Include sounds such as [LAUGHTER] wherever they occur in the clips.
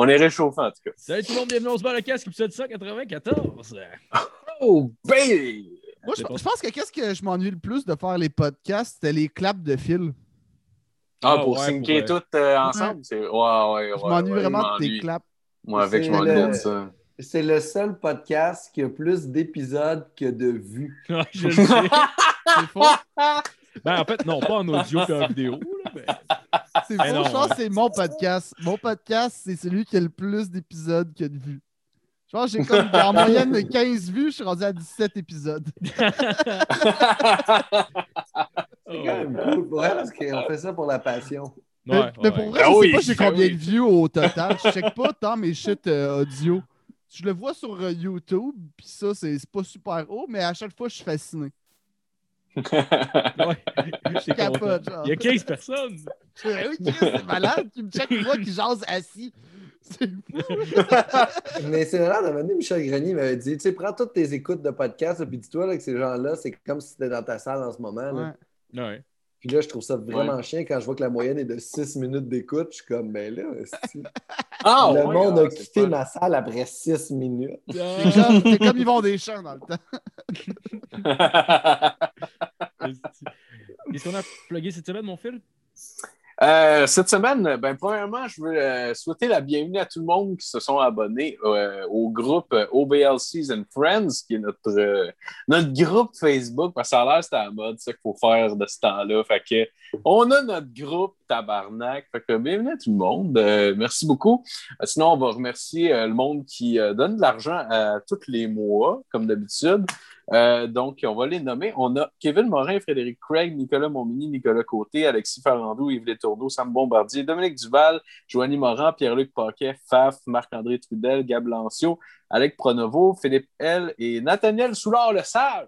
On est réchauffé en tout cas. Salut tout le monde, bienvenue au Sport le casque, épisode 194. Oh, baby! Moi, je, je pense que qu'est-ce que je m'ennuie le plus de faire les podcasts, c'était les claps de fil. Ah, Ah, pour ouais, syncer pour, tout euh, ensemble? C'est... Ouais, ouais, ouais. Je m'ennuie ouais, vraiment de tes claps. Moi, avec, je C'est m'ennuie de ça. C'est le seul podcast qui a plus d'épisodes que de vues. [LAUGHS] Je le sais. [LAUGHS] C'est faux. Ben, en fait, non, pas en audio et en vidéo. Mais... C'est Ben je pense que c'est mon podcast. Mon podcast, c'est celui qui a le plus d'épisodes que de vues. Je pense que j'ai comme en moyenne [LAUGHS] de 15 vues, je suis rendu à 17 épisodes. [LAUGHS] C'est quand même cool pour elle parce qu'on fait ça pour la passion. Mais, Ouais, mais ouais. pour vrai, Ah je sais oui, pas j'ai ben combien oui. de vues au total. Je check pas tant mes shit euh, audio. Je le vois sur euh, YouTube, puis ça, c'est c'est pas super haut, mais à chaque fois, je suis fasciné. Ouais. [LAUGHS] Je C'est capote, content. genre. Il y a 15 personnes. Je fais, oui, Chris, c'est malade. Tu me check moi qui jase assis. C'est fou. [LAUGHS] Mais c'est là, d'un moment donné, Michel Grenier m'avait dit Tu sais, prends toutes tes écoutes de podcast, puis dis-toi là, que ces gens-là, c'est comme si c'était dans ta salle en ce moment. là. Ouais. Ouais. Puis là, je trouve ça vraiment chiant quand je vois que la moyenne est de 6 minutes d'écoute. Je suis comme, ben là. [LAUGHS] Ah, le ouais, monde ah, a quitté ma salle après 6 minutes. C'est comme, comme Yvon Deschamps dans le temps. Qu'est-ce qu'on a plugué cette semaine, mon fil? Euh, cette semaine, ben, premièrement, je veux euh, souhaiter la bienvenue à tout le monde qui se sont abonnés euh, au groupe OBLCs and Friends, qui est notre, notre groupe Facebook, parce que ça a l'air c'était la mode, ça qu'il faut faire de ce temps-là. Fait que on a notre groupe tabarnak. Fait que bienvenue à tout le monde. Merci beaucoup. Sinon, on va remercier le monde qui donne de l'argent à tous les mois, comme d'habitude. Euh, donc, on va les nommer. On a Kevin Morin, Frédéric Craig, Nicolas Montmini, Nicolas Côté, Alexis Farandou, Yves Létourneau, Sam Bombardier, Dominique Duval, Joanie Morin, Pierre-Luc Paquet, Faf, Marc-André Trudel, Gab Lancio, Alec Pronovo, Philippe L et Nathaniel Soulard-Le Sage.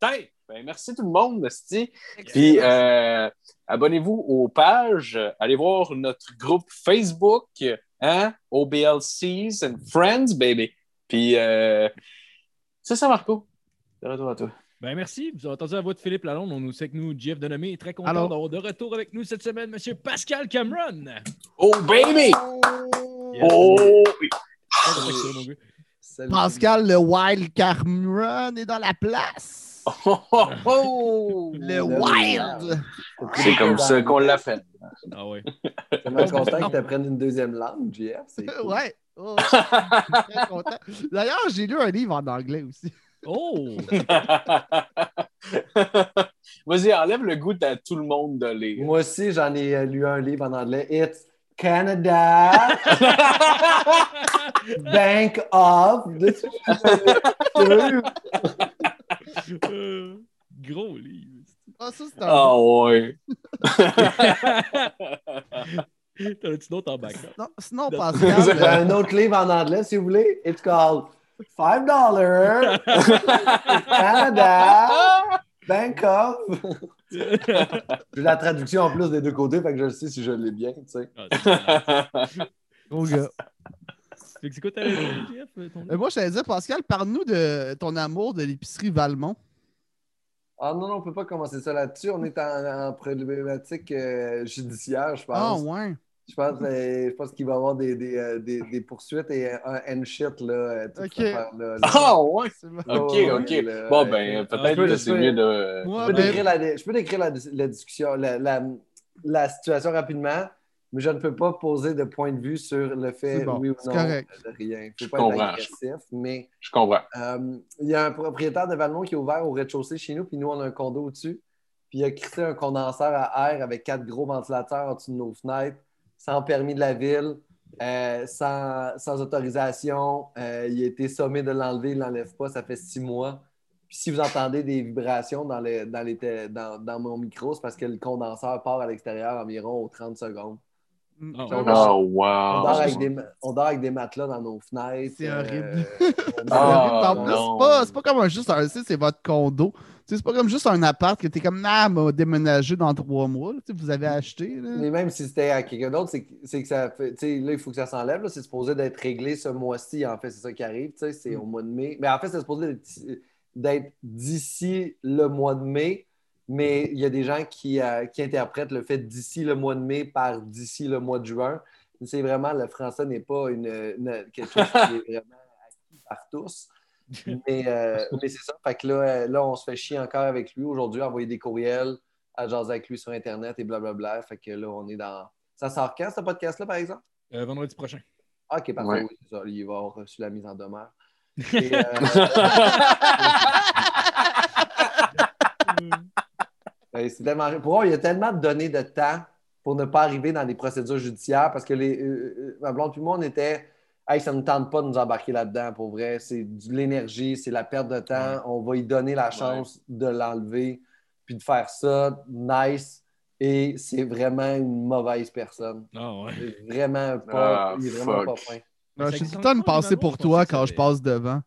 Ben, merci tout le monde, merci. Puis, euh, abonnez-vous aux pages. Allez voir notre groupe Facebook, hein? OBLCs and Friends, baby. Puis, euh, c'est ça, Marco. De retour à toi. Ben merci. Vous avez entendu la voix de Philippe Lalonde. On nous sait que nous, Jeff Denomé, est très content d'avoir de retour avec nous cette semaine, Monsieur Pascal Cameron. Oh, baby! Yes. Oh! oui. Pascal, le Wild Cameron est dans la place. Oh, oh, oh! Le Le Wild. C'est comme ça qu'on l'a fait. Ah ouais. tellement content que tu apprennes une deuxième langue, JF. C'est [LAUGHS] cool. Ouais. Oh, je suis très content. D'ailleurs, j'ai lu un livre en anglais aussi. Oh! [LAUGHS] Vas-y, enlève le goût à tout le monde de lire. Moi aussi, j'en ai euh, lu un livre en anglais. It's Canada [LAUGHS] Bank of. [LAUGHS] Euh, gros livre. Ah, ça, c'est un. Ah ouais. T'en as-tu d'autres en? Non, sinon, Non. Pascal. J'ai euh, un autre livre en anglais, si vous voulez? It's called Five Dollar Canada Bank of. J'ai la traduction en plus des deux côtés, fait que je le sais si je l'ai bien, tu sais. Ah, gros gars. Fait que c'est quoi ta Jeff? ton Euh, moi, je t'allais dire, Pascal, parle-nous de ton amour de l'épicerie Valmont. Ah non, non, on peut pas commencer ça là-dessus. On est en, en problématique euh, judiciaire, je Ah, pense. ouais. Je pense, euh, je pense qu'il va y avoir des, des, euh, des, des poursuites et un end shit, là, euh, Ok. là. Ah ouais. C'est bon. Ok, Ouais, ok. là, Bon, ben, peut-être je peux- que c'est je peux- mieux de. Je peux ben, décrire la, je peux décrire la, la discussion, la, la, la situation rapidement, mais je ne peux pas poser de point de vue sur le fait, bon, oui ou non, correct. de rien. Il ne Je faut pas être comprends. agressif, mais Je comprends. euh, il y a un propriétaire de Valmont qui est ouvert au rez-de-chaussée chez nous, puis nous, on a un condo au-dessus. Puis il a crissé un condenseur à air avec quatre gros ventilateurs en dessous de nos fenêtres, sans permis de la ville, euh, sans, autorisation. Euh, il a été sommé de l'enlever, il ne l'enlève pas, ça fait six mois. Si vous entendez des vibrations dans, dans, dans mon micro, c'est parce que le condenseur part à l'extérieur environ aux 30 secondes. Ah, On, dort avec des, ma- on dort avec des matelas dans nos fenêtres. C'est horrible. euh, [LAUGHS] C'est Ah, horrible. En plus, non. c'est pas, c'est pas comme un, juste un, sais, c'est votre condo. C'est pas comme juste un appart que t'es comme, ah, m'a déménagé dans trois mois. là. Vous avez acheté. là. Mais même si c'était à quelqu'un d'autre, c'est que, c'est que ça fait. tu sais, Là, il faut que ça s'enlève. là. C'est supposé d'être réglé ce mois-ci. En fait, c'est ça qui arrive. C'est Mm. au mois de mai. Mais en fait, c'est supposé d'être d'ici le mois de mai. Mais il y a des gens qui, euh, qui interprètent le fait d'ici le mois de mai par d'ici le mois de juin. C'est vraiment, le français n'est pas une, une- quelque chose qui est vraiment acquis par tous. Mais, euh, mais c'est ça. Fait que là, euh, là, on se fait chier encore avec lui aujourd'hui, envoyer des courriels, à jaser avec lui sur Internet et blablabla. Fait que là, on est dans. Ça sort quand, ce podcast-là, par exemple? Euh, vendredi prochain. Ah, ok, parfait. Ouais. Oui, c'est ça. Il va avoir reçu la mise en demeure. [LAUGHS] Et, euh, [LAUGHS] [LAUGHS] c'est tellement... Pour eux, il y a tellement de données de temps pour ne pas arriver dans des procédures judiciaires parce que les, euh, euh, ma blonde et moi, on était. Hey, ça ne tente pas de nous embarquer là-dedans, pour vrai. C'est de l'énergie, c'est la perte de temps. On va y donner la chance de l'enlever puis de faire ça nice. Et c'est vraiment une mauvaise personne. Ah ouais. C'est vraiment pas. Ah, il est vraiment fuck. pas fin. Ça J'ai tout le temps pensée les pour toi Je quand je passe devant.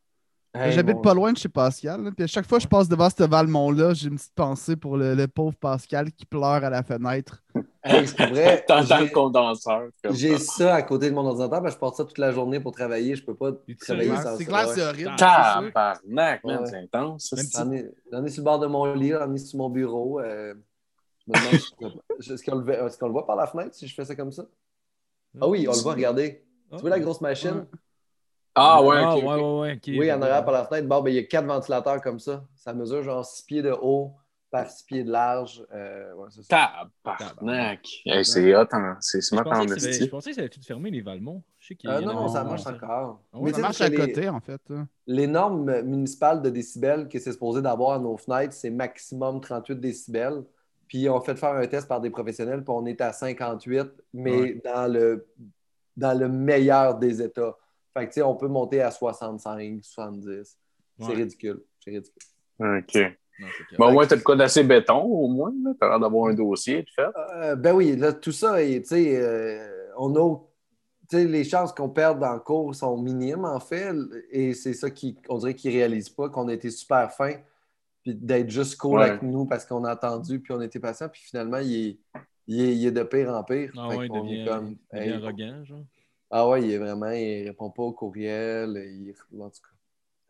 Hey, J'habite mon- pas loin de chez Pascal. là, puis à chaque fois que je passe devant ce Valmont-là, j'ai une petite pensée pour le, le pauvre Pascal qui pleure à la fenêtre. [LAUGHS] Hey, c'est vrai. [LAUGHS] T'entends le j'ai- condenseur. J'ai ça. à côté de mon ordinateur, parce que je porte ça toute la journée pour travailler. Je peux pas travailler sans C'est ça. clair, c'est horrible. c'est sûr. Tabarnak, Ouais. c'est intense. J'en ai, sur le bord de mon lit, j'en ai sur mon bureau. euh, est-ce qu'on le, le voit par la fenêtre si je fais ça comme ça? Ah oui, on le voit, regardez. Tu vois la grosse machine? Ah ouais, Ah, ok, ouais. Oui, en arrière par la fenêtre. Bon, ben, il y a quatre ventilateurs comme ça. Ça mesure genre 6 pieds de haut par 6 pieds de large. Euh, ouais. Tabarnak. Hey, c'est hot, hein. c'est Je smart en pensais, que ça avait- je pensais que ça avait tout fermé, les Valmont. Je sais qu'il y Euh, non, non, ça marche encore. Ouais, Mais Ça marche à les- côté, en fait. hein. Les normes municipales de décibels que c'est supposé d'avoir à nos fenêtres, c'est maximum 38 décibels. Puis on fait faire un test par des professionnels, puis on est à 58, mais Ouais. dans, le, dans le meilleur des états. Fait que, tu sais, on peut monter à 65, 70. C'est Ouais. ridicule. C'est ridicule. Ok. Non. Bon, au moins, t'as de quoi d'assez béton, au moins. là. T'as l'air d'avoir un dossier, tu fais. Euh, ben oui, là, tout ça, et, tu sais, euh, on a. tu sais, les chances qu'on perde dans le cours sont minimes, en fait. Et c'est ça qu'on dirait qu'ils ne réalisent pas, qu'on a été super fin, puis d'être juste cool Ouais. avec nous parce qu'on a attendu, puis on était patient, puis finalement, il est, il est, il est de pire en pire. Ah ouais, il devient, comme, il devient hey, arrogant, genre. Ah ouais, il est vraiment, il répond pas aux courriels, il, en tout cas.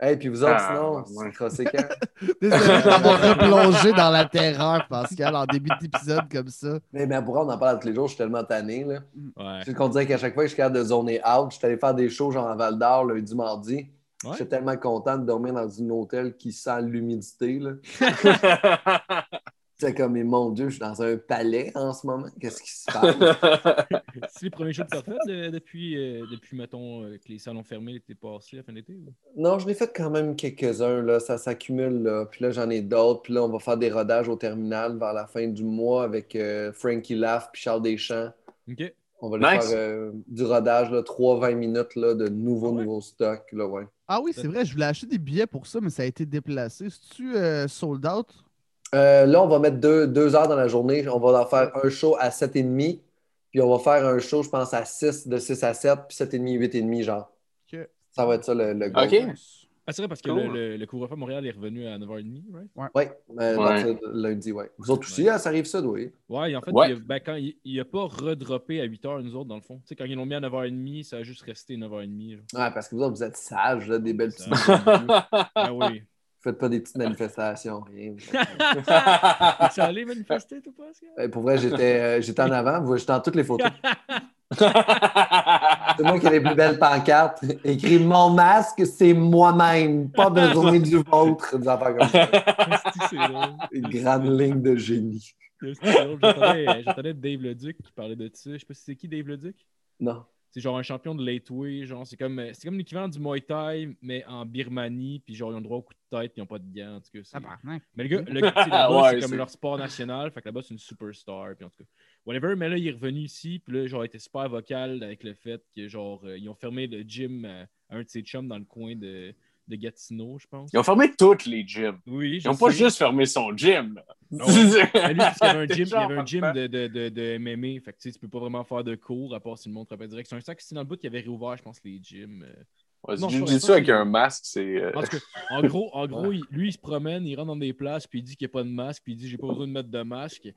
Hey, puis vous autres, Ah, sinon, ouais. c'est crossé quand? [LAUGHS] Désolé d'avoir [LAUGHS] replongé dans la terreur, Pascal, en début d'épisode comme ça. mais, mais pour vrai, on en parle tous les jours, je suis tellement tanné, là. Ouais. C'est qu'on dirait qu'à chaque fois que je suis capable de zoner out, je suis allé faire des shows genre à Val d'Or lundi, mardi. Ouais. J'étais tellement content de dormir dans un hôtel qui sent l'humidité. [LAUGHS] C'est comme, mais mon Dieu, je suis dans un palais en ce moment. Qu'est-ce qui se [LAUGHS] passe? C'est les premiers shows que tu as fait de- depuis, euh, depuis, mettons, euh, que les salons fermés l'été passé, la fin d'été? ou? non, je l'ai fait quand même quelques-uns. Là. Ça s'accumule. Là. Puis là, j'en ai d'autres. Puis là, on va faire des rodages au terminal vers la fin du mois avec euh, Frankie Laff puis Charles Deschamps. OK. On va aller Nice. faire euh, du rodage, là, 3-20 minutes là, de nouveaux, Ah ouais? nouveaux stocks. Là, ouais. Ah oui, c'est vrai, je voulais acheter des billets pour ça, mais ça a été déplacé. C'est-tu euh, sold out? Euh, là, on va mettre deux, deux heures dans la journée. On va en faire un show à 7h30. Puis on va faire un show, je pense, à 6, de 6 à 7, puis 7h30, 8h30, genre. Ça va être ça le, le goal. OK. Ah, c'est vrai, parce que Cool. le, le, le couvre-feu à Montréal est revenu à 9h30, right? Oui, euh, Ouais. de lundi, oui. Vous autres aussi, Ouais. hein, ça arrive ça, oui. Ouais, et en fait, Ouais. il, ben, quand il, il a pas redroppé à 8h, nous autres, dans le fond. Tu sais, quand ils l'ont mis à 9h30, ça a juste resté 9h30. genre. Ouais, parce que vous autres, vous êtes sages, là, des belles petites. [LAUGHS] Ah oui. Faites pas des petites manifestations, [LAUGHS] rien. Es-tu [LAUGHS] allé manifester, toi, Pascal? Euh, Pour vrai, j'étais euh, en avant, vous- j'étais dans toutes les photos. [LAUGHS] C'est moi qui ai les plus belles pancartes. Écrit Mon masque, c'est moi-même, pas besoin du vôtre. Des affaires comme ça. Une grande ligne de génie. J'entendais Dave Leduc qui parlait de ça. Je sais pas si c'est qui Dave Leduc? Non. C'est genre un champion de lightweight, genre c'est comme c'est comme l'équivalent du Muay Thai mais en Birmanie, puis genre ils ont le droit au coup de tête, puis ils ont pas de gants en tout cas. c'est- Tabarnak. Mais le gars, le gars, là-bas, [LAUGHS] Ouais, c'est comme leur sport national. Fait que là-bas, c'est une superstar. Puis en tout cas, whatever. Mais là, il est revenu ici. Puis là, genre, il était super vocal avec le fait que, genre, euh, ils ont fermé le gym à un de ses chums dans le coin de, de Gatineau, je pense. Ils ont fermé toutes les gyms. Oui, je Ils n'ont pas juste fermé son gym. là. Ouais. Mais lui, parce qu'il y avait un [LAUGHS] gym, il y avait un gym de, de, de, de MMA. Fait que tu sais, tu peux pas vraiment faire de cours à part si le monde te direct. C'est un sac ici dans le bout qui avait réouvert, je pense, les gyms. euh. Ouais, Non, je jiu-jitsu pense avec un masque, c'est. euh, [LAUGHS] En gros, en gros il- lui, il se promène, il rentre dans des places, puis il dit qu'il n'y a pas de masque, puis il dit j'ai pas besoin de mettre de masque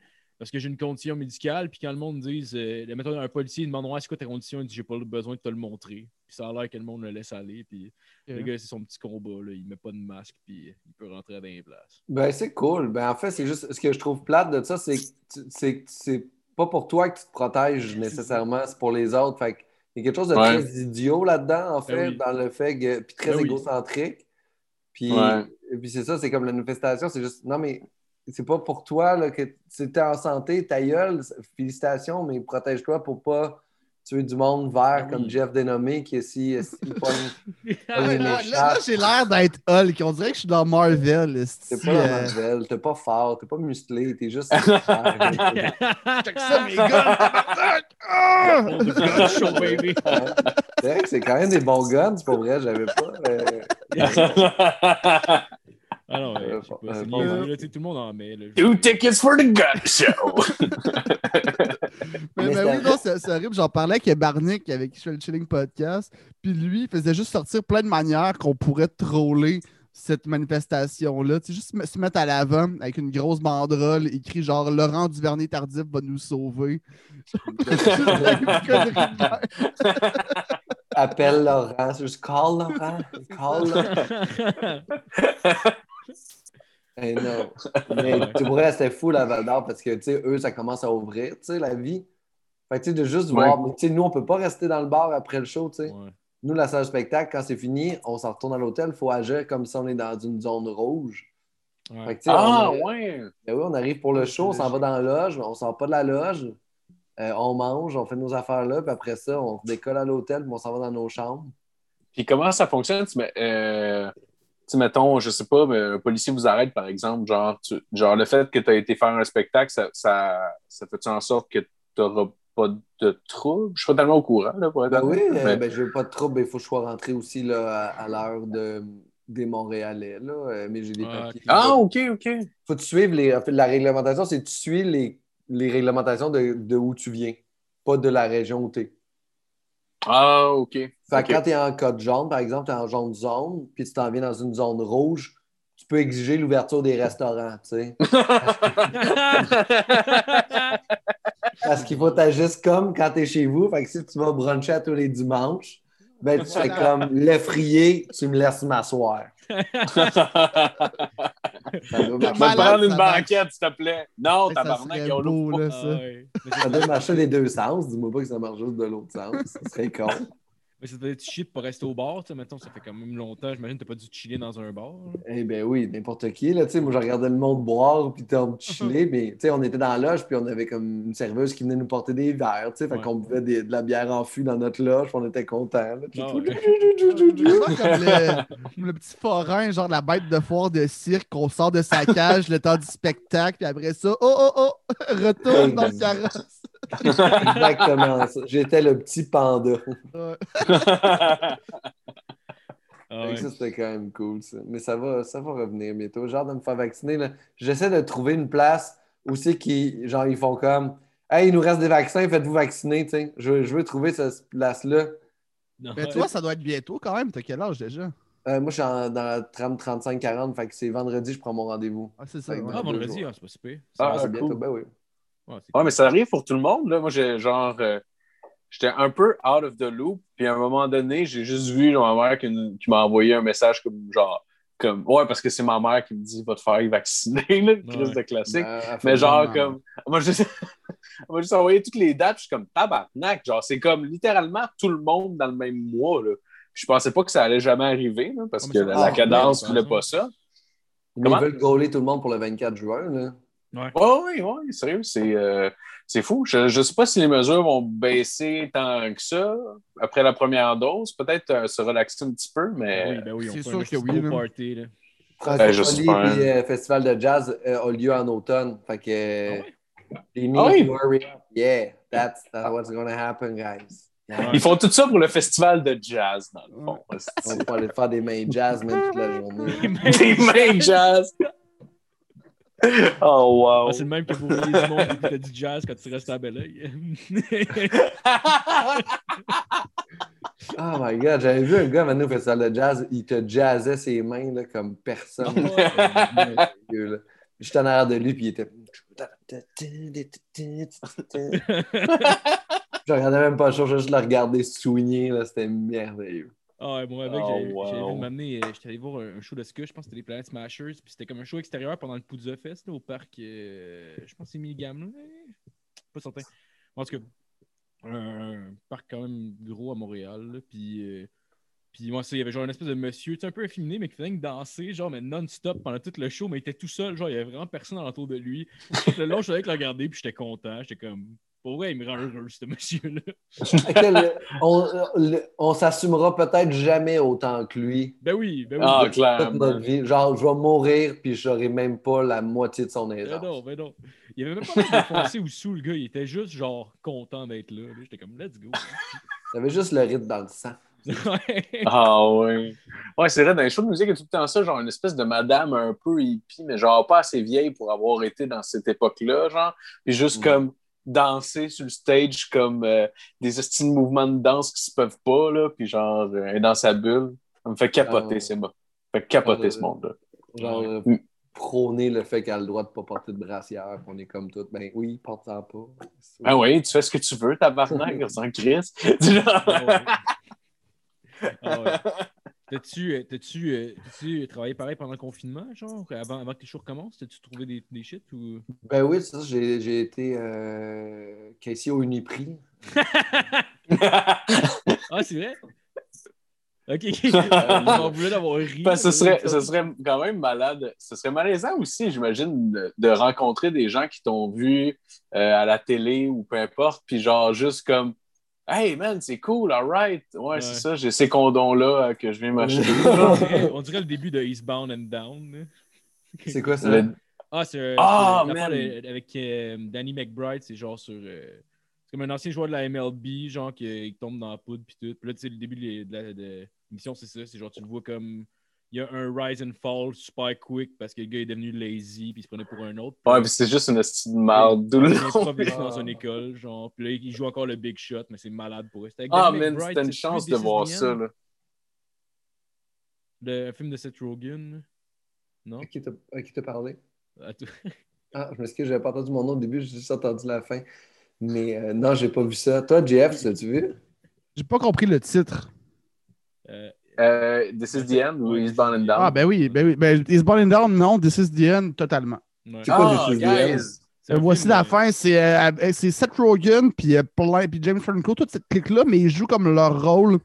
parce que j'ai une condition médicale. Puis quand le monde dit, euh, mettons, un policier demande ouais, c'est quoi ta condition, il dit j'ai pas besoin de te le montrer. Puis ça a l'air que le monde le laisse aller. Puis le gars, c'est son petit combat, là, il met pas de masque, puis il peut rentrer dans les places. Ben, c'est cool. Ben, en fait, c'est juste ce que je trouve plate de ça, c'est que c'est- c'est pas pour toi que tu te protèges nécessairement, c'est pour les autres. Fait que il y a quelque chose de Ouais. très idiot là-dedans, en fait, Ben oui. dans le fait que. Puis très Ben oui. égocentrique. Puis, Ouais. puis c'est ça, c'est comme la manifestation, c'est juste. Non, mais c'est pas pour toi là, que tu es en santé, ta gueule, félicitations, mais protège-toi pour pas tuer du monde vert Ben comme. Jeff Dénommé qui est si. si Ah, oui, là, j'ai l'air d'être Hulk. On dirait que je suis dans Marvel. T'es pas dans euh, Marvel, t'es pas fort, t'es pas musclé, t'es juste. [LAUGHS] Check ça, mes gars! Ah! The gun show, baby. [LAUGHS] c'est vrai que c'est quand même des bons guns, c'est pas vrai, j'avais pas. euh, [LAUGHS] Ah non, Euh, ouais, je sais pas, euh, c'est niaiseux, tout le monde en met. Là. Two tickets for the gun show. [LAUGHS] Mais, Mais mais c'est- oui, non, c'est horrible. J'en parlais avec Barnick, avec qui je fais le Chilling Podcast. Puis lui, il faisait juste sortir plein de manières qu'on pourrait troller cette manifestation-là. Tu sais, juste me- se mettre à l'avant avec une grosse banderole écrit genre Laurent Duvernay Tardif va nous sauver. [LAUGHS] Appelle Laurent, c'est juste call Laurent, call Laurent. [LAUGHS] Hey, non. [LAUGHS] Mais tu pourrais rester fou la Val d'Or parce que, tu sais, eux, ça commence à ouvrir, tu sais, la vie. Fait que, tu sais, de juste Ouais. voir. mais, Tu sais, nous, on peut pas rester dans le bar après le show, tu sais. Ouais. Nous, la salle de spectacle, quand c'est fini, on s'en retourne à l'hôtel, il faut agir comme si on est dans une zone rouge. Ouais. Fait que, tu sais, ah, on, ouais. ben oui, on arrive pour le show, on s'en va dans la loge, on sort pas de la loge, euh, on mange, on fait nos affaires là, puis après ça, on décolle à l'hôtel, puis on s'en va dans nos chambres. Puis comment ça fonctionne? Tu, mets, euh, sais, mettons, je sais pas, mais un policier vous arrête, par exemple, genre, tu- genre le fait que tu as été faire un spectacle, ça, ça, ça fait en sorte que tu n'auras pas de trouble? Je suis pas tellement au courant, là, pour être Ben oui, honnête, mais- ben, je veux pas de trouble, il faut que je sois rentré aussi là, à, à l'heure de, des Montréalais, là, euh, mais j'ai des Ah, papiers. ok. Ah, OK, OK. faut que tu suives les, en fait, la réglementation, c'est que tu suis les, les réglementations de, de où tu viens, pas de la région où tu es. Ah, OK. Fait que Ok. quand tu es en code jaune, par exemple, tu es en jaune zone, puis tu t'en viens dans une zone rouge, tu peux exiger l'ouverture des restaurants, tu sais. [LAUGHS] Parce qu'il faut t'agir comme quand tu es chez vous. Fait que si tu vas bruncher à tous les dimanches, ben tu fais comme [LAUGHS] l'effrier, tu me laisses m'asseoir. [LAUGHS] Malade, prendre une banquette, s'il te plaît. Non, Ça tabarnak, ont l'eau beau, là, Ah ça. doit marcher des deux sens. Dis-moi pas que ça marche juste de l'autre sens. Ça serait con. Mais ça doit être shit pour rester au bar, tu sais, mettons, ça fait quand même longtemps, j'imagine que t'as pas dû chiller dans un bar. là. Eh ben oui, n'importe qui. Là, tu sais, moi, je regardais le monde boire puis t'en [LAUGHS] chiller, mais tu sais, on était dans la loge puis on avait comme une serveuse qui venait nous porter des verres. tu sais, Fait Ouais. qu'on buvait des- de la bière en fût dans notre loge puis on était contents. là. Puis Ah tout, ouais. Vraiment [LAUGHS] comme le, comme le petit forain, genre la bête de foire de cirque qu'on sort de sa cage le temps du spectacle, puis après ça, oh oh oh, [LAUGHS] retourne dans le carrosse. [LAUGHS] Exactement ça. J'étais le petit panda. Ouais. [LAUGHS] Ah Fait ouais. Ça, c'était quand même cool, ça. Mais ça va, ça va revenir bientôt. Genre de me faire vacciner. là. J'essaie de trouver une place où c'est qu'ils genre, ils font comme Hey, il nous reste des vaccins, faites-vous vacciner. tu sais. Je, veux- je veux trouver cette place-là. Mais toi, ça doit être bientôt quand même. T'as quel âge déjà? Euh, moi, je suis en- dans la trame 35-40, fait que c'est vendredi, je prends mon rendez-vous. Ah, c'est ça. Ouais. Ah, deux vendredi, jours. ah, c'est pas super. Ah, Ah, c'est bientôt, cool. ben oui. Ouais, c'est Ouais, cool. mais ça arrive pour tout le monde. Là. Moi, j'ai genre. euh, J'étais un peu out of the loop. Puis à un moment donné, j'ai juste vu genre, ma mère qui, qui m'a envoyé un message comme genre. Comme, ouais, parce que c'est ma mère qui me dit va te faire vacciner, [LAUGHS] là, une crise de classique. Ben, Mais genre, vraiment. comme. Moi, je on m'a juste envoyé toutes les dates. puis Je suis comme tabarnak. Genre, c'est comme littéralement tout le monde dans le même mois. Là. Puis je pensais pas que ça allait jamais arriver, là, parce Ah, que la, cadence de voulait pas ça. Comment? ils veulent gauler tout le monde pour le 24 juin. Là. Oui, oui, oui, sérieux, c'est euh, c'est fou. Je ne sais pas si les mesures vont baisser tant que ça après la première dose. Peut-être euh, se relaxer un petit peu, Ben mais. oui, ben oui, on c'est sûr un que oui, party, là. Ben, euh, Festival de jazz euh, a lieu en automne. Fait que. Ah Ah oui? up. Yeah, that's, that's what's gonna happen, guys. Yeah. Ils font tout ça pour le festival de jazz, dans le fond. On va aller faire des mains jazz même toute la journée. Des mains jazz. Oh, wow. Ah, c'est le même que pour oublier du monde qui écoutait du jazz quand tu restes à Bel Oeil. [LAUGHS] Oh my god, j'avais vu un gars maintenant au festival de jazz, il te jazzait ses mains là, comme personne. [LAUGHS] J'étais en arrière de lui, puis il était. [LAUGHS] Je regardais même pas le show, je juste le regarder swinger, là, c'était merveilleux. Ah ouais, moi, avec, Oh, j'avais wow. vu m'amener, euh, j'étais allé voir un, un show de ska, je pense que c'était les Planet Smashers, puis c'était comme un show extérieur pendant le Poudza Fest, là, au parc, euh, je pense que c'est Milligam, pas certain. En tout cas, un parc quand même gros à Montréal. là, Puis, euh, puis moi, il y avait genre une espèce de monsieur, tu sais, un peu efféminé, mais qui faisait danser, genre, mais non-stop pendant tout le show, mais il était tout seul, genre, il y avait vraiment personne autour de lui. Tout le long, je savais que le regarder, puis j'étais content. J'étais comme, pour vrai, il me rend heureux, ce monsieur-là. [LAUGHS] Le- on s'assumera peut-être jamais autant que lui. Ben oui, ben oui. Ah, ben- toute clairement. notre vie. Genre, je vais mourir, puis j'aurai même pas la moitié de son Ben aisance. non, ben non. Il avait même pas défoncé ou sous le gars, il était juste genre content d'être là. là. J'étais comme let's go. [LAUGHS] J'avais juste le rythme dans le sang. Ouais. Ah ouais. Ouais, c'est vrai, dans les shows de musique, il y a tout le temps ça, genre une espèce de madame un peu hippie, mais genre pas assez vieille pour avoir été dans cette époque-là, genre. Puis juste Mm. comme danser sur le stage comme euh, des estimes de mouvements de danse qui se peuvent pas, là, puis genre euh, dans sa bulle. Ça me fait capoter, Ah c'est moi. Ça me fait capoter Ah, ce monde-là. Genre, euh, Mm. prôner le fait qu'elle a le droit de pas porter de brassière, qu'on est comme tout. Ben oui, porte-en pas. Ah oui, tu fais ce que tu veux, tabarnak, on s'en crisse. [LAUGHS] Ah ouais. [LAUGHS] T'as-tu, euh, t'as-tu, euh, t'as-tu travaillé pareil pendant le confinement, genre, avant, avant que les shows recommencent? T'as-tu trouvé des, des shit ou? Ben oui, c'est ça, j'ai j'ai été euh, caissier au Uniprix. [LAUGHS] Ah, c'est vrai? Ok, ok. [LAUGHS] Je m'en voulais d'avoir ri. Ben, ce, serait, ce serait quand même malade. Ce serait malaisant aussi, j'imagine, de, de rencontrer des gens qui t'ont vu euh, à la télé ou peu importe, puis genre juste comme Hey man, c'est cool, alright. Ouais, Ouais. c'est ça, j'ai ces condoms-là euh, que je viens m'acheter. [LAUGHS] on, dirait, on dirait le début de Eastbound and Down. là. [LAUGHS] C'est quoi ça? Le- Ah, c'est euh, Ah, avec euh, Danny McBride, c'est genre sur. euh, c'est comme un ancien joueur de la MLB, genre qui, qui tombe dans la poudre puis tout. Puis là, tu sais, le début de, la- de l'émission, c'est ça. C'est genre, tu le vois comme. Il y a un rise and fall super quick parce que le gars est devenu lazy puis il se prenait pour un autre. Ouais, puis c'est juste une petite de marde. tout long. Ah. dans une [LAUGHS] école, genre. Puis là, il joue encore le big shot, mais c'est malade pour eux. Ah, man, McBride, c'était une chance de voir the ça. End? Là. Le film de Seth Rogen. Non? À qui à t'as parlé? Attends. Ah, je m'excuse, j'avais pas entendu mon nom au début, j'ai juste entendu la fin. Mais euh, non, j'ai pas vu ça. Toi, JF, tu l'as-tu vu? J'ai pas compris le titre. Euh, Euh, This is the end ou Eastbound and Down? Ah, ben oui, ben oui. Ben, Is Born and Down, non, This is the end, totalement. ouais. C'est quoi Ah, This is the End? Euh, voici film, la fin, c'est euh, c'est Seth Rogen puis euh, plein puis James Franco, toute cette clique-là, mais ils jouent comme leur rôle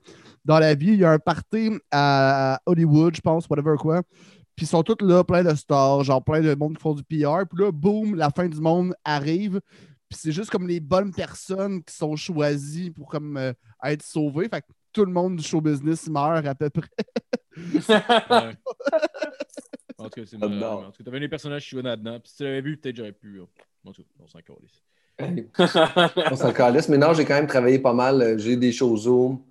dans la vie. Il y a un party à Hollywood, je pense, whatever quoi. Puis ils sont tous là, plein de stars, genre plein de monde qui font du PR. Puis là, boum, la fin du monde arrive. Puis c'est juste comme les bonnes personnes qui sont choisies pour comme euh, être sauvées. Fait que tout le monde du show business meurt à peu près. Ouais. [LAUGHS] En tout cas, c'est non. En tout cas, t'avais des personnages qui jouaient là-dedans. Puis si tu l'avais vu, peut-être j'aurais pu. oh. En tout cas, on s'en calisse. On s'en calisse. Mais non, j'ai quand même travaillé pas mal. Euh, J'ai des shows Zoom,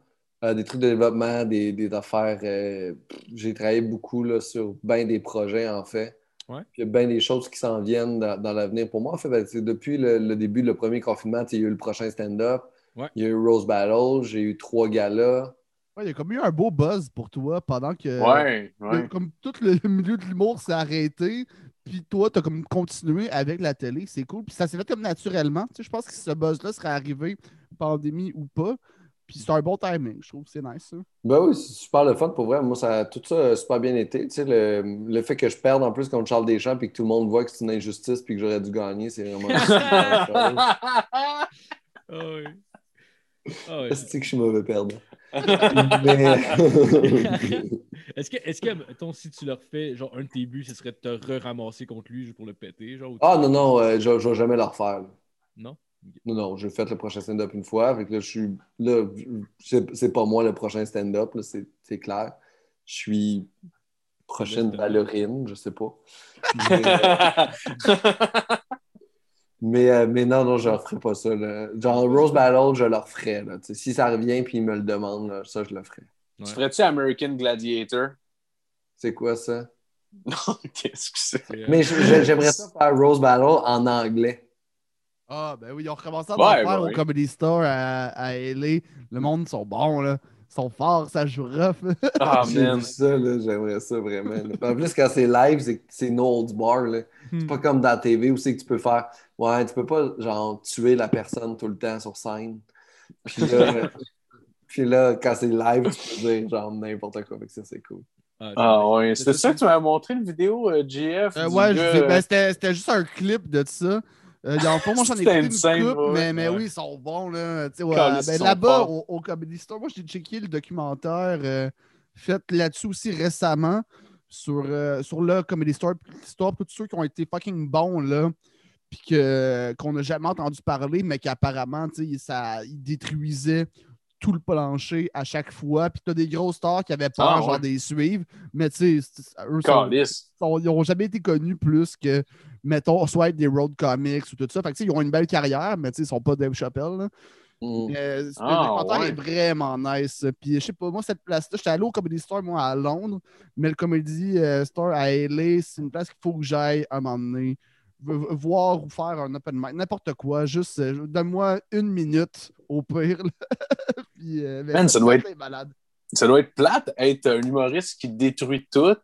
euh, des trucs de développement, des, des affaires. euh, j'ai travaillé beaucoup là, sur bien des projets, en fait. Ouais. Puis il y a bien des choses qui s'en viennent dans, dans l'avenir. Pour moi, en fait, ben, c'est depuis le, le début, le premier confinement, il y a eu le prochain stand-up. Ouais. Il y a eu Rose Battle, j'ai eu trois galas. Ouais, il y a comme eu un beau buzz pour toi pendant que. ouais, Le- ouais. Comme tout le [LAUGHS] milieu de l'humour s'est arrêté, puis toi, t'as comme continué avec la télé, c'est cool. Puis ça s'est fait comme naturellement. Tu sais, je pense que ce buzz-là serait arrivé, pandémie ou pas. Puis c'est un bon timing, je trouve que c'est nice. Ça. Ben oui, c'est super le fun pour vrai. Moi, ça, tout ça a super bien été. Tu sais, le, le fait que je perde en plus contre Charles Deschamps puis que tout le monde voit que c'est une injustice puis que j'aurais dû gagner, c'est vraiment super. [LAUGHS] Ah oui. Ah ouais. C'est que je suis mauvais perdant. [LAUGHS] Mais... [LAUGHS] Est-ce que, est-ce que, mettons, si tu leur fais, genre, un de tes buts, ce serait de te re-ramasser contre lui pour le péter, genre? ou ah non, non, euh, je je vais jamais le refaire. là. Non? Non, non, j'ai fait le prochain stand-up une fois. Fait que là, je suis. Là, c'est c'est pas moi le prochain stand-up, là, c'est c'est clair. Je suis prochaine ballerine, je sais pas. [LAUGHS] Mais, euh, mais, euh, mais non, non, je ne referai pas ça. là. Genre, Rose Battle, je le referais. Là. Si ça revient puis il me le demande, là, ça, je le ferai. Ouais. Tu ferais-tu American Gladiator? C'est quoi ça? [LAUGHS] Non, qu'est-ce que c'est? Euh, Mais [LAUGHS] j'aimerais ça faire Rose Battle en anglais. Ah, ben oui, ils ont recommencé à Ouais, en faire ben au oui. Comedy Store à, à LA. Le monde sont bons, là. Ils sont forts, ça joue rough. Ah, [LAUGHS] J'ai man. vu ça, là, j'aimerais ça vraiment. là. En plus, quand c'est live, c'est c'est no holds bar. là. C'est pas comme dans la TV où c'est que tu peux faire. Ouais, tu peux pas genre tuer la personne tout le temps sur scène. Puis là, [LAUGHS] puis là quand c'est live, tu peux dire genre n'importe quoi. Fait que ça, c'est cool. ah, Ah ouais, C'est c'était ça, que tu m'avais montré une vidéo, euh, GF? Euh, du ouais, euh, ben, c'était c'était juste un clip de ça. Euh, dans le fond, moi, j'en ai [LAUGHS] écouté une ouais. mais, mais Ouais. oui, ils sont bons. Là. Ouais, ben, forts. au, au Comedy Store, moi, j'ai checké le documentaire euh, fait là-dessus aussi récemment sur, euh, sur le Comedy Store. Store, tous ceux qui ont été fucking bons, là, puis que- qu'on n'a jamais entendu parler, mais qu'apparemment, tu sais, ça, ils détruisaient tout le plancher à chaque fois. Puis tu as des gros stars qui avaient peur, Ah, genre, des suivre. Mais tu sais, eux sont, ils n'ont jamais été connus plus que, mettons, soit être des road comics ou tout ça. Fait que, tu sais, ils ont une belle carrière, mais tu sais, ils sont pas Dave Chappelle. là. Mm. Le Ah, ouais. est vraiment nice. Puis, je sais pas, moi, cette place-là, j'étais allé au Comedy Store, moi, à Londres, mais le Comedy euh, Store à LA, c'est une place qu'il faut que j'aille à un moment donné. Voir ou faire un open mic, n'importe quoi. Juste, euh, donne-moi une minute, au pire. [LAUGHS] Puis, euh, Man, ça doit c'est malade. Ça doit être plate être un humoriste qui détruit tout.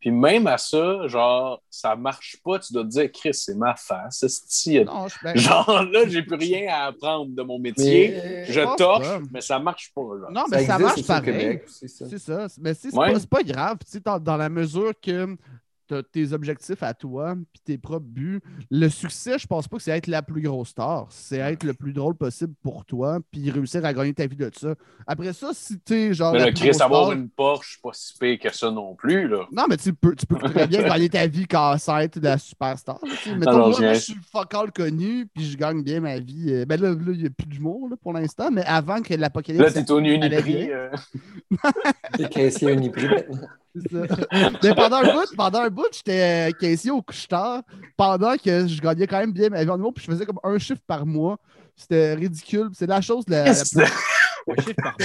Puis même à ça, genre, ça marche pas. Tu dois te dire, Chris, c'est ma face. esti. Non, je [LAUGHS] Genre, là, j'ai plus rien à apprendre de mon métier. Mais- Je torche, pas. mais ça marche pas. genre. Non, Ça mais ça, existe marche pareil. Ça. C'est ça. Mais c'est Ouais. pas, c'est pas grave. Tu sais, dans, dans la mesure que as tes objectifs à toi puis tes propres buts, le succès, je pense pas que c'est être la plus grosse star. C'est être le plus drôle possible pour toi puis réussir à gagner ta vie de ça. Après ça, si tu genre. Mais plus Chris, avoir star- une Porsche, pas si pire que ça non plus. Là. Non, mais tu peux, tu peux très bien [LAUGHS] gagner ta vie casse-tête de la superstar. non, moi, je suis fuck all connu, puis je gagne bien ma vie. Euh, Ben là, là, il n'y a plus d'humour pour l'instant, mais avant que l'apocalypse. Là, t'es au Uniprix. euh. [LAUGHS] Les caissiers Uniprix maintenant. C'est ça. Mais pendant un bout, pendant un bout, j'étais euh, caissier au couche-tard pendant que je gagnais quand même bien ma vie en humour, puis je faisais comme un chiffre par mois. C'était ridicule. C'est la chose la, plus- Un chiffre par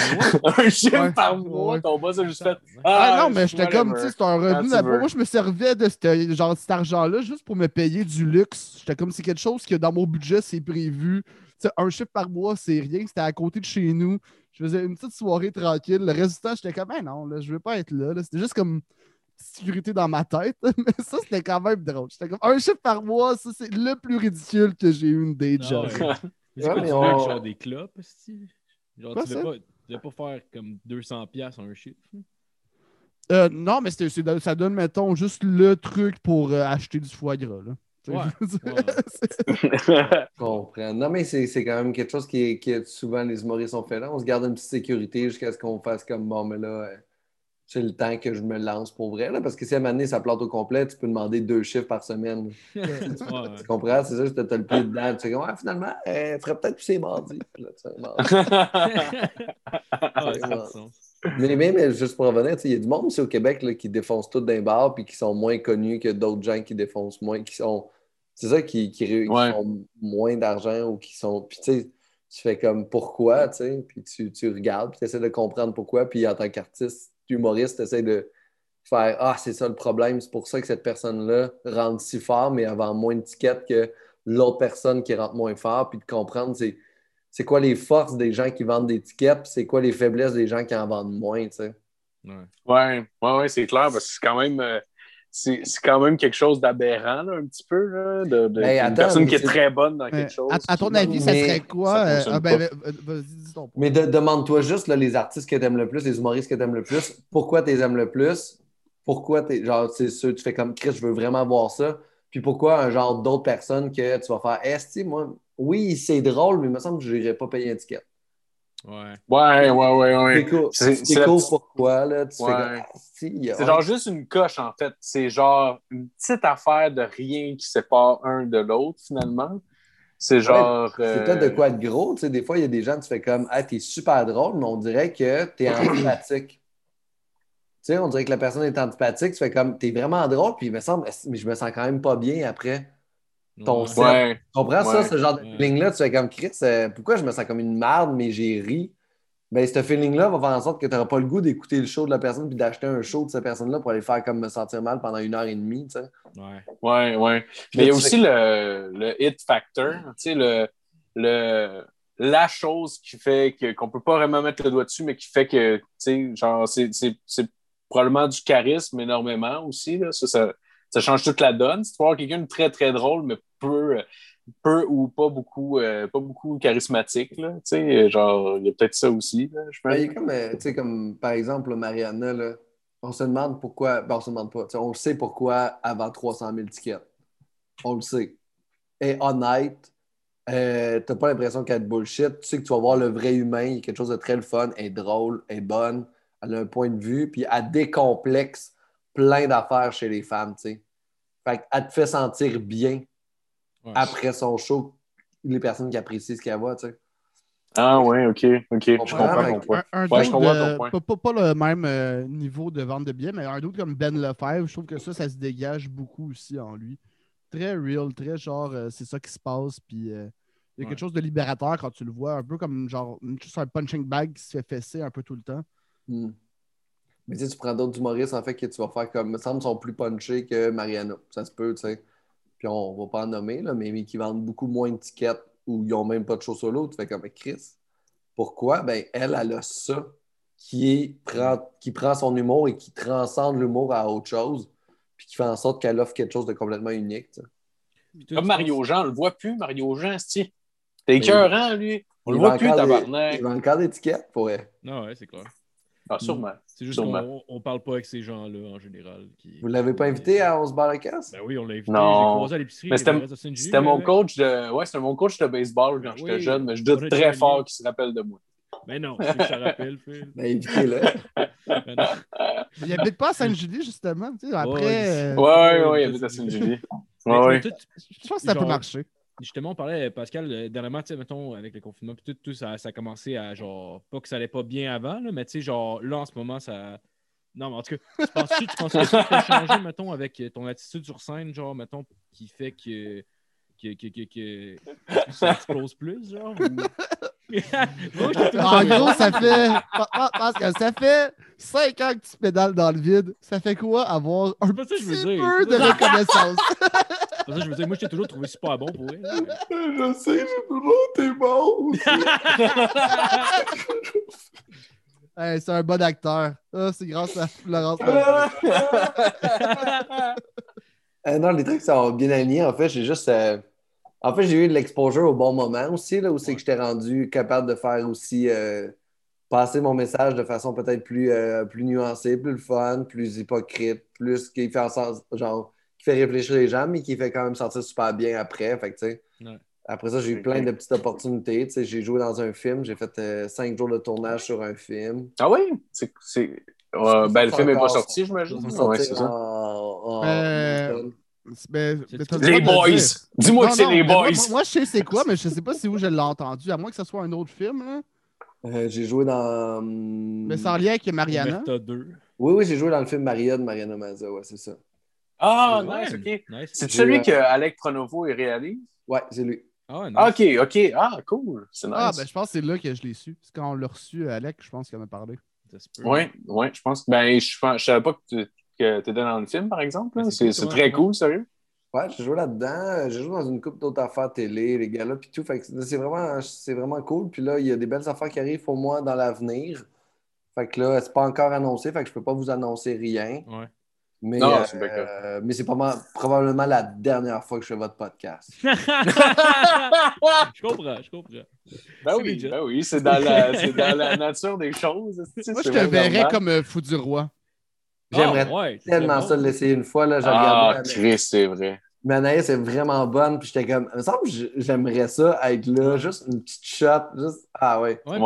mois? [LAUGHS] Un chiffre Ouais. par mois, Ouais. ton boss a juste fait. Ah, non, je mais j'étais comme, tu sais, c'était un revenu. Moi, je me servais de ce- genre, cet argent-là juste pour me payer du luxe. J'étais comme, c'est quelque chose que dans mon budget, c'est prévu. Tu sais, un chiffre par mois, c'est rien. C'était à côté de chez nous. Je faisais une petite soirée tranquille. Le reste du temps, j'étais comme, ben non, là, je veux pas être là. là. C'était juste comme sécurité dans ma tête. [LAUGHS] Mais ça, c'était quand même drôle. J'étais comme, un chiffre par mois, ça, c'est le plus ridicule que j'ai eu une day Ah job. ouais. Mais c'est Ouais, mais tu on- veux, genre des clopes, esti? Genre, Quoi, tu veux ça? pas, tu pas faire comme 200$ piastres un chiffre? Euh, non, mais c'était- c'est- ça donne, mettons, juste le truc pour euh, acheter du foie gras. Là. Ouais. [LAUGHS] je Je comprends. Non, mais c'est c'est quand même quelque chose qui est, qui est- souvent les humoristes ont fait là. On se garde une petite sécurité jusqu'à ce qu'on fasse comme bon, mais là, euh, c'est le temps que je me lance pour vrai. Là, parce que si à un moment donné, ça plante au complet, tu peux demander deux chiffres par semaine. [LAUGHS] Ouais, ouais. Tu comprends? C'est ça, tu as le pied dedans. Tu sais, ouais, finalement, elle ferait peut-être plus ses mardis. Puis là, tu sais, mardi. [LAUGHS] Mais même, euh, juste pour revenir, il y a du monde aussi au Québec là, qui défonce tout d'un bar puis qui sont moins connus que d'autres gens qui défoncent moins, qui sont. C'est ça qui, qui, qui Ouais. font moins d'argent ou qui sont. Puis tu sais, tu fais comme pourquoi, tu sais, puis tu, tu regardes, puis tu essaies de comprendre pourquoi, puis en tant qu'artiste, humoriste, tu essaies de faire Ah, c'est ça le problème, c'est pour ça que cette personne-là rentre si fort, mais elle vend moins de tickets que l'autre personne qui rentre moins fort, puis de comprendre c'est, c'est quoi les forces des gens qui vendent des tickets, puis c'est quoi les faiblesses des gens qui en vendent moins, tu sais? Ouais. Ouais, ouais, ouais, c'est clair, parce que c'est quand même. euh, c'est c'est quand même quelque chose d'aberrant, un petit peu, là, de, de- Ben, une personne qui est très bonne dans quelque chose. à, à ton avis, ça serait quoi? ça euh, ah, ben, ben, ton. Mais de- demande-toi juste là, les artistes que tu aimes le plus, les humoristes que tu aimes le plus, pourquoi tu les aimes le plus, pourquoi tu genre, c'est sûr, tu fais comme Chris, je veux vraiment voir ça, puis pourquoi un genre d'autres personnes que tu vas faire, est moi, oui, c'est drôle, mais il me semble que je n'irais pas payer un ticket. Ouais. Ouais, ouais, ouais, ouais. C'est cool. C'est- cool pourquoi, là, tu Ouais. fais comme, ah, si, il y a- C'est genre juste une coche, en fait. C'est genre une petite affaire de rien qui sépare un de l'autre, finalement. C'est genre. C'est euh, peut-être de quoi être gros. Tu sais, des fois, il y a des gens, tu fais comme, ah, t'es super drôle, mais on dirait que t'es [CLEARS THROAT] antipathique. Tu sais, on dirait que la personne est antipathique, tu fais comme, t'es vraiment drôle, puis il me semble, mais je me sens quand même pas bien après. Ton Ouais. set. Ouais. Tu comprends ça, ce genre de feeling-là? Tu fais comme, Chris, euh, pourquoi je me sens comme une merde, mais j'ai ri? Ben, ce feeling-là va faire en sorte que tu n'auras pas le goût d'écouter le show de la personne puis d'acheter un show de cette personne-là pour aller faire comme me sentir mal pendant une heure et demie, tu sais. Ouais. Ouais, ouais. Mais il y a aussi le, le hit factor, tu sais, le, le, la chose qui fait que, qu'on peut pas vraiment mettre le doigt dessus, mais qui fait que, tu sais, genre, c'est, probablement du charisme énormément aussi, là. Ça, ça, ça change toute la donne. Si tu avoir quelqu'un de très, très drôle, mais peu, peu ou pas beaucoup, euh, pas beaucoup charismatique, là, genre, il y a peut-être ça aussi, Ben, comme, euh, comme par exemple, Mariana, là, on se demande pourquoi, ben, on se demande pas, on sait pourquoi avant 300 000 tickets. On le sait. est honnête. Euh, t'as pas l'impression qu'elle est bullshit. Tu sais que tu vas voir le vrai humain. Il y a quelque chose de très le fun. Elle est drôle, elle est bonne. Elle a un point de vue. Puis elle décomplexe plein d'affaires chez les femmes. Fait qu'elle te fait sentir bien Ouais. après son show, les personnes qui apprécient ce qu'elle voit, tu sais. Ah, ouais, ok, ok. Je comprends, ton point. Un, un Ouais, je dude comprends de- ton point. pas, pas- pas le même euh, niveau de vente de billets, mais un doute comme Ben Lefebvre, je trouve que ça, ça se dégage beaucoup aussi en lui. Très real, très genre, euh, c'est ça qui se passe, puis euh, il y a Ouais. quelque chose de libérateur quand tu le vois, un peu comme genre juste un punching bag qui se fait fesser un peu tout le temps. Hmm. Mais tu sais, tu prends d'autres humoristes, en fait, que tu vas faire comme, me semble, sont plus punchés que Mariana. Ça se peut, tu sais. Puis on va pas en nommer, là, mais, mais qui vendent beaucoup moins de tickets ou ils ont même pas de show solo. Tu fais comme, Chris, pourquoi? Ben, elle, elle a ça qui, prend, qui prend son humour et qui transcende l'humour à autre chose, puis qui fait en sorte qu'elle offre quelque chose de complètement unique. tu sais. Comme Mario Jean, on le voit plus, Mario Jean, c'est T'es écœurant, lui. On le voit plus, tabarnak. Il vend encore des tickets pour elle. Non, ouais, c'est clair. Ah, sûrement. C'est juste Sûrement. qu'on on parle pas avec ces gens-là en général. Qui... Vous l'avez pas invité à On se barre la casse? Ben oui, on l'a invité. Non. J'ai croisé à l'épicerie. Mais c'était- mon coach de. Ouais, c'était mon coach de baseball quand Ben j'étais oui. jeune, mais je doute très fort qu'il se rappelle de moi. Ben non, que ça rappelle, Phil. [LAUGHS] Ben, invitez-le. Ben. Il habite pas à Sainte-Julie, justement. tu sais, Après, Ouais, euh, Ouais, ouais, ouais, ouais, il habite à Saint-Julie. Mais- Ouais, je pense que ça peut marcher. Justement, on parlait, Pascal, dernièrement, tu sais, mettons, avec le confinement, puis tout, tout ça, ça a commencé à, genre, pas que ça allait pas bien avant, là, mais tu sais, genre, là, en ce moment, ça. Non, mais en tout cas, tu penses-tu tu penses que ça peut changer, [LAUGHS] mettons, avec ton attitude sur scène, genre, mettons, qui fait que. Que, que, que, que [LAUGHS] ça explose plus, genre? ou- [LAUGHS] En gros, ça fait. Pa- Parce que ça fait 5 ans que tu pédales dans le vide. Ça fait quoi avoir un je veux petit dire. peu de reconnaissance? [LAUGHS] ça je veux dire. Moi, je t'ai toujours trouvé super bon pour elle. Je sais, j'ai toujours été bon. Hey, c'est un bon acteur. Ah, c'est grâce à Florence. Euh, non, les trucs sont bien alignés. En fait, j'ai juste. euh, En fait, j'ai eu de l'exposure au bon moment aussi, là, où c'est que j'étais rendu capable de faire aussi. euh, passer mon message de façon peut-être plus, euh, plus nuancée, plus fun, plus hypocrite, plus qui fait en sorte, genre, qui fait réfléchir les gens, mais qui fait quand même sentir super bien après. Fait que, tu sais, Ouais. Après ça, j'ai eu plein de petites opportunités. Tu sais, j'ai joué dans un film, j'ai fait euh, cinq jours de tournage sur un film. Ah oui? C'est. euh, ben, le film n'est pas sorti, j'imagine. Ouais, c'est ça. en- en- Euh, en- Mais- C'est- mais t'as le Les boys! Dis-moi que c'est les boys! Moi, moi, je sais c'est quoi, mais je sais pas si où je l'ai entendu, à moins que ce soit un autre film. Là. Euh, j'ai joué dans. hum, Mais sans lien avec Mariana. Omerta 2. Oui, oui, j'ai joué dans le film Maria de Mariana Mazza, ouais, c'est ça. Ah, nice, ok. Nice. C'est celui que Alec Pronovo réalise? Ouais, c'est lui. Ah, nice. Ah, ok, ok. Ah, cool. C'est nice. Ah, ben je pense que c'est là que je l'ai su. C'est quand on l'a reçu, Alec, je pense qu'il en a parlé. Ouais, ouais, je pense que. Ben, je, je savais pas que tu que étais dans le film, par exemple. c'est très cool, sérieux? Ouais, j'ai joué là-dedans. J'ai joué dans une couple d'autres affaires télé, les gars-là, puis tout. Fait que c'est vraiment, c'est vraiment cool. Puis là, il y a des belles affaires qui arrivent pour moi dans l'avenir. Fait que là, c'est pas encore annoncé, fait que je peux pas vous annoncer rien. Ouais. Mais, Non, euh, euh, mais c'est probablement la dernière fois que je fais votre podcast. [LAUGHS] je comprends, je comprends. Ben oui, ben oui, c'est dans, la, c'est dans la nature des choses. [LAUGHS] tu Moi, je te verrais comme euh, fou du roi. J'aimerais Ah, ouais, tellement bon. ça de l'essayer une fois. Là, j'ai Ah, regardé. Chris, c'est vrai. Mais Anaïs est vraiment bonne. Puis j'étais comme, il me semble que j'aimerais ça être là, juste une petite shot. Juste... Ah ouais. Ouais,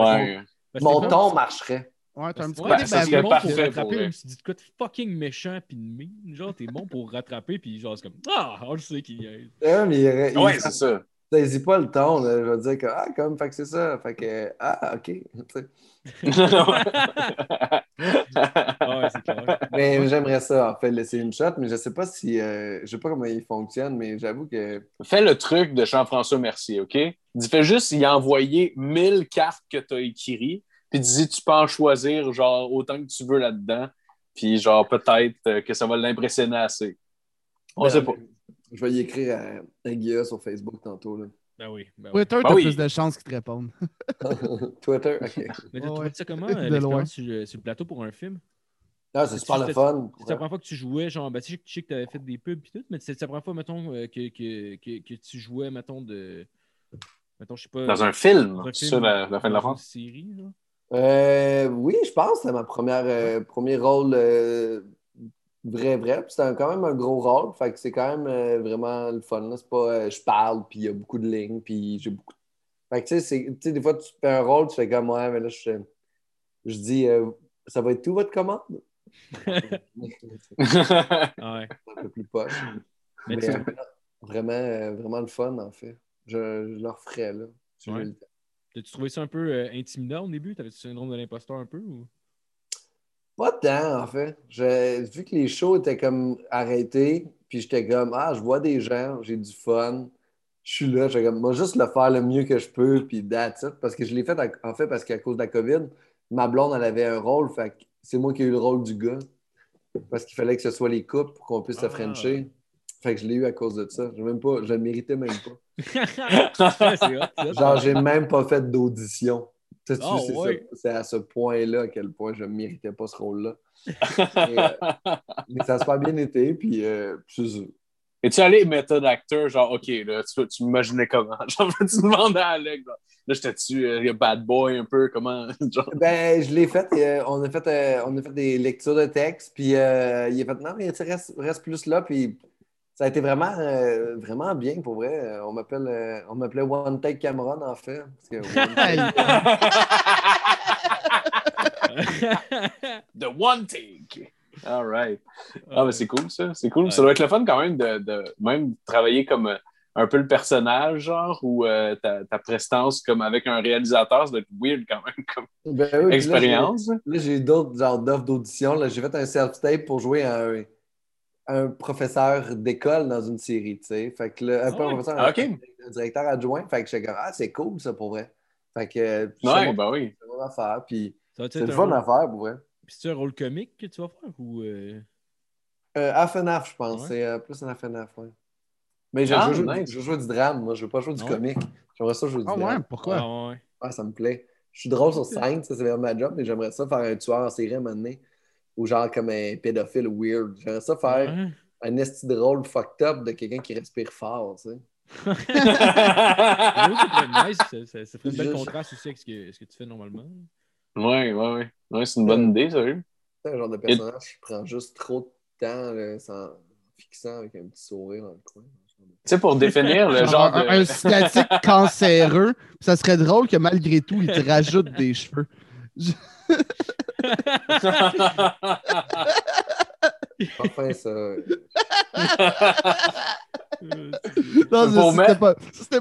Mon comme- ton marcherait. Ouais, t'as un petit Ouais, ça c'est serait parfait pour rattraper, tu dis quoi de fucking méchant puis de mine, genre t'es bon pour rattraper puis genre c'est comme ah on le sait qu'il y a. Ouais, mais il, il, Ouais, il c'est ça. saisit pas le ton. là. Je vais dire que, ah, comme, fait que c'est ça. Fait que, ah, OK. [LAUGHS] [LAUGHS] Ouais c'est clair. Mais j'aimerais ça, en fait, laisser une shot. Mais je sais pas si, euh, je sais pas comment il fonctionne, mais j'avoue que. Fais le truc de Jean-François Mercier, OK? Dis, fais juste y envoyer 1000 cartes que tu as écrites, puis dis, tu peux en choisir, genre, autant que tu veux là-dedans, puis genre, peut-être euh, que ça va l'impressionner assez. On sait pas. Je vais y écrire à, à Guilla sur Facebook tantôt. Là. Ben oui. Ben oui. Twitter, Ben t'as oui. plus de chances qu'ils te répondent. [LAUGHS] Twitter, OK. Mais t'as Ouais, trouvé ça comment De loin. l'expérience sur, le- sur le plateau pour un film? Ah, c'est super le fun. C'est la première fois que tu jouais, genre, ben, tu sais, je sais que tu avais fait des pubs et tout, mais c'est la première fois, mettons, euh, que, que, que, que tu jouais, mettons, de. Mettons, je sais pas. Dans un film, un ça la, la fin de la dans une France? série, là. Euh, oui, je pense c'est ma première euh, premier rôle euh, vrai, vrai. Puis c'est quand même un gros rôle. Fait que c'est quand même euh, vraiment le fun. là. C'est pas euh, je parle, puis il y a beaucoup de lignes, puis j'ai beaucoup. Fait que tu sais, c'est- tu sais, des fois, tu fais un rôle, tu fais comme ouais, mais là, je, je dis euh, ça va être tout votre commande? [LAUGHS] Ouais. un peu plus poche. Mais Mais, tu- vraiment, euh, vraiment le fun, en fait. Je, je le referais, là. si Ouais. T'as-tu trouvé ça un peu euh, intimidant au début? T'avais-tu le syndrome de l'imposteur un peu? Ou... Pas tant, en fait. Je- vu que les shows étaient comme arrêtés, puis j'étais comme, ah, je vois des gens, j'ai du fun. Je suis là, j'ai comme, moi, juste le faire le mieux que je peux, puis that's it. Parce que je l'ai fait, à- en fait, parce qu'à cause de la COVID, ma blonde, elle avait un rôle, fait que c'est moi qui ai eu le rôle du gars. Parce qu'il fallait que ce soit les couples pour qu'on puisse se Ah. frencher. Fait que je l'ai eu à cause de ça. Je, même pas, je le méritais même pas. [LAUGHS] Genre, j'ai même pas fait d'audition. Ah, c'est ouais. à ce point-là à quel point je ne méritais pas ce rôle-là. [LAUGHS] Mais, euh, mais ça a super bien été, puis euh. Es-tu allé méthode acteur, genre, OK, là, tu, tu m'imaginais comment? [LAUGHS] Genre, tu demandais à Alec, genre, là, j'étais-tu euh, bad boy un peu, comment? [LAUGHS] Genre, Ben, je l'ai fait. euh, on, a fait euh, on a fait des lectures de texte, puis il a fait non, mais reste, reste plus là, puis ça a été vraiment, euh, vraiment bien pour vrai. On m'appelle, euh, on m'appelait One Take Cameron, en fait. Parce que One [LAUGHS] Take- The one take. All right. Ah, mais c'est cool, ça. C'est cool. Ouais. Ça doit être le fun quand même de, de même travailler comme euh, un peu le personnage, genre, ou euh, ta, ta prestance comme avec un réalisateur, ça doit être weird quand même comme Ben oui, là, expérience. j'ai- Là, j'ai eu d'autres genres d'offres d'audition. Là, J'ai fait un self-tape pour jouer à un, un professeur d'école dans une série, tu sais. Fait que là, un, un ouais? professeur, Ah, un- directeur adjoint. Fait que j'étais comme, ah, c'est cool, ça, pour vrai. Fait que euh, c'est Ouais, mon- ben oui. c'est mon affaire. Puis c'est être le un fun rôle- à faire, pour vrai. Puis c'est un rôle comique que tu vas faire ou. euh, Euh, FNAF, je pense. Ouais? C'est euh, plus un FNAF, ouais. Mais je, Ah, je, joue, nice. je joue du drame, moi. Je veux pas jouer du Ouais? comique. J'aimerais ça jouer du Ah ouais, drame. pourquoi? Ah, ouais. Ah, ça me plaît. Je suis drôle sur scène, ça c'est vraiment ma job, mais j'aimerais ça faire un tueur en série à un moment donné. Ou genre comme un pédophile weird. J'aimerais ça faire Ouais. un esti drôle fucked up de quelqu'un qui respire fort, tu sais. [LAUGHS] Que ça pourrait être nice. Ça, ça- ça ferait une belle Je- contraste aussi avec ce que, ce que tu fais normalement. Ouais, ouais, ouais. Ouais, c'est une bonne idée, sérieux. C'est un genre de personnage qui prend juste trop de temps là, sans fixant avec un petit sourire dans le coin. Tu sais, pour définir le genre un, un de. sciatique [LAUGHS] cancéreux, ça serait drôle que malgré tout, il te rajoute des cheveux. Enfin, ça. Euh, [LAUGHS] Non, c'était pas,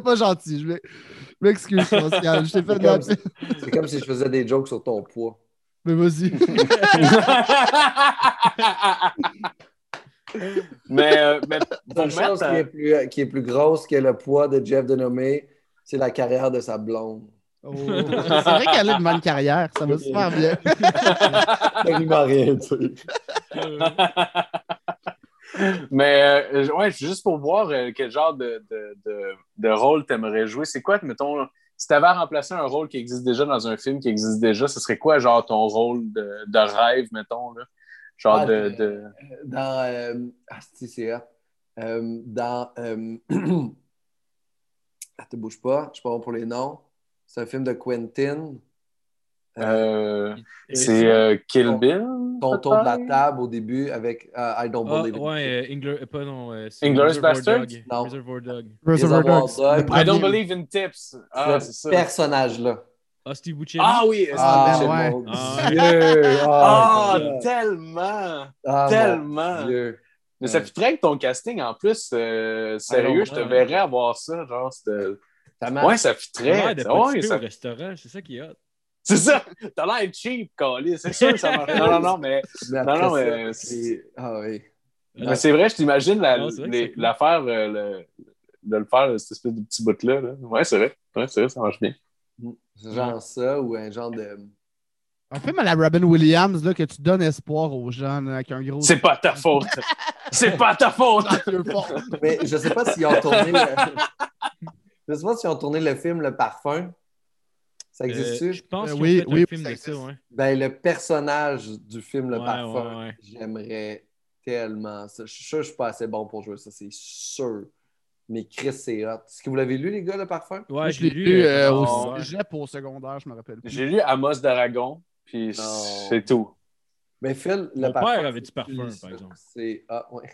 pas gentil. Je m'ex- je m'excuse, Pascal. [LAUGHS] Je t'ai fait de la C'est C'est comme si je faisais des jokes sur ton poids. Mais vas-y. [LAUGHS] mais, euh, mais La chose mettre. qui est, euh, plus, qui est plus grosse que le poids de Jeff Denomé, c'est la carrière de sa blonde. Oh, C'est vrai qu'elle a une bonne carrière. Ça va super bien. [LAUGHS] Rien, tu sais. [LAUGHS] Mais euh, ouais, juste pour voir euh, quel genre de, de, de, de rôle tu aimerais jouer, c'est quoi, mettons, si tu avais à remplacer un rôle qui existe déjà dans un film qui existe déjà, ce serait quoi, genre, ton rôle de, de rêve, mettons, là? Genre Ah, de. euh, de... Dans. Euh, ah, si, c'est. Euh, dans. Euh, [CLEARS THROAT] ah, te bouge pas, je suis pas bon pour les noms. C'est un film de Quentin. euh, Et- c'est euh, Kill Ton- Bill? Ton tour de la table au début avec euh, I Don't Believe ouais, euh, euh, pas non. euh, Inglourious. Non. Reservoir Dog. Reservoir I don't believe in tips. Ah, c'est Ce ça. personnage-là. Ah, Steve Buscemi? Ah oui, Ah, ben ouais. Ah. Ah, tellement! Ah, tellement. Dieu. Mais ça fitterait avec ton casting en plus. euh, sérieux, je te verrais avoir ça. Genre, c'était- Ça marche. Ouais, ça l'air de Ouais, ça- au restaurant, c'est ça qui est hot. C'est ça. T'as l'air cheap, Carly. C'est sûr que ça marche. Non, non, non, [LAUGHS] mais, Mais non, non, ça, mais c'est- Ah oui. mais c'est vrai, je t'imagine la- Non, c'est vrai que les- c'est cool. l'affaire euh, le- de le faire, cette espèce de petit bout-là. là. Ouais, c'est vrai. Ouais, c'est vrai, ça marche bien. C'est genre ça ou un genre de. Un film à la Robin Williams là, que tu donnes espoir aux gens là, avec un gros. C'est pas ta faute. [LAUGHS] c'est pas ta faute. Mais je sais pas s'ils ont tourné. Le... [LAUGHS] je sais pas s'ils ont tourné le film Le Parfum. Ça Euh, existe-tu? je pense Euh, oui, oui, film ça de ça, existe. ouais. Ben, le personnage du film Le Ouais, Parfum, ouais, ouais. j'aimerais tellement ça. Je suis sûr que je suis pas assez bon pour jouer ça, c'est sûr. Mais Chris, c'est hot. Est-ce que vous l'avez lu, les gars, Le Parfum? Ouais, je l'ai lu euh, euh, au cégep secondaire, je me rappelle plus. J'ai lu Amos d'Aragon, puis c'est tout. Mais Phil, le Mon parfum, père avait du parfum, par exemple? C'est. Ah, ouais.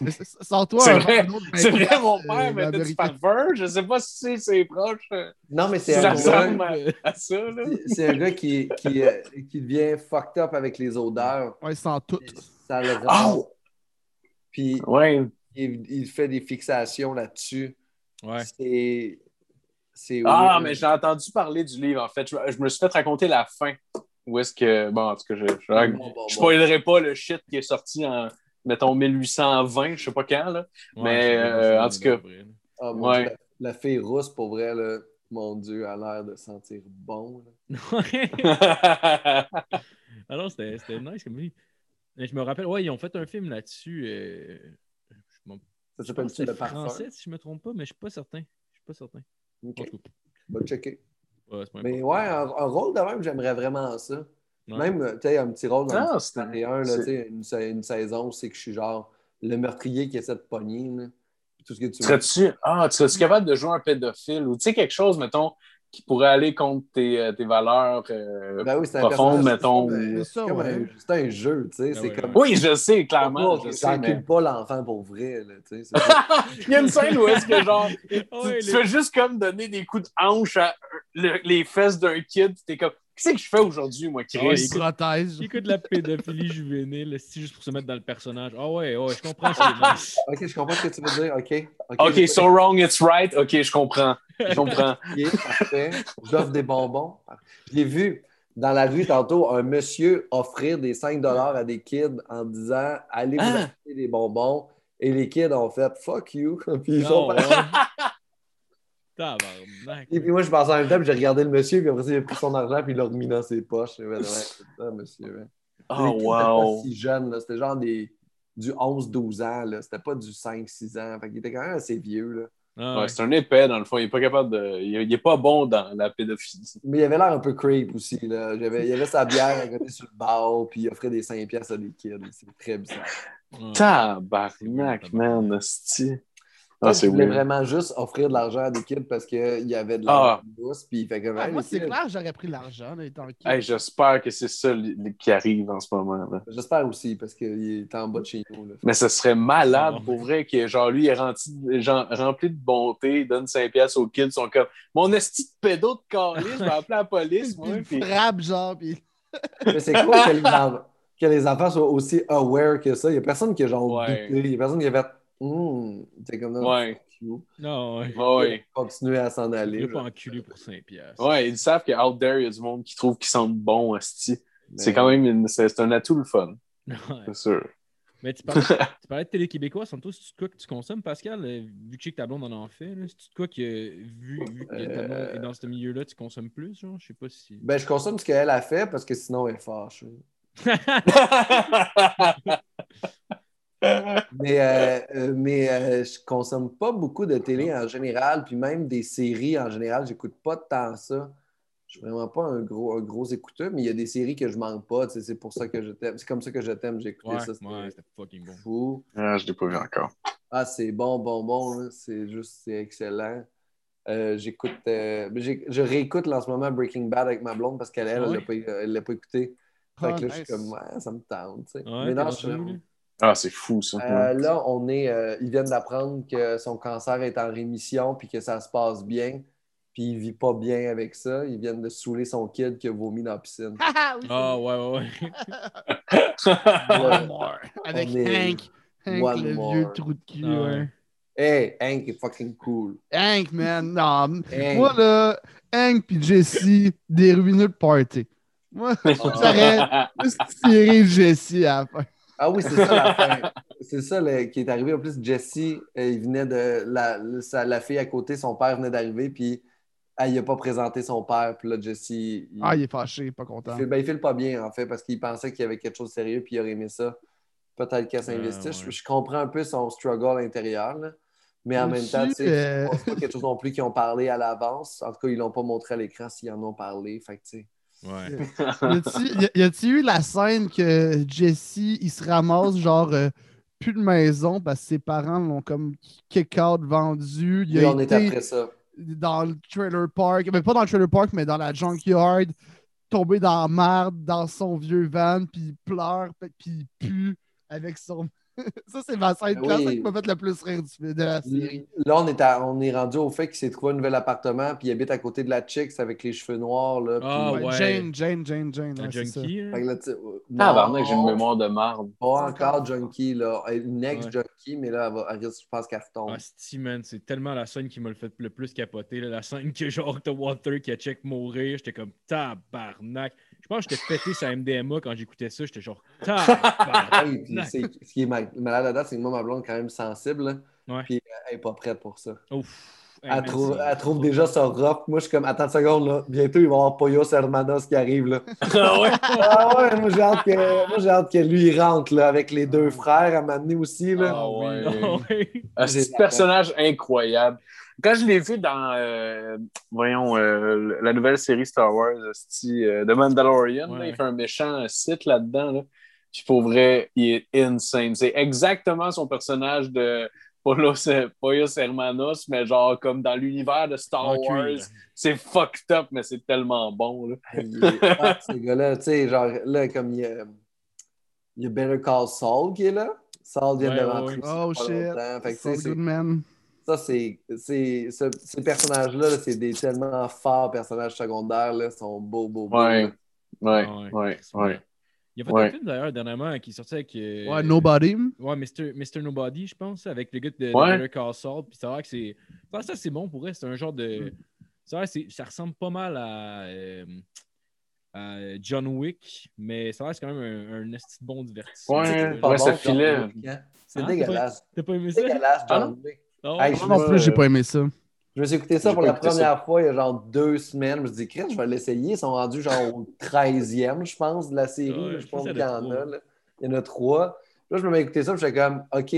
Mais c- [LAUGHS] Sans toi, C'est un- vrai, [LAUGHS] c'est vrai, mon euh, père mettait du parfum. Je sais pas si c'est ses proches euh, Non, mais c'est un, ressemble gars, à, à ça. Là. c'est- un gars qui, qui, euh, qui devient fucked up avec les odeurs. Ouais, sans tout. Ça le rend. Ah! Puis Ouais. il, il fait des fixations là-dessus. Ouais. C'est. C'est Ah, mais j'ai entendu parler du livre, en fait. Je, je me suis fait raconter la fin. Où est-ce que. Bon, en tout cas, je, je, Bon, bon, bon. je spoilerai pas le shit qui est sorti en, mettons, 1820, je sais pas quand, là. Ouais, Mais, euh, en tout cas-. Ah, mon Ouais. Dieu, la, la fille rousse, pour vrai, là, mon Dieu, a l'air de sentir bon. là. [LAUGHS] Alors, c'était c'était nice comme vie. Mais je me rappelle, ouais, ils ont fait un film là-dessus. euh, Ça s'appelle parfum. français, si je me trompe pas, mais je suis pas certain. Je suis pas certain. Ok, va checker. Ouais, Mais ouais, un, un rôle de même, j'aimerais vraiment ça. Ouais. Même, tu sais, un petit rôle dans le 31, là, c'est- tu sais, une, une saison, c'est que je suis genre le meurtrier qui essaie de pogner. là. Tout ce que tu veux. Serais-tu ah, tu serais-tu capable de jouer un pédophile ou tu sais quelque chose, mettons, qui pourrait aller contre tes, euh, tes valeurs euh, Ben oui, c'est un profondes, mettons. c'est un- ça, ouais. jeu, tu sais. Ben c'est ouais, comme. Oui, je sais, clairement. Pas- Je J'encule mais... pas l'enfant pour vrai, là, tu sais. [LAUGHS] Il y a une scène où est-ce que genre [LAUGHS] tu, Ouais, tu les- fais juste comme donner des coups de hanche à le- les fesses d'un kid, t'es comme Qu'est-ce que je fais aujourd'hui, moi, Ah Chris? écoute- Protège. Qui écoute la pédophilie juvénile, c'est juste pour se mettre dans le personnage? Ah ouais, ouais, je comprends. [LAUGHS] Ok, je comprends ce que tu veux dire. Ok. Ok, so wrong, it's right. Ok, je comprends. Je comprends. Ok, parfait. J'offre des bonbons. J'ai vu dans la rue tantôt un monsieur offrir des 5 à des kids en disant Allez vous Ah. acheter des bonbons. Et les kids ont fait Fuck you. [LAUGHS] Puis, ils Non, sont ouais. partis. Tabarnak. Et puis moi, je pensais en même temps, puis j'ai regardé le monsieur, puis après il a pris son argent, puis il l'a remis dans ses poches. Ouais, c'est ça, monsieur. hein. Oh, wow. pas si jeune, là. c'était genre des, du 11-12 ans, là. c'était pas du 5-6 ans. Fait qu'il était quand même assez vieux. Là. Ah, Ouais, c'est un épais, dans le fond. Il est pas capable de. Il est, il est pas bon dans la pédophilie. Mais il avait l'air un peu creep aussi. Là. J'avais- il avait sa bière à côté sur le bar, puis il offrait des 5 piastres à des kids. C'est très bizarre. ouais. Tabarnak, man, hostie. Ah, qu'il voulait weird. vraiment juste offrir de l'argent à des kids parce qu'il y avait de Ah. l'argent douce, puis il fait comme Ah, Hey, moi, c'est clair, j'aurais pris l'argent, étant kid. Hey, J'espère que c'est ça qui arrive en ce moment. J'espère aussi, parce qu'il est en bas de chez nous. Là. Mais ce serait malade Ah, pour vrai que genre lui il est rempli, genre, rempli de bonté, il donne 5 piastres aux kids, sont comme Mon esti de pédo de calice, je vais appeler la police, [LAUGHS] moi. Puis frappe, genre, puis... [LAUGHS] Mais c'est cool que les, en- que les enfants soient aussi aware que ça. Il n'y a personne qui a genre Ouais. douté. Il n'y a personne qui a fait Hum, c'est comme ça. Ouais. Non, ouais. Ouais. Continuer à s'en Je aller. vais pas là. enculer pour 5 piastres. ouais, ils savent que out there, il y a du monde qui trouve qu'ils sentent bon, esti. C'est Mais- quand même une- c'est un atout le fun, [LAUGHS] Ouais. c'est sûr. Mais tu parlais, [LAUGHS] tu parlais de télé québécois, sans toi, c'est quoi que tu consommes, Pascal? Euh, Vu que sais que ta blonde en en fait, là, c'est de quoi que, vu, vu que ta blonde est dans ce milieu-là, tu consommes plus, genre? Je sais pas si. Ben, je consomme ce qu'elle a fait parce que sinon elle est fâchée. [LAUGHS] [LAUGHS] Mais, euh, euh, mais euh, je consomme pas beaucoup de télé en général, puis même des séries en général, j'écoute pas tant ça. Je suis vraiment pas un gros, un gros écouteur, mais il y a des séries que je manque pas. C'est pour ça que je t'aime. C'est comme ça que je t'aime. J'ai écouté ouais, ça. C'était ouais, fucking bon. fou. ah, je l'ai pas vu encore. Ah, c'est bon, bon, bon. là. C'est juste, c'est excellent. Euh, j'écoute, euh, je réécoute là, en ce moment Breaking Bad avec ma blonde parce qu'elle, elle, Ah l'a pas, elle l'a pas écouté. Fait Ah, que là, je suis comme, ouais, ça me tente. tu sais. Ouais, mais non, je suis Ah, c'est fou ça. euh, là, on est, euh, ils viennent d'apprendre que son cancer est en rémission puis que ça se passe bien. Puis il vit pas bien avec ça. Ils viennent de saouler son kid qui a vomi dans la piscine. [LAUGHS] Ah, oui, Ah, ouais, ouais, ouais. [LAUGHS] One more. Avec est- Hank. Hank, One le more. vieux trou de cul, Ah, ouais. Hey, Hank est fucking cool. Hank, man. Non, Hank. moi, là, Hank puis Jesse, des ruineux de party. Moi, [LAUGHS] j'aurais juste tiré Jesse à la fin. Ah oui, c'est ça la fin. C'est ça le- qui est arrivé. En plus, Jesse, euh, il venait de. La, la fille à côté, son père venait d'arriver, puis elle, il n'a pas présenté son père. Puis là, Jesse. Il, Ah, il est fâché, pas il content. file, ben, il file pas bien, en fait, parce qu'il pensait qu'il y avait quelque chose de sérieux, puis il aurait aimé ça. Peut-être qu'elle s'investit. Ah, Je, ouais. je comprends un peu son struggle intérieur, là. mais en même temps, tu sais, euh, pas quelque chose non plus qu'ils ont parlé à l'avance. En tout cas, ils l'ont pas montré à l'écran s'ils en ont parlé. Fait que, tu sais. Ouais. [LAUGHS] Y a-tu- y a- y a-tu eu la scène que Jesse, il se ramasse, genre, euh, plus de maison parce que ses parents l'ont comme kick-out, vendu. Il a on est été après ça. dans le trailer park, mais pas dans le trailer park, mais dans la junkyard. tomber dans la merde, dans son vieux van, puis il pleure, puis il pue avec son. [LAUGHS] ça, c'est ma scène Oui. classique qui m'a fait le plus rire du, de la série. Là, on est, à- on est rendu au fait qu'il s'est trouvé un nouvel appartement, puis il habite à côté de la chick avec les cheveux noirs. Là, puis- Ah, ouais. Jane, Jane, Jane, Jane. Un ouais, c'est ça. junkie. hein? Là, euh, Ah, non, Barnac, j'ai une mémoire de marde. Pas encore junkie, là. Une ex-junkie, mais là, elle va, elle risque, je pense qu'elle retombe. Ah, c'est tellement la scène qui m'a le fait le plus capoter. là. La scène que genre t'as Walter qui a check mourir, j'étais comme tabarnak. Je pense que j'étais pété sa MDMA quand j'écoutais ça, j'étais genre. [LAUGHS] Hey, ce qui est ma- malade là-dedans, c'est que moi, ma blonde est quand même sensible. Ouais. Puis euh, elle n'est pas prête pour ça. Ouf. Elle trouve, elle trouve déjà ça rough. Moi, je suis comme, attends une seconde, là. Bientôt, il va y avoir Poyos Hermanos qui arrive, là. [LAUGHS] Ah ouais? ah ouais, moi, j'ai hâte, que, hâte que lui, il rentre, là, avec les deux frères à m'amener aussi, là. Ah ouais. Ah ouais. Ah, c'est un personnage incroyable. Quand je l'ai vu dans, euh, voyons, euh, la nouvelle série Star Wars, euh, The Mandalorian, Ouais, là, il fait un méchant site là-dedans. Là. Puis pour vrai, il est insane. C'est exactement son personnage de Poyos Hermanos, mais genre comme dans l'univers de Star Wars. C'est fucked up, mais c'est tellement bon. Là. [LAUGHS] Ce gars-là. Tu sais, genre, là, comme il y a, il y a Better Call Saul qui est là. Saul vient Ouais, de rentrer Oh shit. Fait que, Saul Goodman. Ça, c'est, c'est, ce- ces personnages-là, là, c'est des tellement forts personnages secondaires. Là, sont beaux, beaux, beaux. Ouais. Ah ouais, ouais. Il a fait Ouais. un film d'ailleurs dernièrement qui est sorti avec. euh, Ouais, Nobody. Ouais, Mr. Mr. Nobody, je pense, avec le gars de, Ouais. Saul. Puis c'est vrai que c'est. Ça, ça, c'est bon pour vrai. C'est un genre de. C'est vrai, c'est- ça ressemble pas mal à, euh, à John Wick, mais ça reste quand même un, un bon divertissement. Ouais, Pas ouais, ça John filait. Wick. C'est Hein, dégueulasse. T'as pas aimé ça? Dégueulasse, Ah John? Wick. Ah Hey, Moi non plus, j'ai pas aimé ça. Je me suis écouté ça pour la écouté première ça. fois il y a genre deux semaines. Je me suis dit, Chris, je vais l'essayer. Ils sont rendus genre au 13e, je pense, de la série. Ouais, je je pense qu'il y en a là. Il y en a trois. Là, je me mets à écouter ça. puis J'étais comme, OK,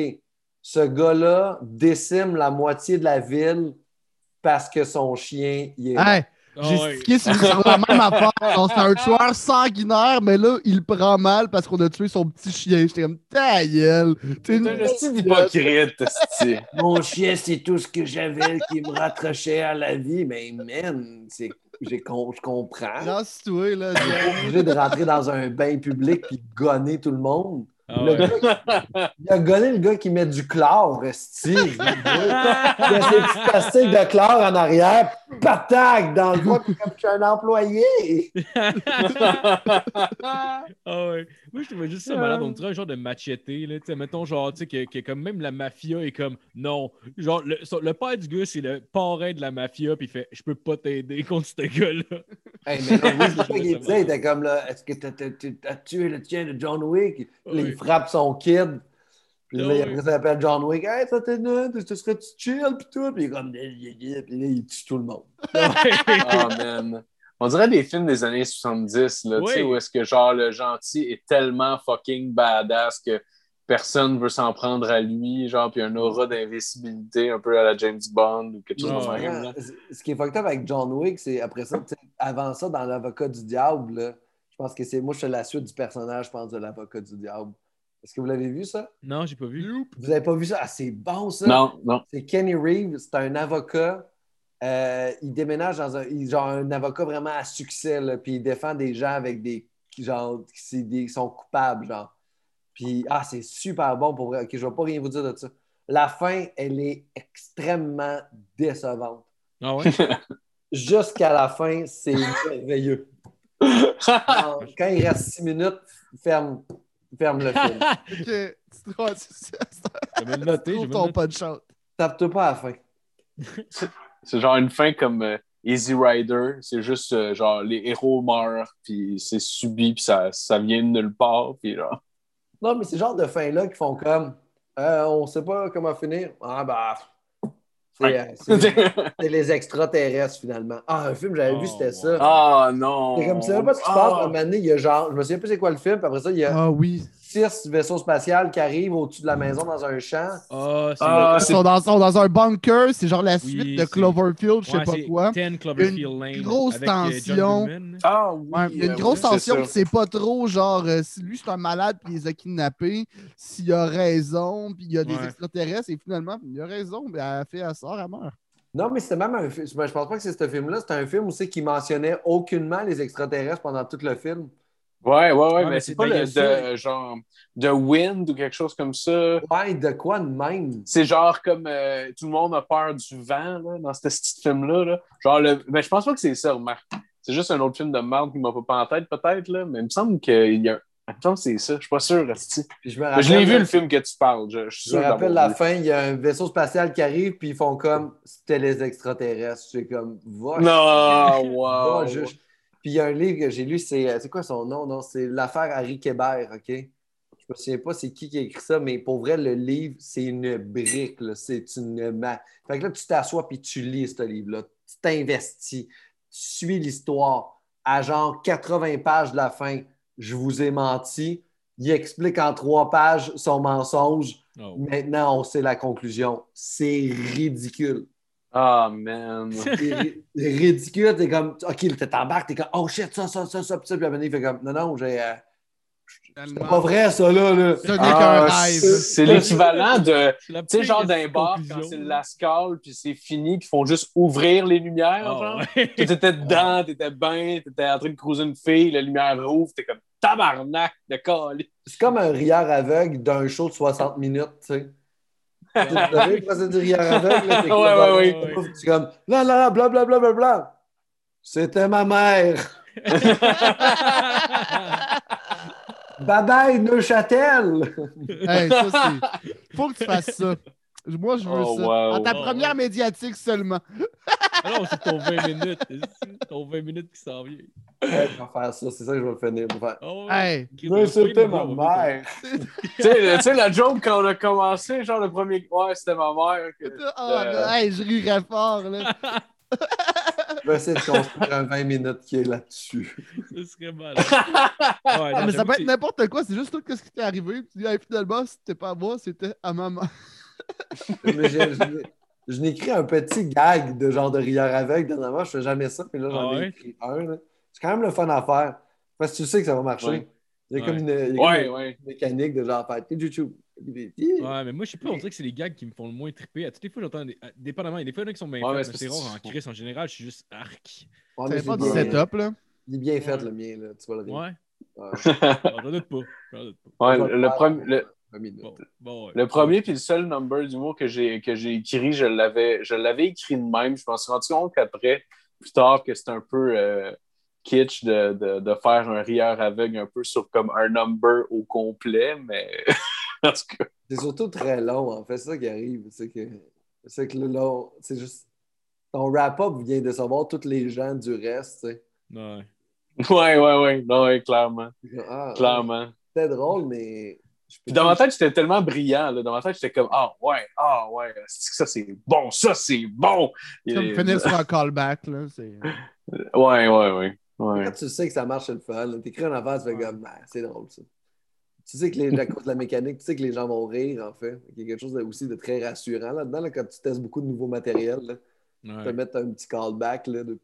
ce gars-là décime la moitié de la ville parce que son chien, il est. Hey, j'ai ouais. expliqué sur sur la même affaire. C'est un tueur sanguinaire, mais là, il prend mal parce qu'on a tué son petit chien. J'étais comme, ta gueule. T'es une- un esti d'hypocrite, esti. Mon chien, c'est tout ce que j'avais qui me rattachait à la vie. Mais man, c'est. j'ai Je comprends. Là. Il est obligé de rentrer dans un bain public puis gonner tout le monde. Ah Le ouais. gars, il a gonné le gars qui met du chlore, esti. Il a ses petits plastiques de chlore en arrière, patac, dans le puis comme je suis un employé. [LAUGHS] Ah ouais. Moi, je trouvais juste ça malade. On dirait un genre de macheté. Là. Tu sais, mettons, genre, tu sais, que, que comme même la mafia est comme non. Genre, le, le père du gars, c'est le parrain de la mafia, puis il fait Je peux pas t'aider contre ce gars-là. Hey, mais non, oui, c'est qu'il [LAUGHS] disait. Il était comme là, est-ce que t'as, t'as tué le tien de John Wick? Il frappe son kid. Puis là, Ah il- ouais. après, ça s'appelle John Wick. Hey, ça t'es nul, tu serais-tu chill? Puis tout. Puis il est comme, puis là, il tue tout le monde. [LAUGHS] Man. On dirait des films des années 70, là, tu sais, où est-ce que genre le gentil est tellement fucking badass que personne veut s'en prendre à lui, genre, puis un aura d'invisibilité un peu à la James Bond ou quelque chose même. là. Ce qui est fucked up avec John Wick, c'est après ça, tu sais, avant ça, dans l'avocat du diable, là, je pense que c'est. Moi, je fais la suite du personnage, je pense, de l'avocat du diable. Est-ce que vous l'avez vu, ça? Non, j'ai pas vu. Vous n'avez pas vu ça? Ah, c'est bon, ça! Non, non. C'est Kenny Reeves, c'est un avocat. euh, il déménage dans un. il- genre un avocat vraiment à succès, là, puis il défend des gens avec des. Genre, qui c'est des- qui sont coupables, genre. Puis, ah, c'est super bon pour vrai. Ok, je vais pas rien vous dire de ça. La fin, elle est extrêmement décevante. Ah ouais? [LAUGHS] Jusqu'à la fin, c'est merveilleux. [LAUGHS] Quand il reste six minutes, ferme, ferme le [LAUGHS] film. Ok, tu trouves c'est ça. Je vais me le noter. Je Trouve vais me ton le noter. punch-out. Tape-toi pas à la fin. [LAUGHS] C'est genre une fin comme euh, Easy Rider. C'est juste euh, genre les héros meurent, puis c'est subi, puis ça, ça vient de nulle part, puis genre. Non, mais c'est genre de fin-là qui font comme euh, on sait pas comment finir. Ah, bah. C'est Ouais. euh, [LAUGHS] c'est- les extraterrestres, finalement. Ah, un film, j'avais Oh, vu, c'était wow. ça. Ah non! C'est comme, tu sais pas ce qui se passe. À un moment donné, il y a genre, je me souviens plus c'est quoi le film, puis après ça, il y a Ah oui. Six vaisseaux spatials qui arrivent au-dessus de la maison dans un champ. Ah, Ah, Ils sont dans, sont dans un bunker, c'est genre la suite Oui, de Cloverfield, je sais Ouais, pas quoi. 10 Cloverfield Lane. grosse avec, euh, tension. Ah oui! Ouais, il y a une euh, grosse oui, tension, c'est pas trop genre euh, si lui c'est un malade puis il les a kidnappés, s'il a raison, puis il y a des Ouais. extraterrestres, et finalement, il a raison, mais elle fait elle sort, elle meurt. Non, mais c'était même un film. Je pense pas que c'est ce film-là. C'était un film aussi qui mentionnait aucunement les extraterrestres pendant tout le film. Ouais, ouais, ouais, Ouais, mais mais c'est pas le de, genre de Wind ou quelque chose comme ça. Ouais, de quoi de même? C'est genre comme euh, tout le monde a peur du vent là, dans ce petit film-là. Là. Genre le. Ben, je pense pas que c'est ça, remarque. C'est juste un autre film de merde qui m'a pas en tête, peut-être, là, mais il me semble qu'il y a. Il me semble que c'est ça. Je suis pas sûr. Puis je me Mais rappelle, je l'ai vu le film que tu parles. Je, je suis Je me sûr rappelle la vu. fin, il y a un vaisseau spatial qui arrive, puis ils font comme c'était les extraterrestres. C'est comme, va. Non, va, wow. Puis il y a un livre que j'ai lu, c'est euh, c'est quoi son nom? Non, c'est l'affaire Harry Kébert, OK? Je me souviens pas c'est qui qui a écrit ça, mais pour vrai, le livre, c'est une brique, là. c'est une ma... Fait que là, tu t'assois puis tu lis ce livre-là. Tu t'investis, tu suis l'histoire. À genre 80 pages de la fin, je vous ai menti. Il explique en trois pages son mensonge. Oh. Maintenant, on sait la conclusion. C'est ridicule. Ah, man. C'est ri- c'est ridicule. T'es comme, OK, t'es t'embarques, t'es comme, oh shit, ça, ça, ça, ça, puis ça. Puis il fait comme, non, non, j'ai. euh, c'est pas vrai, ça, là. là. Ah, c'est- l'équivalent de. C'est la Tu sais, genre d'un bar, quand c'est le lascal, puis c'est fini, puis ils font juste ouvrir les lumières, genre. ouais. Tu étais dedans, t'étais bien, t'étais en train de cruiser une fille, la lumière rouvre, t'es comme tabarnak de colis. C'est comme un rieur aveugle d'un show de 60 minutes, tu sais. Tu du aveugle? Là, Ouais, ouais, ouais. C'est comme, là, là, là, bla, bla, bla, bla, bla. C'était ma mère. [LAUGHS] Bye bye, Neuchâtel. Hey, ça, c'est. Faut que tu fasses ça. Moi, je veux Oh, ça. wow. En ta Oh, première ouais. médiatique seulement. [LAUGHS] Non, c'est ton 20 minutes. C'est ton 20 minutes qui s'en vient. Ouais, je vais faire ça, c'est ça que je vais le finir. Je vais. Oh, Hey. Va ma mère. [LAUGHS] tu sais, la joke quand on a commencé, genre le premier. Ouais, c'était ma mère. que- Oh, Euh. hey, je rirais fort, là. [LAUGHS] Je vais essayer de construire un 20 minutes qui est là-dessus. Ça serait. Ouais, Ah, non, mais ça peut être n'importe quoi, c'est juste tout ce qui t'est arrivé. Tu dis, hey, finalement, c'était pas à moi, c'était à maman. Mais j'ai- je n'écris un petit gag de genre de rieur aveugle. Dernièrement, je fais jamais ça, mais là, j'en Ah ai ouais? écrit un. là. C'est quand même le fun à faire. Parce que tu sais que ça va marcher. Ouais. Il y a Ouais. comme une, a comme mécanique de genre faire YouTube. Ouais, mais moi, je sais pas, on dirait que c'est les gags qui me font le moins triper. À toutes les fois, j'entends, des... dépendamment, il y a des fois, il y en a qui sont bien faits, mais c'est rare en Chris. En général, je suis juste arc. Ouais, Ça dépend du setup, là. Il est bien fait, le mien. Là. Tu le rire. Ouais, Ouais. J'en doute pas. J'en doute pas. Ouais, le, le, 20 minutes. Bon, bon, ouais. le premier puis le seul number d'humour que j'ai que j'ai écrit, je l'avais je l'avais écrit de même. Je m'en suis rendu compte qu'après, plus tard, que c'était un peu euh, kitsch de, de, de faire un rieur aveugle un peu sur comme un number au complet, mais [LAUGHS] en tout cas. C'est surtout très long, en fait. C'est ça qui arrive. C'est que, c'est que le long, c'est juste. Ton wrap-up vient décevoir tous les gens du reste, tu sais. Ouais. Ouais, ouais, ouais. Non, ouais, clairement. Ah, Clairement. C'était drôle, mais. Puis dans ma tête, j'étais tellement brillant. Là. Dans ma tête, j'étais comme Ah ouais, ah ouais, c'est que ça c'est bon, ça c'est bon. Comme Et- finir sur un callback, là. C'est... Ouais, ouais, ouais. ouais. Quand tu sais que ça marche, c'est le fun. T'écris en avance, tu fais comme, Ah, c'est drôle, ça. Tu sais que les, à cause de la mécanique, tu sais que les gens vont rire, en fait. Il y a quelque chose de- aussi de très rassurant là-dedans, là, quand tu testes beaucoup de nouveaux matériels. Là. Tu Ouais. peux mettre un petit callback là, de.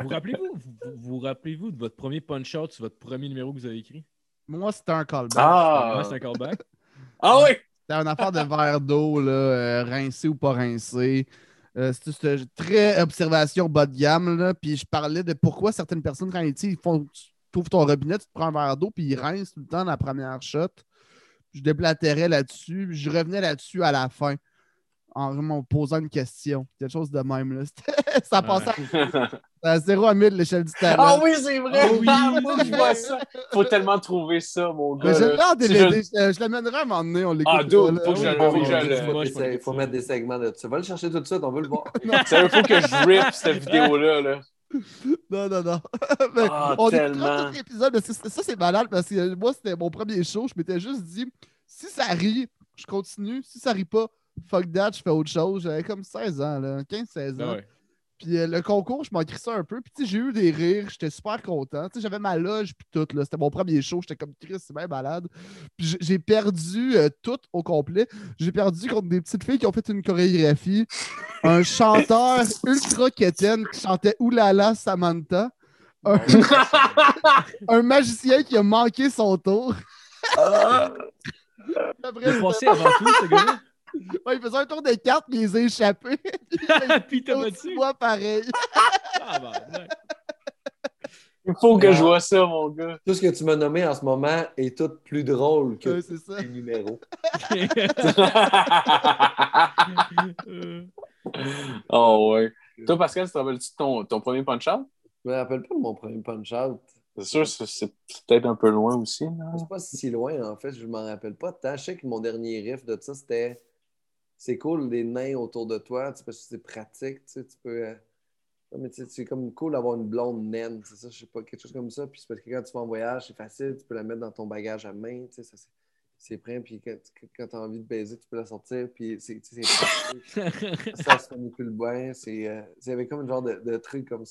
Vous rappelez-vous, vous, vous rappelez-vous de votre premier punch-out sur votre premier numéro que vous avez écrit? Moi, c'était un callback. ah, Moi, c'est un callback. ah oui! C'était une affaire de verre d'eau, là, euh, rincé ou pas rincé. Euh, C'était c'était très observation bas de gamme. Là, puis je parlais de pourquoi certaines personnes, quand ils, ils font, tu ouvres ton robinet, tu te prends un verre d'eau, puis ils rincent tout le temps la première shot. Je déplatérais là-dessus. puis Je revenais là-dessus à la fin en me posant une question. Quelque chose de même. Là. [LAUGHS] Ça passait à 0 [LAUGHS] à 1000 l'échelle du talent. ah oui, c'est vrai! Ah oui, Ah, moi, je vois ça. Faut tellement trouver ça, mon gars. je DVD. L'amènerai à un moment donné. On l'écoute. Ah, dude, faut que je le- faut que je le- Il faut, Moi, mettre des segments de ça. Va le chercher tout de suite, on veut le voir. [LAUGHS] Ça, il faut que je rip cette vidéo-là. Là. Non, non, non. Mais Ah, on tellement. écoutera tout l'épisode. Ça, c'est malade parce que moi, c'était mon premier show. Je m'étais juste dit, si ça rit, je continue. Si ça rit pas, fuck that, je fais autre chose. J'avais comme 16 ans, là, 15-16 ans. Ah ouais. Puis euh, le concours, je m'en crissais un peu. Puis j'ai eu des rires, j'étais super content. J'avais ma loge, puis tout. là. C'était mon premier show. J'étais comme Chris, c'est bien malade. Puis j'ai- perdu euh, tout au complet. J'ai perdu contre des petites filles qui ont fait une chorégraphie. Un [LAUGHS] chanteur ultra quétaine qui chantait Oulala Samantha. Un, [LAUGHS] un magicien qui a manqué son tour. Ah, [LAUGHS] Après, est passé avant tout, ce gars-là. [LAUGHS] Ouais, il faisait un tour des cartes, puis il les a échappés. [LAUGHS] Puis t'as battu. moi, pareil. Ah. [LAUGHS] Il faut que je vois ça, mon gars. Tout ce que tu m'as nommé en ce moment est tout plus drôle que Ouais, ça. les numéros. Oh, ouais. Toi, Pascal, tu te rappelles-tu de ton, ton premier punch-out? Je me rappelle pas de mon premier punch-out. C'est sûr, c'est c'est peut-être un peu loin aussi. non? C'est pas si loin, en fait. Je m'en rappelle pas tant. Je sais que mon dernier riff de ça, c'était c'est cool, les nains autour de toi, tu sais, parce que c'est pratique, tu sais, tu peux. euh, non, mais tu sais, c'est comme cool d'avoir une blonde naine, c'est ça, je sais pas, quelque chose comme ça. Puis c'est parce que quand tu vas en voyage, c'est facile, tu peux la mettre dans ton bagage à main, tu sais, ça, c'est- c'est prêt, puis quand, quand tu as envie de baiser, tu peux la sortir, puis c'est tu sais, c'est pratique. ça se manipule bien, c'est. euh, il y avait comme un genre de, de truc comme